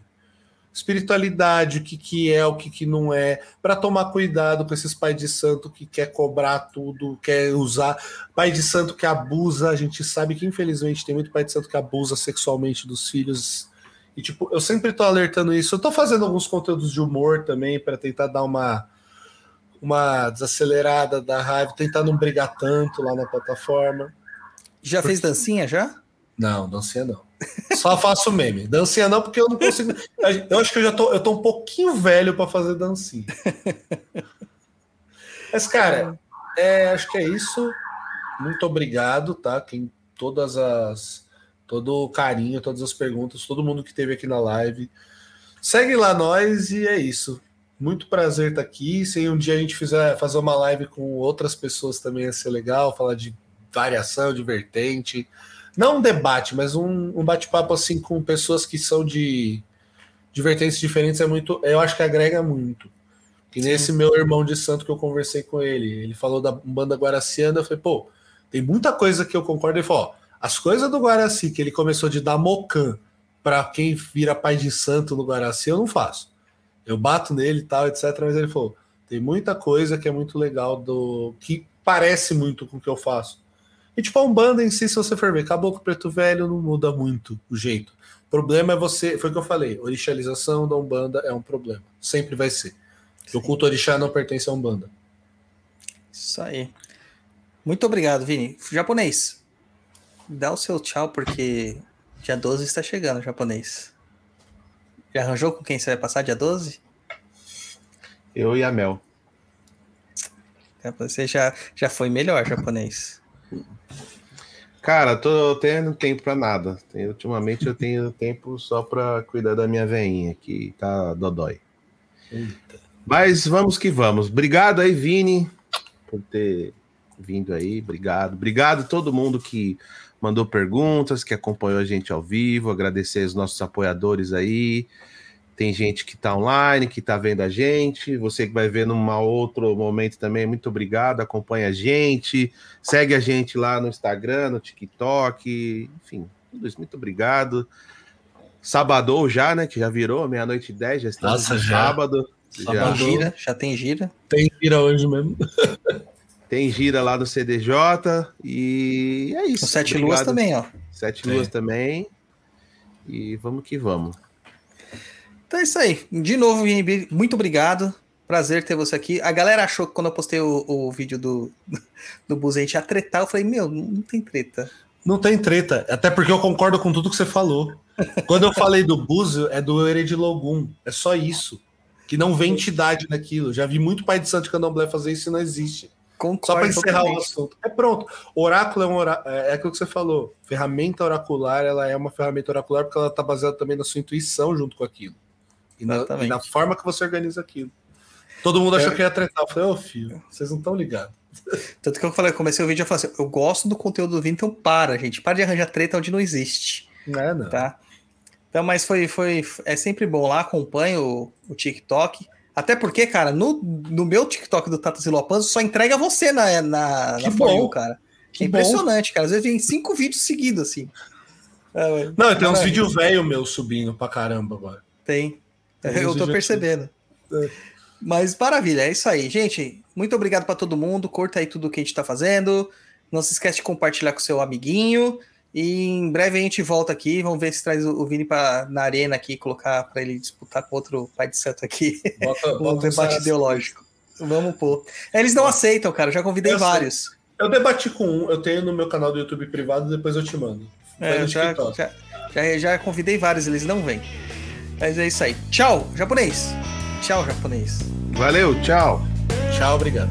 S4: espiritualidade, o que, que é, o que, que não é, para tomar cuidado com esses pais de santo que quer cobrar tudo, quer usar. Pai de santo que abusa, a gente sabe que infelizmente tem muito pai de santo que abusa sexualmente dos filhos. E tipo, eu sempre tô alertando isso. Eu tô fazendo alguns conteúdos de humor também para tentar dar uma uma desacelerada da raiva, tentar não brigar tanto lá na plataforma.
S2: Já fez dancinha já?
S4: Não, dancinha não. Só faço meme. Dancinha não, porque eu não consigo. Eu acho que eu já tô, eu tô um pouquinho velho para fazer dancinha. Mas, cara, é, acho que é isso. Muito obrigado, tá? Quem todas as todo o carinho, todas as perguntas, todo mundo que esteve aqui na live. Segue lá nós e é isso. Muito prazer estar aqui. Se um dia a gente fizer fazer uma live com outras pessoas também ia ser legal, falar de variação, de vertente. Não um debate, mas um, um bate-papo assim com pessoas que são de, de vertentes diferentes é muito. Eu acho que agrega muito. E nesse meu irmão de santo que eu conversei com ele, ele falou da banda Guaraciana, eu falei, pô, tem muita coisa que eu concordo. Ele falou, ó, as coisas do Guaraci, que ele começou de dar mocan para quem vira pai de santo no Guaraci, eu não faço. Eu bato nele e tal, etc. Mas ele falou, tem muita coisa que é muito legal, do que parece muito com o que eu faço. E tipo, a Umbanda em si, se você for ver, Caboclo Preto Velho não muda muito o jeito. O problema é você, foi o que eu falei, orixalização da Umbanda é um problema. Sempre vai ser. Sim. O culto orixá não pertence à Umbanda.
S2: Isso aí. Muito obrigado, Vini. Japonês, dá o seu tchau, porque dia 12 está chegando, japonês. Já arranjou com quem você vai passar dia 12?
S3: Eu e a Mel.
S2: Você já, já foi melhor, japonês.
S3: Cara, tô tendo tempo para nada. Ultimamente eu tenho tempo só para cuidar da minha veinha, que tá dodói. Eita. Mas vamos que vamos. Obrigado aí, Vini, por ter vindo aí. Obrigado. Obrigado a todo mundo que mandou perguntas, que acompanhou a gente ao vivo. Agradecer os nossos apoiadores aí. Tem gente que está online, que está vendo a gente. Você que vai ver num outro momento também, muito obrigado. Acompanha a gente, segue a gente lá no Instagram, no TikTok, enfim, tudo isso. Muito obrigado. Sabadou já, né? Que já virou, meia-noite e dez, já estamos
S4: Nossa,
S3: no
S4: já.
S3: sábado.
S2: Já. Gira, já tem gira.
S4: Tem gira hoje mesmo.
S3: tem gira lá do CDJ e é isso.
S2: O Sete obrigado. Luas também, ó.
S3: Sete Luas também. E vamos que vamos.
S2: Então é isso aí. De novo, muito obrigado. Prazer ter você aqui. A galera achou que quando eu postei o, o vídeo do, do Buzente ia tretar, eu falei, meu, não tem treta.
S4: Não tem treta. Até porque eu concordo com tudo que você falou. Quando eu falei do Búzio, é do Heredilogum. É só isso. Que não vem entidade naquilo. Já vi muito pai de santo de candomblé fazer isso e não existe.
S2: Concordo
S4: Só para encerrar totalmente. o assunto. É pronto. Oráculo é, um orá... é aquilo que você falou. Ferramenta oracular, ela é uma ferramenta oracular porque ela está baseada também na sua intuição junto com aquilo. E na, e na, forma que você organiza aquilo. Todo mundo achou é. que ia tretar. Eu falei, ô oh, filho, vocês não estão ligados.
S2: Tanto que eu falei, comecei o vídeo e falei assim: eu gosto do conteúdo do Vini, então para, gente. Para de arranjar treta onde não existe.
S4: Não é, não.
S2: Tá? Então, mas foi, foi. É sempre bom lá, acompanho o, o TikTok. Até porque, cara, no, no meu TikTok do Tata Zilopanzo só entrega você na, na,
S4: que
S2: na
S4: bom.
S2: You, cara. Que é impressionante, bom. cara. Às vezes vem cinco vídeos seguidos, assim.
S4: É, não, tem uns vídeos velho meu subindo pra caramba agora.
S2: Tem. Eu tô percebendo. É. Mas maravilha, é isso aí. Gente, muito obrigado para todo mundo. Curta aí tudo que a gente tá fazendo. Não se esquece de compartilhar com seu amiguinho. E em breve a gente volta aqui. Vamos ver se traz o Vini pra, na arena aqui, colocar para ele disputar com outro pai de santo aqui.
S4: Bota,
S2: um
S4: bota
S2: debate ideológico. Vamos pôr. Eles não aceitam, cara. Já convidei eu vários.
S4: Sei. Eu debati com um, eu tenho no meu canal do YouTube privado, depois eu te mando.
S2: É, já, já, já, já convidei vários, eles não vêm. Mas é isso aí. Tchau, japonês. Tchau, japonês.
S3: Valeu, tchau.
S4: Tchau, obrigado.